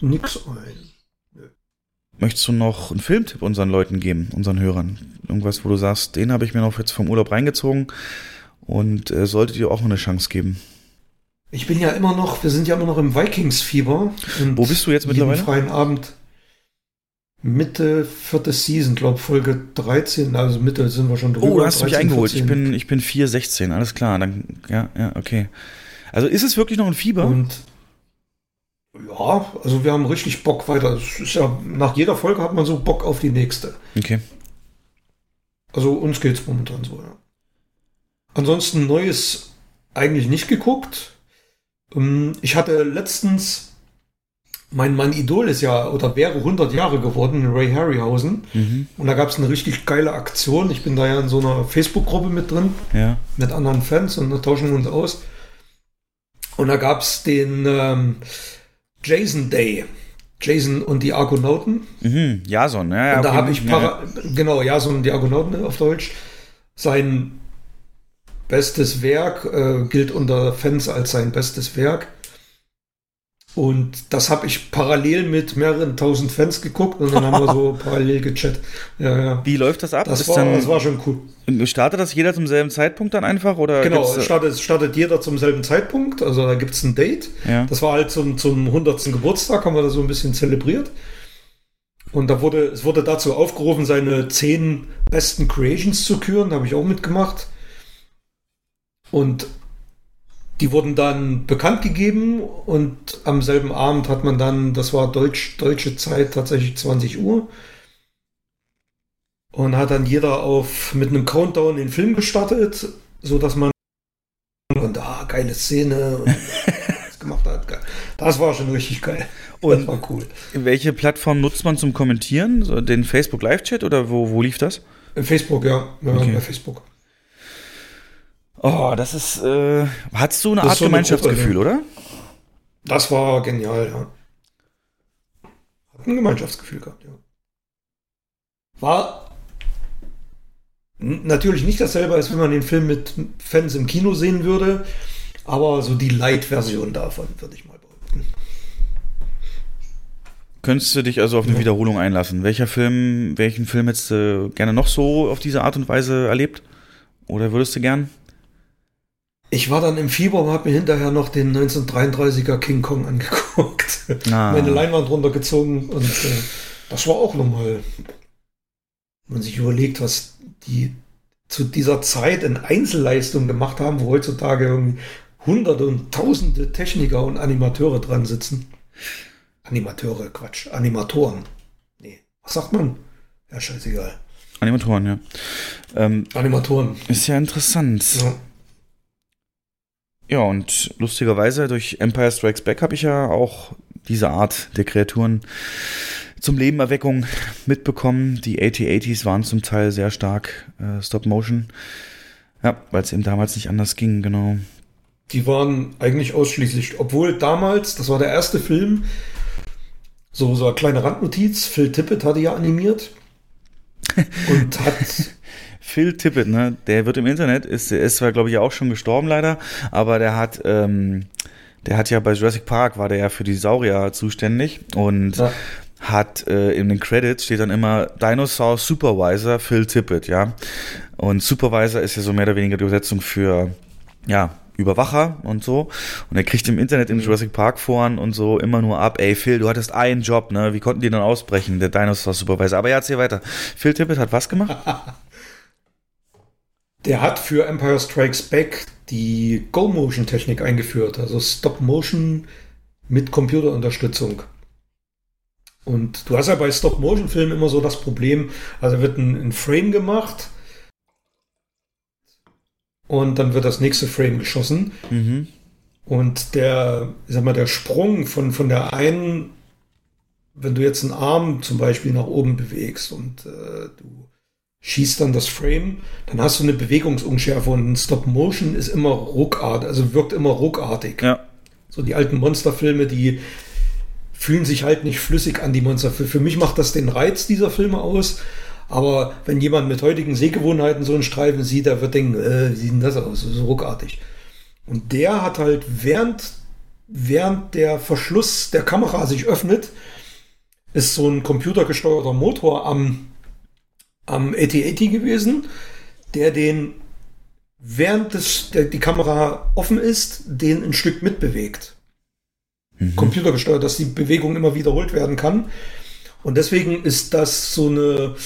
nix ein. Nö. Möchtest du noch einen Filmtipp unseren Leuten geben, unseren Hörern? Irgendwas, wo du sagst, den habe ich mir noch jetzt vom Urlaub reingezogen und äh, solltet ihr auch eine Chance geben? Ich bin ja immer noch, wir sind ja immer noch im Vikings-Fieber. Wo bist du jetzt mittlerweile? freien Abend. Mitte vierte Season, glaube Folge 13, also Mitte sind wir schon drüber. Oh, du hast 13, mich eingeholt. 14. Ich bin, ich bin 416, alles klar. Dann, ja, ja, okay. Also ist es wirklich noch ein Fieber? Und ja, also wir haben richtig Bock weiter. Es ist ja, nach jeder Folge hat man so Bock auf die nächste. Okay. Also uns geht's momentan so, ja. Ansonsten Neues eigentlich nicht geguckt. Ähm, ich hatte letztens mein, mein Idol ist ja oder wäre 100 Jahre geworden, Ray Harryhausen. Mhm. Und da gab es eine richtig geile Aktion. Ich bin da ja in so einer Facebook-Gruppe mit drin, ja. mit anderen Fans und da tauschen wir uns aus. Und da gab es den ähm, Jason Day. Jason und die Argonauten. Mhm, Jason, ja, ja. Und da habe ich, ja. genau, Jason und die Argonauten auf Deutsch. Sein bestes Werk äh, gilt unter Fans als sein bestes Werk. Und das habe ich parallel mit mehreren tausend Fans geguckt und dann haben wir so parallel gechattet. Ja, ja. Wie läuft das ab? Das, war, dann, das war schon cool. Startet das jeder zum selben Zeitpunkt dann einfach? Oder genau, es startet, startet jeder zum selben Zeitpunkt. Also da gibt es ein Date. Ja. Das war halt zum, zum 100. Geburtstag, haben wir da so ein bisschen zelebriert. Und da wurde, es wurde dazu aufgerufen, seine zehn besten Creations zu küren. Da habe ich auch mitgemacht. Und die wurden dann bekannt gegeben und am selben Abend hat man dann, das war Deutsch, deutsche Zeit, tatsächlich 20 Uhr. Und hat dann jeder auf mit einem Countdown den Film gestartet, so dass man und ah, geile Szene und gemacht hat. Das war schon richtig geil. Und das war cool. Welche Plattform nutzt man zum Kommentieren? So den Facebook Live-Chat oder wo, wo lief das? Facebook, ja. ja okay. Bei Facebook. Oh, das ist. Äh, hattest du eine das Art so Gemeinschaftsgefühl, Gruppe, oder? Das war genial, ja. Hat ein Gemeinschaftsgefühl gehabt, ja. War natürlich nicht dasselbe, als wenn man den Film mit Fans im Kino sehen würde, aber so die Light-Version davon, würde ich mal behaupten. Könntest du dich also auf eine ja. Wiederholung einlassen? Welcher Film, welchen Film hättest du gerne noch so auf diese Art und Weise erlebt? Oder würdest du gern? Ich war dann im Fieber und habe mir hinterher noch den 1933er King Kong angeguckt. Ah. Meine Leinwand runtergezogen und äh, das war auch nochmal, wenn man sich überlegt, was die zu dieser Zeit in Einzelleistungen gemacht haben, wo heutzutage irgendwie hunderte und tausende Techniker und Animateure dran sitzen. Animateure, Quatsch, Animatoren. Nee, was sagt man? Ja, scheißegal. Animatoren, ja. Ähm, Animatoren. Ist ja interessant. Ja. Ja, und lustigerweise durch Empire Strikes Back habe ich ja auch diese Art der Kreaturen zum Lebenerweckung mitbekommen. Die AT-80s waren zum Teil sehr stark äh, Stop-Motion. Ja, weil es eben damals nicht anders ging, genau. Die waren eigentlich ausschließlich, obwohl damals, das war der erste Film, so, so eine kleine Randnotiz, Phil Tippett hatte ja animiert und hat Phil Tippett, ne, der wird im Internet, ist, ist zwar, glaube ich, auch schon gestorben leider, aber der hat, ähm, der hat ja bei Jurassic Park, war der ja für die Saurier zuständig und ja. hat äh, in den Credits steht dann immer Dinosaur Supervisor Phil Tippett, ja. Und Supervisor ist ja so mehr oder weniger die Übersetzung für, ja, Überwacher und so. Und er kriegt im Internet in mhm. Jurassic Park Foren und so immer nur ab, ey Phil, du hattest einen Job, ne? Wie konnten die dann ausbrechen, der Dinosaur Supervisor? Aber ja, erzähl weiter. Phil Tippett hat was gemacht? Der hat für Empire Strikes Back die Go-Motion-Technik eingeführt, also Stop-Motion mit Computerunterstützung. Und du hast ja bei Stop-Motion-Filmen immer so das Problem, also wird ein, ein, Frame gemacht und dann wird das nächste Frame geschossen. Mhm. Und der, ich sag mal, der Sprung von, von der einen, wenn du jetzt einen Arm zum Beispiel nach oben bewegst und äh, du schießt dann das Frame, dann hast du eine Bewegungsunschärfe und ein Stop Motion ist immer ruckartig, also wirkt immer ruckartig. Ja. So die alten Monsterfilme, die fühlen sich halt nicht flüssig an die Monster. Für, für mich macht das den Reiz dieser Filme aus. Aber wenn jemand mit heutigen Sehgewohnheiten so einen Streifen sieht, der wird denken, äh, wie sieht denn das aus? So ruckartig. Und der hat halt während, während der Verschluss der Kamera sich öffnet, ist so ein computergesteuerter Motor am am AT-80 gewesen, der den, während des, der, die Kamera offen ist, den ein Stück mitbewegt. Mhm. Computergesteuert, dass die Bewegung immer wiederholt werden kann. Und deswegen ist das so eine,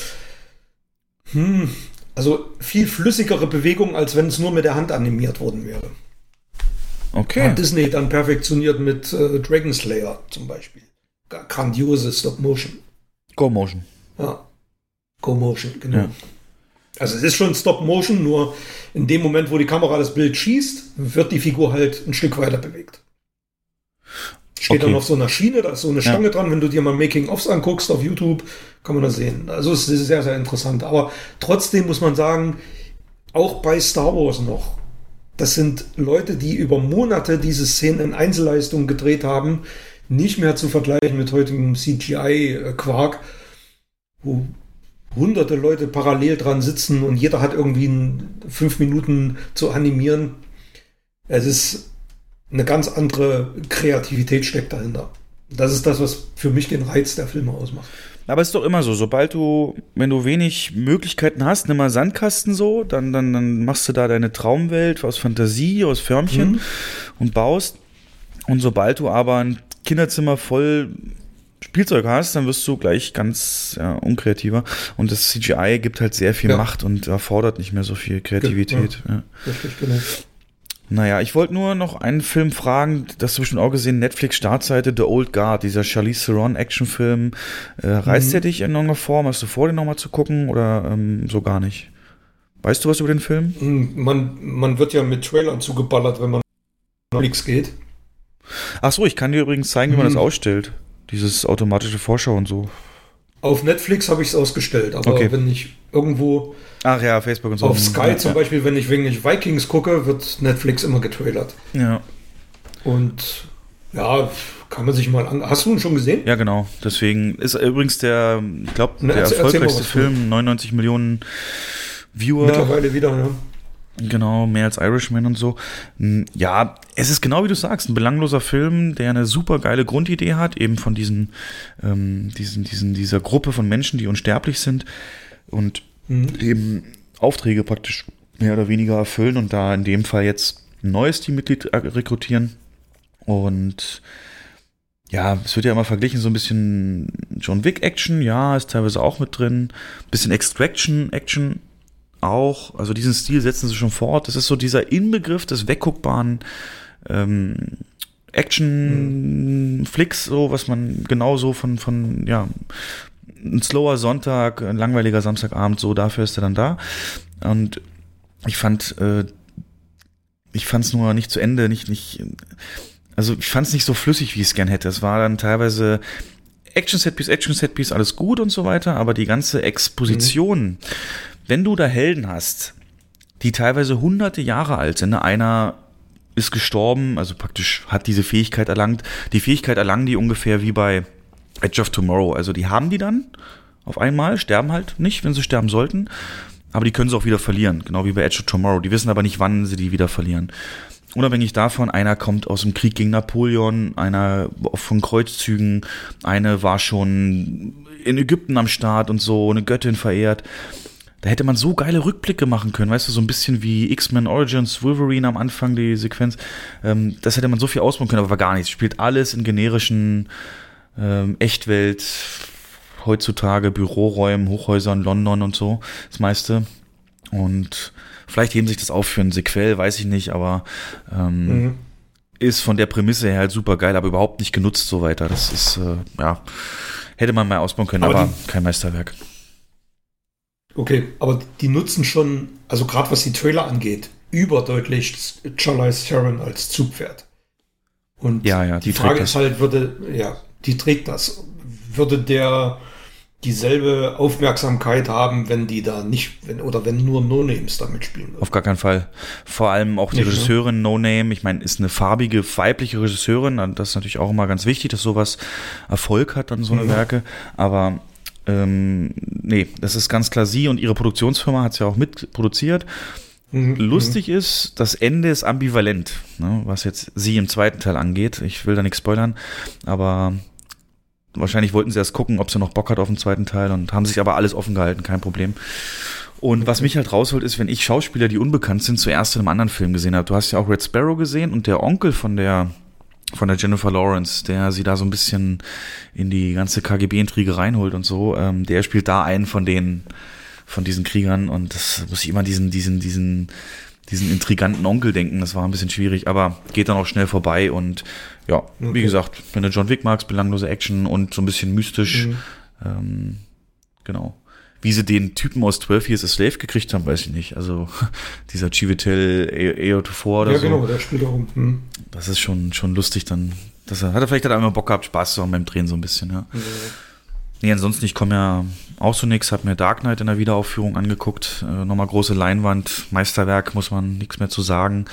hm, also viel flüssigere Bewegung, als wenn es nur mit der Hand animiert worden wäre. Okay. Hat Disney dann perfektioniert mit äh, Dragon Slayer zum Beispiel. Grandiose Stop Motion. Go Motion. Ja. Co-Motion, genau. Ja. Also es ist schon Stop-Motion, nur in dem Moment, wo die Kamera das Bild schießt, wird die Figur halt ein Stück weiter bewegt. Steht okay. dann auf so einer Schiene, da ist so eine Stange ja. dran. Wenn du dir mal Making-ofs anguckst auf YouTube, kann man das sehen. Also es ist sehr, sehr interessant. Aber trotzdem muss man sagen, auch bei Star Wars noch, das sind Leute, die über Monate diese Szenen in Einzelleistungen gedreht haben, nicht mehr zu vergleichen mit heutigem CGI-Quark, wo hunderte Leute parallel dran sitzen und jeder hat irgendwie fünf Minuten zu animieren. Es ist eine ganz andere Kreativität steckt dahinter. Das ist das, was für mich den Reiz der Filme ausmacht. Aber es ist doch immer so, sobald du, wenn du wenig Möglichkeiten hast, nimm mal Sandkasten so, dann, dann, dann machst du da deine Traumwelt aus Fantasie, aus Förmchen mhm. und baust. Und sobald du aber ein Kinderzimmer voll Spielzeug hast, dann wirst du gleich ganz ja, unkreativer. Und das CGI gibt halt sehr viel ja. Macht und erfordert nicht mehr so viel Kreativität. Ja, ja. Richtig, genau. Naja, ich wollte nur noch einen Film fragen, das hast du bestimmt auch gesehen, Netflix-Startseite The Old Guard, dieser Charlize Theron Actionfilm. Äh, reißt Mhm. der dich in irgendeiner Form? Hast du vor, den nochmal zu gucken oder ähm, so gar nicht? Weißt du was über den Film? Hm, Man, man wird ja mit Trailern zugeballert, wenn man auf Netflix geht. Ach so, ich kann dir übrigens zeigen, wie man Mhm. das ausstellt. Dieses automatische Vorschau und so. Auf Netflix habe ich es ausgestellt, aber Okay. wenn ich irgendwo Ach ja, Facebook und so. auf Sky ja, zum Beispiel, wenn ich wegen Vikings gucke, wird Netflix immer getrailert. Ja. Und ja, kann man sich mal an. Hast du ihn schon gesehen? ja, genau. Deswegen ist übrigens der, ich glaube, der erfolgreichste. Film, 99 Millionen Viewer. Mittlerweile wieder, ne? Genau, mehr als Irishman und so. Hm, Ja, es ist genau wie du sagst, ein belangloser Film, der eine super geile Grundidee hat, eben von diesen, ähm, diesen, diesen, dieser Gruppe von Menschen, die unsterblich sind und Mhm. eben Aufträge praktisch mehr oder weniger erfüllen und da in dem Fall jetzt ein neues Teammitglied äh, rekrutieren. Und ja, es wird ja immer verglichen, so ein bisschen John Wick-Action, ja, ist teilweise auch mit drin. Bisschen Extraction-Action auch. Also diesen Stil setzen sie schon fort. Das ist so dieser Inbegriff des wegguckbaren ähm, Action-Flicks, so was man genauso von, von, ja, ein slower Sonntag, ein langweiliger Samstagabend, so dafür ist er dann da. Und ich fand, äh, ich fand es nur nicht zu Ende, nicht, nicht, also ich fand es nicht so flüssig, wie ich es gern hätte. Es war dann teilweise Action-Setpiece, Action-Setpiece, alles gut und so weiter, aber die ganze Exposition, wenn du da Helden hast, die teilweise hunderte Jahre alt sind, ne? einer ist gestorben, also praktisch hat diese Fähigkeit erlangt. Die Fähigkeit erlangen die ungefähr wie bei Edge of Tomorrow. Also die haben die dann auf einmal, sterben halt nicht, wenn sie sterben sollten, aber die können sie auch wieder verlieren, genau wie bei Edge of Tomorrow. Die wissen aber nicht, wann sie die wieder verlieren. Unabhängig davon, einer kommt aus dem Krieg gegen Napoleon, einer von Kreuzzügen, eine war schon in Ägypten am Start und so, eine Göttin verehrt. Da hätte man so geile Rückblicke machen können, weißt du, so ein bisschen wie X-Men Origins, Wolverine am Anfang, die Sequenz. Ähm, das hätte man so viel ausbauen können, aber war gar nichts. Spielt alles in generischen ähm, Echtwelt, heutzutage Büroräumen, Hochhäusern, London und so, das meiste. Und vielleicht heben sich das auf für ein Sequel, weiß ich nicht, aber ähm, Mhm. ist von der Prämisse her halt super geil, aber überhaupt nicht genutzt so weiter. Das ist, äh, ja, hätte man mal ausbauen können, Aber aber, die- kein Meisterwerk. Okay, aber die nutzen schon, also gerade was die Trailer angeht, überdeutlich Charlize Theron als Zugpferd. Und Ja, ja, die, die Frage trägt ist halt, würde, ja, die trägt das. Würde der dieselbe Aufmerksamkeit haben, wenn die da nicht, wenn, oder wenn nur No-Names da mitspielen würden? Auf gar keinen Fall. Vor allem auch die Nicht, ne? Regisseurin No Name, ich meine, ist eine farbige, weibliche Regisseurin. Das ist natürlich auch immer ganz wichtig, dass sowas Erfolg hat an so eine Mhm. Werke. Aber ähm, nee, das ist ganz klar sie und ihre Produktionsfirma hat es ja auch mitproduziert. Mhm, Lustig ist, das Ende ist ambivalent, ne, was jetzt sie im zweiten Teil angeht. Ich will da nichts spoilern, aber wahrscheinlich wollten sie erst gucken, ob sie noch Bock hat auf den zweiten Teil und haben sich aber alles offen gehalten, kein Problem. Und was mich halt rausholt, ist, wenn ich Schauspieler, die unbekannt sind, zuerst in einem anderen Film gesehen habe. Du hast ja auch Red Sparrow gesehen und der Onkel von der von der Jennifer Lawrence, der sie da so ein bisschen in die ganze KGB-Intrige reinholt und so, ähm, der spielt da einen von den, von diesen Kriegern und das muss ich immer diesen, diesen, diesen, diesen intriganten Onkel denken. Das war ein bisschen schwierig, aber geht dann auch schnell vorbei und ja, wie Okay. gesagt, wenn du John Wick magst, belanglose Action und so ein bisschen mystisch, Mhm. ähm, genau. Wie sie den Typen aus 12 Years a Slave gekriegt haben, weiß ich nicht. Also dieser Chiwetel Ejiofor oder Ja, so. genau, der spielt auch. Hm. Das ist schon, schon lustig dann. Dass er, hat er vielleicht hat er immer Bock gehabt, Spaß zu haben beim Drehen so ein bisschen, ja. Nee, ansonsten, ich komme ja auch so nix, hab mir Dark Knight in der Wiederaufführung angeguckt. Äh, nochmal große Leinwand, Meisterwerk, muss man nichts mehr zu sagen.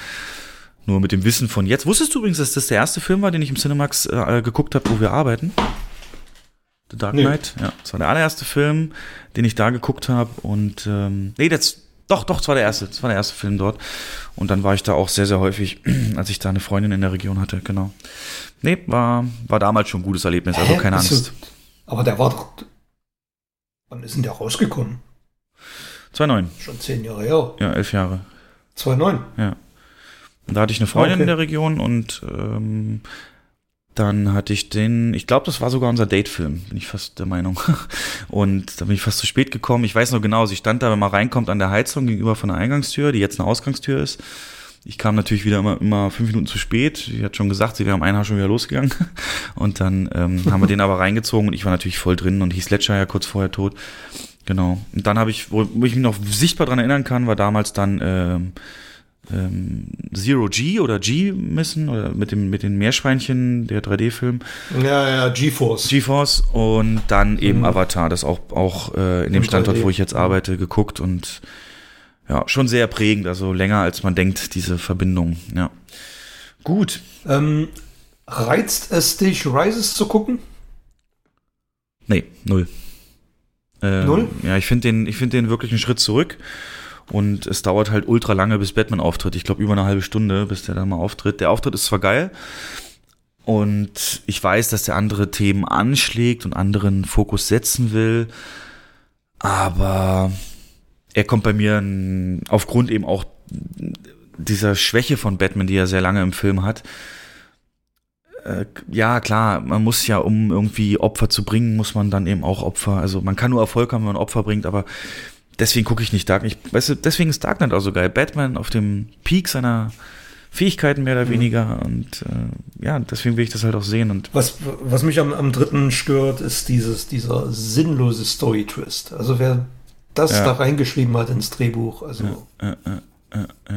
Nur mit dem Wissen von jetzt. Wusstest du übrigens, dass das der erste Film war, den ich im Cinemax äh, geguckt habe, wo wir arbeiten? The Dark Nee. Knight? Ja, das war der allererste Film, den ich da geguckt habe. Und ähm, nee, das doch, doch, das war der erste. Das war der erste Film dort. Und dann war ich da auch sehr, sehr häufig, als ich da eine Freundin in der Region hatte, genau. Nee, war, war damals schon ein gutes Erlebnis, also Hä? keine Bist du- Angst. Aber der war doch. Wann ist denn der rausgekommen? 2,9. Schon zehn Jahre her. Ja, elf Jahre. 2,9. Ja. Und da hatte ich eine Freundin Okay. in der Region und ähm, dann hatte ich den, ich glaube, das war sogar unser Datefilm, bin ich fast der Meinung. Und da bin ich fast zu spät gekommen. Ich weiß noch genau, sie stand da, wenn man reinkommt, an der Heizung gegenüber von der Eingangstür, die jetzt eine Ausgangstür ist. Ich kam natürlich wieder immer, immer fünf Minuten zu spät. Sie hat schon gesagt, sie wäre um einen schon wieder losgegangen. Und dann ähm, haben wir den aber reingezogen und ich war natürlich voll drin und hieß Ledger ja kurz vorher tot. Genau. Und dann habe ich, wo, wo ich mich noch sichtbar dran erinnern kann, war damals dann ähm, ähm, Zero G oder G missen oder mit dem mit den Meerschweinchen der 3D-Film. Ja, ja, GeForce. GeForce und dann eben mhm. Avatar, das auch auch äh, in dem Standort, 3D. wo ich jetzt arbeite, geguckt und ja, schon sehr prägend, also länger als man denkt, diese Verbindung, ja. Gut. Ähm, reizt es dich, Rises zu gucken? Nee, null. Ähm, null? Ja, ich finde den, ich finde den wirklich einen Schritt zurück. Und es dauert halt ultra lange, bis Batman auftritt. Ich glaube, über eine halbe Stunde, bis der dann mal auftritt. Der Auftritt ist zwar geil. Und ich weiß, dass der andere Themen anschlägt und anderen Fokus setzen will. Aber er kommt bei mir aufgrund eben auch dieser Schwäche von Batman, die er sehr lange im Film hat. Äh, ja, klar, man muss ja, um irgendwie Opfer zu bringen, muss man dann eben auch Opfer. Also man kann nur Erfolg haben, wenn man Opfer bringt, aber deswegen gucke ich nicht Dark. Ich, weißt du, deswegen ist Dark Knight auch so geil. Batman auf dem Peak seiner Fähigkeiten mehr oder mhm. weniger und äh, ja, deswegen will ich das halt auch sehen. Und was, was mich am, am dritten stört, ist dieses, dieser sinnlose Story-Twist. Also wer das ja. da reingeschrieben hat ins Drehbuch. Also ja, ja,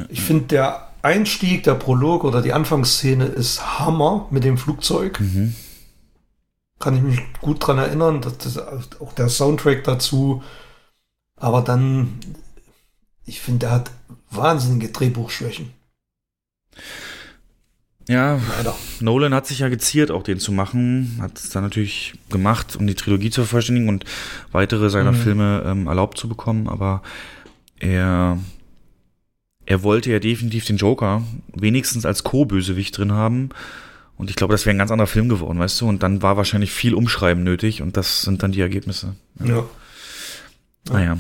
ich finde der Einstieg, der Prolog oder die Anfangsszene ist Hammer mit dem Flugzeug. Mhm. Kann ich mich gut dran erinnern, dass das auch der Soundtrack dazu. Aber dann, ich finde, der hat wahnsinnige Drehbuchschwächen. Ja, Leider. Nolan hat sich ja geziert, auch den zu machen. Hat es dann natürlich gemacht, um die Trilogie zu vervollständigen und weitere seiner mhm. Filme ähm, erlaubt zu bekommen. Aber er, er wollte ja definitiv den Joker wenigstens als Co-Bösewicht drin haben. Und ich glaube, das wäre ein ganz anderer Film geworden, weißt du? Und dann war wahrscheinlich viel Umschreiben nötig und das sind dann die Ergebnisse. Ja. ja. Naja.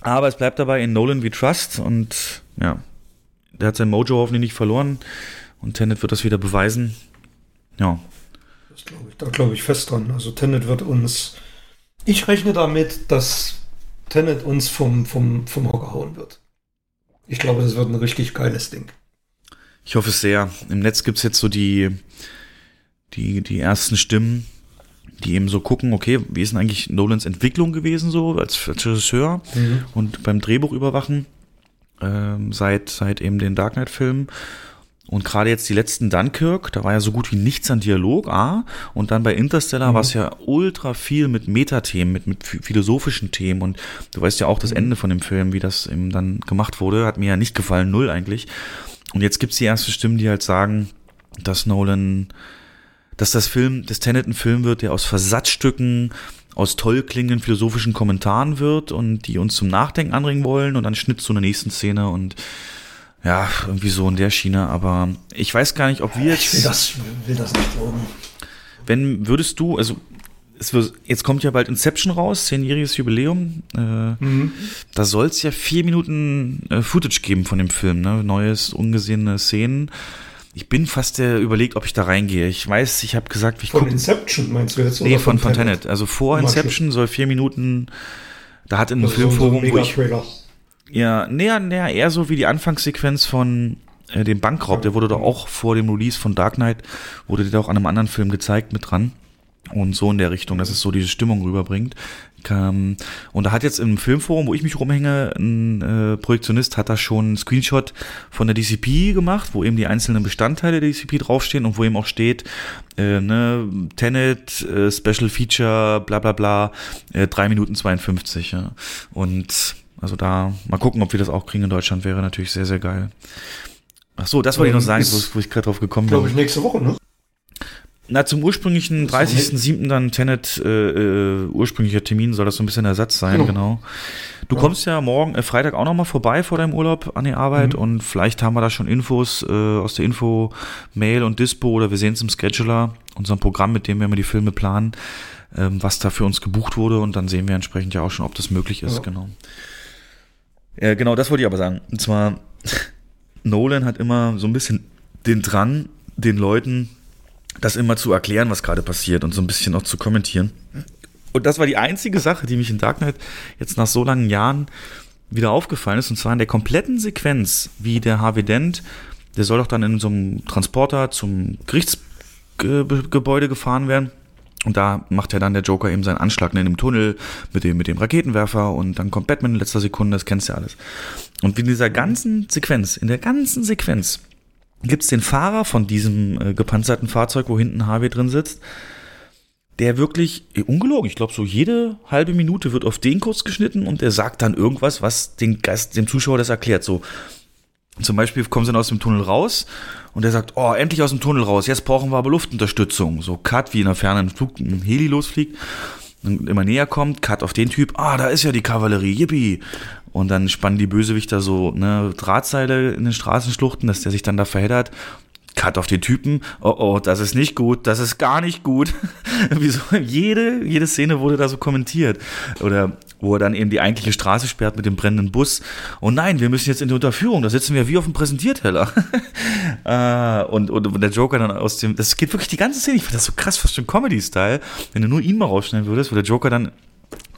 Aber es bleibt dabei in Nolan We Trust und ja, der hat sein Mojo hoffentlich nicht verloren. Und Tenet wird das wieder beweisen. Ja. Das glaube ich, da glaube ich fest dran. Also Tenet wird uns. Ich rechne damit, dass Tenet uns vom, vom, vom Hocker hauen wird. Ich glaube, das wird ein richtig geiles Ding. Ich hoffe es sehr. Im Netz gibt es jetzt so die, die, die ersten Stimmen, die eben so gucken, okay, wie ist denn eigentlich Nolans Entwicklung gewesen so als, als Regisseur mhm. und beim Drehbuch überwachen ähm, seit, seit eben den Dark Knight-Filmen und gerade jetzt die letzten Dunkirk, da war ja so gut wie nichts an Dialog, A. Und dann bei Interstellar mhm. war es ja ultra viel mit Metathemen, mit, mit philosophischen Themen. Und du weißt ja auch das mhm. Ende von dem Film, wie das eben dann gemacht wurde, hat mir ja nicht gefallen, null eigentlich. Und jetzt gibt's die erste Stimmen, die halt sagen, dass Nolan, dass das Film, das Tenet ein Film wird, der aus Versatzstücken, aus toll klingenden philosophischen Kommentaren wird und die uns zum Nachdenken anregen wollen und dann Schnitt zu einer nächsten Szene und ja, irgendwie so in der Schiene, aber ich weiß gar nicht, ob wir jetzt. Ich will das, will das nicht glauben. Wenn würdest du, also es wird, jetzt kommt ja bald Inception raus, zehnjähriges Jubiläum. Äh, mhm. Da soll es ja vier Minuten äh, Footage geben von dem Film, ne? Neues, ungesehene Szenen. Ich bin fast der überlegt, ob ich da reingehe. Ich weiß, ich habe gesagt, ich Von guck, Inception meinst du jetzt? Nee, von, von Tenet. Also vor Inception soll vier Minuten. Da hat in einem also Filmforum, so wo ich, ja, näher, näher eher so wie die Anfangssequenz von äh, dem Bankraub. Der wurde doch auch vor dem Release von Dark Knight, wurde der auch an einem anderen Film gezeigt mit dran. Und so in der Richtung, dass es so diese Stimmung rüberbringt. Und da hat jetzt im Filmforum, wo ich mich rumhänge, ein äh, Projektionist hat da schon einen Screenshot von der DCP gemacht, wo eben die einzelnen Bestandteile der DCP draufstehen und wo eben auch steht, äh, ne, Tenet, äh, Special Feature, bla bla bla, äh, 3 Minuten 52. Ja. Und also da mal gucken, ob wir das auch kriegen in Deutschland, wäre natürlich sehr, sehr geil. Ach so, das wollte ich noch sagen, wo, wo ich gerade drauf gekommen bin. Glaube ich nächste Woche, ne? Na, zum ursprünglichen 30.07. dann Tenet, äh, äh, ursprünglicher Termin soll das so ein bisschen Ersatz sein, genau. genau. Du ja. kommst ja morgen, äh, Freitag auch noch mal vorbei vor deinem Urlaub an die Arbeit mhm. und vielleicht haben wir da schon Infos äh, aus der Info, Mail und Dispo oder wir sehen es im Scheduler, unserem Programm, mit dem wir immer die Filme planen, ähm, was da für uns gebucht wurde und dann sehen wir entsprechend ja auch schon, ob das möglich ist, ja. genau. Ja, genau, das wollte ich aber sagen. Und zwar, Nolan hat immer so ein bisschen den Drang, den Leuten das immer zu erklären, was gerade passiert und so ein bisschen auch zu kommentieren. Und das war die einzige Sache, die mich in Dark Knight jetzt nach so langen Jahren wieder aufgefallen ist, und zwar in der kompletten Sequenz, wie der Harvey Dent der soll doch dann in so einem Transporter zum Gerichtsgebäude gefahren werden. Und da macht ja dann der Joker eben seinen Anschlag in dem Tunnel mit dem, mit dem Raketenwerfer und dann kommt Batman in letzter Sekunde, das kennst du ja alles. Und in dieser ganzen Sequenz, in der ganzen Sequenz, gibt's den Fahrer von diesem äh, gepanzerten Fahrzeug, wo hinten Harvey drin sitzt, der wirklich, eh, ungelogen, ich glaube, so jede halbe Minute wird auf den kurz geschnitten und der sagt dann irgendwas, was den Geist, dem Zuschauer das erklärt. So, zum Beispiel kommen sie dann aus dem Tunnel raus und der sagt, oh, endlich aus dem Tunnel raus, jetzt brauchen wir aber Luftunterstützung. So Cut, wie in der Ferne Flug, ein Heli losfliegt und immer näher kommt, Cut auf den Typ, ah, da ist ja die Kavallerie, yippie. Und dann spannen die Bösewichter so ne, Drahtseile in den Straßenschluchten, dass der sich dann da verheddert. Cut auf den Typen. Oh oh, das ist nicht gut, das ist gar nicht gut. Wieso? Jede, jede Szene wurde da so kommentiert. Oder wo er dann eben die eigentliche Straße sperrt mit dem brennenden Bus. Oh nein, wir müssen jetzt in die Unterführung, da sitzen wir wie auf dem Präsentierteller. äh, und, und, und der Joker dann aus dem, das geht wirklich die ganze Szene, ich finde das so krass, fast schon Comedy-Style, wenn du nur ihn mal rausschneiden würdest, wo der Joker dann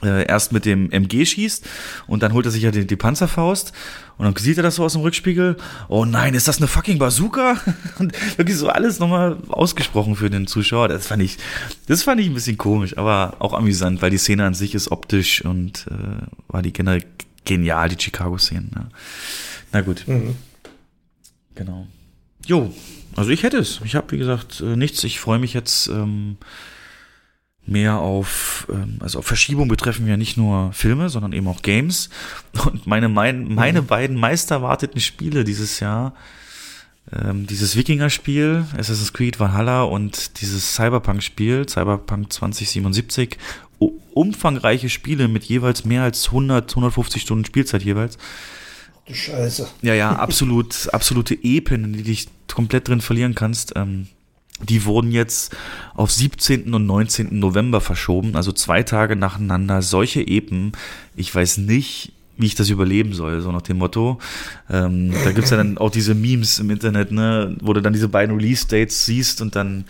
äh, erst mit dem MG schießt und dann holt er sich ja die, die, Panzerfaust und dann sieht er das so aus dem Rückspiegel. Oh nein, ist das eine fucking Bazooka? Und wirklich so alles nochmal ausgesprochen für den Zuschauer. Das fand ich, das fand ich ein bisschen komisch, aber auch amüsant, weil die Szene an sich ist optisch und äh, war die generell genial, die Chicago-Szene. Ja. Na gut. Mhm. Genau. Jo, also ich hätte es. Ich habe, wie gesagt, äh, nichts. Ich freue mich jetzt. Ähm, mehr auf, ähm, also auf Verschiebung betreffen ja nicht nur Filme, sondern eben auch Games. Und meine, mein, meine mhm. beiden meisterwarteten Spiele dieses Jahr, ähm, dieses Wikinger-Spiel, Assassin's Creed Valhalla und dieses Cyberpunk-Spiel, Cyberpunk 2077, umfangreiche Spiele mit jeweils mehr als 100, 150 Stunden Spielzeit jeweils. Du Scheiße. Ja, ja, absolut, absolute Epen, in die dich komplett drin verlieren kannst. Ähm, die wurden jetzt auf 17. und 19. November verschoben, also zwei Tage nacheinander. Solche Epen, ich weiß nicht, wie ich das überleben soll, so nach dem Motto. Ähm, da gibt's ja dann auch diese Memes im Internet, ne, wo du dann diese beiden Release-Dates siehst und dann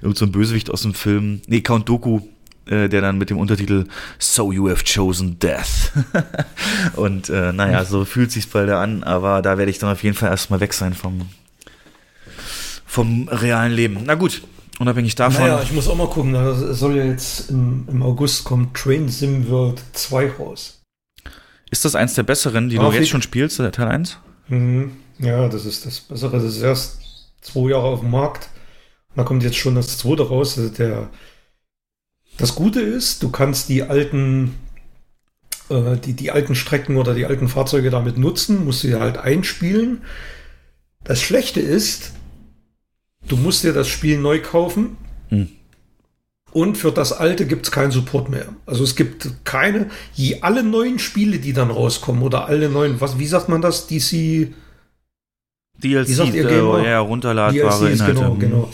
irgend so ein Bösewicht aus dem Film, nee, Count Doku, äh, der dann mit dem Untertitel So You Have Chosen Death. und äh, naja, so fühlt sich's bald an, aber da werde ich dann auf jeden Fall erstmal weg sein vom, vom realen Leben. Na gut, unabhängig davon. Naja, ich muss auch mal gucken. Da soll ja jetzt im, im August kommen Train Sim World 2 raus. Ist das eins der besseren, die Grafik. du jetzt schon spielst, der Teil 1? Mhm. Ja, das ist das Bessere. Das ist erst zwei Jahre auf dem Markt. Da kommt jetzt schon das zweite raus. Also der, das Gute ist, du kannst die alten, äh, die, die alten Strecken oder die alten Fahrzeuge damit nutzen, musst sie halt einspielen. Das Schlechte ist, Du musst dir das Spiel neu kaufen. Hm. Und für das alte gibt es keinen Support mehr. Also es gibt keine, je alle neuen Spiele, die dann rauskommen, oder alle neuen, was, wie sagt man das? DC. DLC, wie sagt ihr äh, ja, runterladbare DLCs, Inhalte. Genau, genau.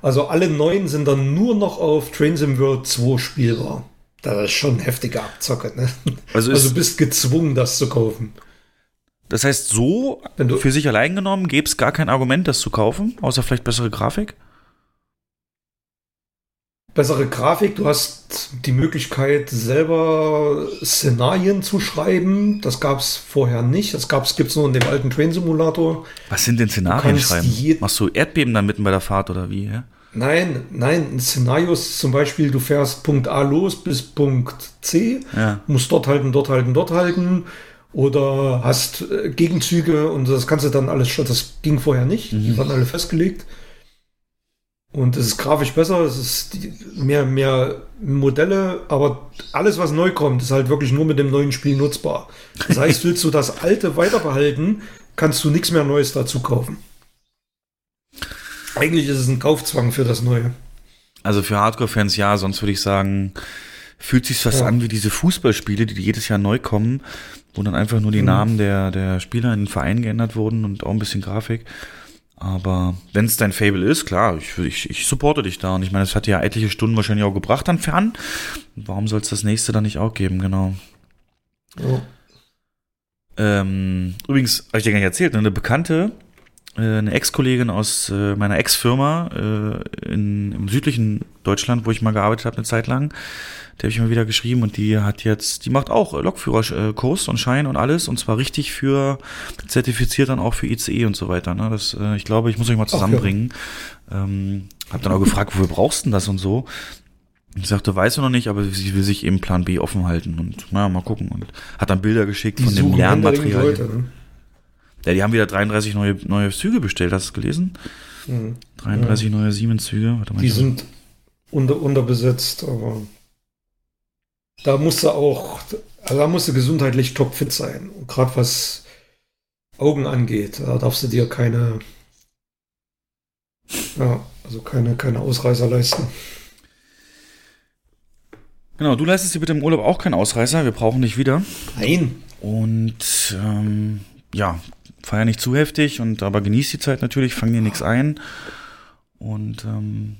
Also alle neuen sind dann nur noch auf Trains in World 2 spielbar. Das ist schon ein heftiger Abzocke, ne? Also, also du bist gezwungen, das zu kaufen. Das heißt, so für sich allein genommen gäbe es gar kein Argument, das zu kaufen, außer vielleicht bessere Grafik? Bessere Grafik, du hast die Möglichkeit, selber Szenarien zu schreiben. Das gab es vorher nicht. Das gibt es nur in dem alten Train Simulator. Was sind denn Szenarien schreiben? Machst du Erdbeben dann mitten bei der Fahrt oder wie? Ja? Nein, nein, Szenarios zum Beispiel, du fährst Punkt A los bis Punkt C, ja. musst dort halten, dort halten, dort halten oder hast äh, Gegenzüge und das kannst du dann alles schon. Das ging vorher nicht. Mhm. Die waren alle festgelegt. Und es ist grafisch besser, es ist mehr, mehr Modelle, aber alles, was neu kommt, ist halt wirklich nur mit dem neuen Spiel nutzbar. Das heißt, willst du das alte weiterbehalten, kannst du nichts mehr Neues dazu kaufen. Eigentlich ist es ein Kaufzwang für das Neue. Also für Hardcore-Fans ja, sonst würde ich sagen, fühlt sich fast ja. an wie diese Fußballspiele, die jedes Jahr neu kommen wo dann einfach nur die mhm. Namen der, der Spieler in den Verein geändert wurden und auch ein bisschen Grafik. Aber wenn es dein Fable ist, klar, ich, ich, ich supporte dich da. Und ich meine, es hat ja etliche Stunden wahrscheinlich auch gebracht an Fern. Warum soll es das nächste dann nicht auch geben, genau. Oh. Ähm, übrigens, habe ich dir gar nicht erzählt, ne, eine Bekannte eine Ex-Kollegin aus äh, meiner Ex-Firma äh, in, im südlichen Deutschland, wo ich mal gearbeitet habe eine Zeit lang. Der habe ich mal wieder geschrieben und die hat jetzt, die macht auch Lokführerkurs und Schein und alles und zwar richtig für zertifiziert dann auch für ICE und so weiter. Ne? Das, äh, ich glaube, ich muss euch mal zusammenbringen. ja. ähm, hab dann auch gefragt, wofür brauchst du denn das und so? Ich sagte, weiß du noch nicht, aber sie will sich eben Plan B offen halten und na, mal gucken. Und hat dann Bilder geschickt die von dem Lernmaterial. Leute, ne? Ja, die haben wieder 33 neue, neue Züge bestellt, hast du es gelesen? Mhm. 33 ja. neue Siemens-Züge. Die sind unter, unterbesetzt, aber da musste auch, also da musste gesundheitlich topfit sein. Und gerade was Augen angeht, da darfst du dir keine, ja, also keine, keine Ausreißer leisten. Genau, du leistest dir bitte im Urlaub auch keinen Ausreißer, wir brauchen dich wieder. Nein. Und ähm, ja, feier nicht zu heftig und aber genieß die Zeit natürlich, fang dir nichts ein. Und ähm,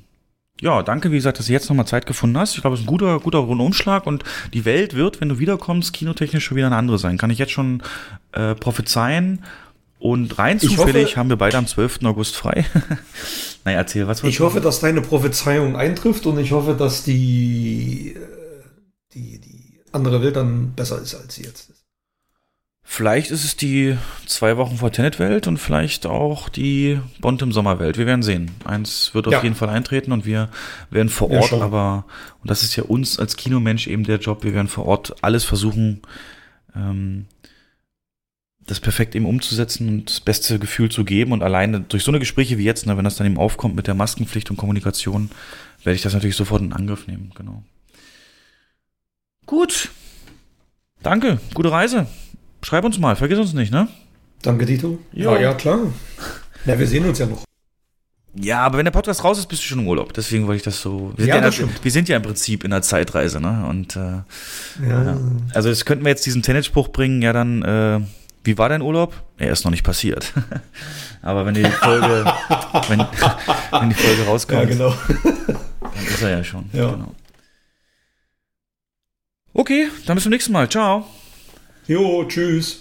ja, danke, wie gesagt, dass du jetzt nochmal Zeit gefunden hast. Ich glaube, es ist ein guter, guter Rundumschlag und die Welt wird, wenn du wiederkommst, kinotechnisch schon wieder eine andere sein. Kann ich jetzt schon äh, prophezeien. Und rein ich zufällig hoffe, haben wir beide am 12. August frei. naja, erzähl, was Ich hoffe, dass deine Prophezeiung eintrifft und ich hoffe, dass die, äh, die, die andere Welt dann besser ist, als sie jetzt ist. Vielleicht ist es die zwei Wochen vor Tenet-Welt und vielleicht auch die Bond im Sommerwelt. Wir werden sehen. Eins wird auf ja. jeden Fall eintreten und wir werden vor Ort, ja, aber, und das ist ja uns als Kinomensch eben der Job, wir werden vor Ort alles versuchen, ähm, das perfekt eben umzusetzen und das beste Gefühl zu geben. Und alleine durch so eine Gespräche wie jetzt, ne, wenn das dann eben aufkommt mit der Maskenpflicht und Kommunikation, werde ich das natürlich sofort in Angriff nehmen. Genau. Gut. Danke. Gute Reise. Schreib uns mal, vergiss uns nicht, ne? Danke, Dito. Ja, ja, klar. Ja, wir sehen uns ja noch. Ja, aber wenn der Podcast raus ist, bist du schon im Urlaub. Deswegen wollte ich das so. Wir, ja, sind, ja, wir sind ja im Prinzip in einer Zeitreise, ne? Und äh, ja. ja. Also das könnten wir jetzt diesen Tennisspruch bringen, ja dann, äh, wie war dein Urlaub? Er ist noch nicht passiert. aber wenn die Folge, wenn, wenn die Folge rauskommt, ja, genau. dann ist er ja schon. Ja. Genau. Okay, dann bis zum nächsten Mal. Ciao. Jo, tschüss.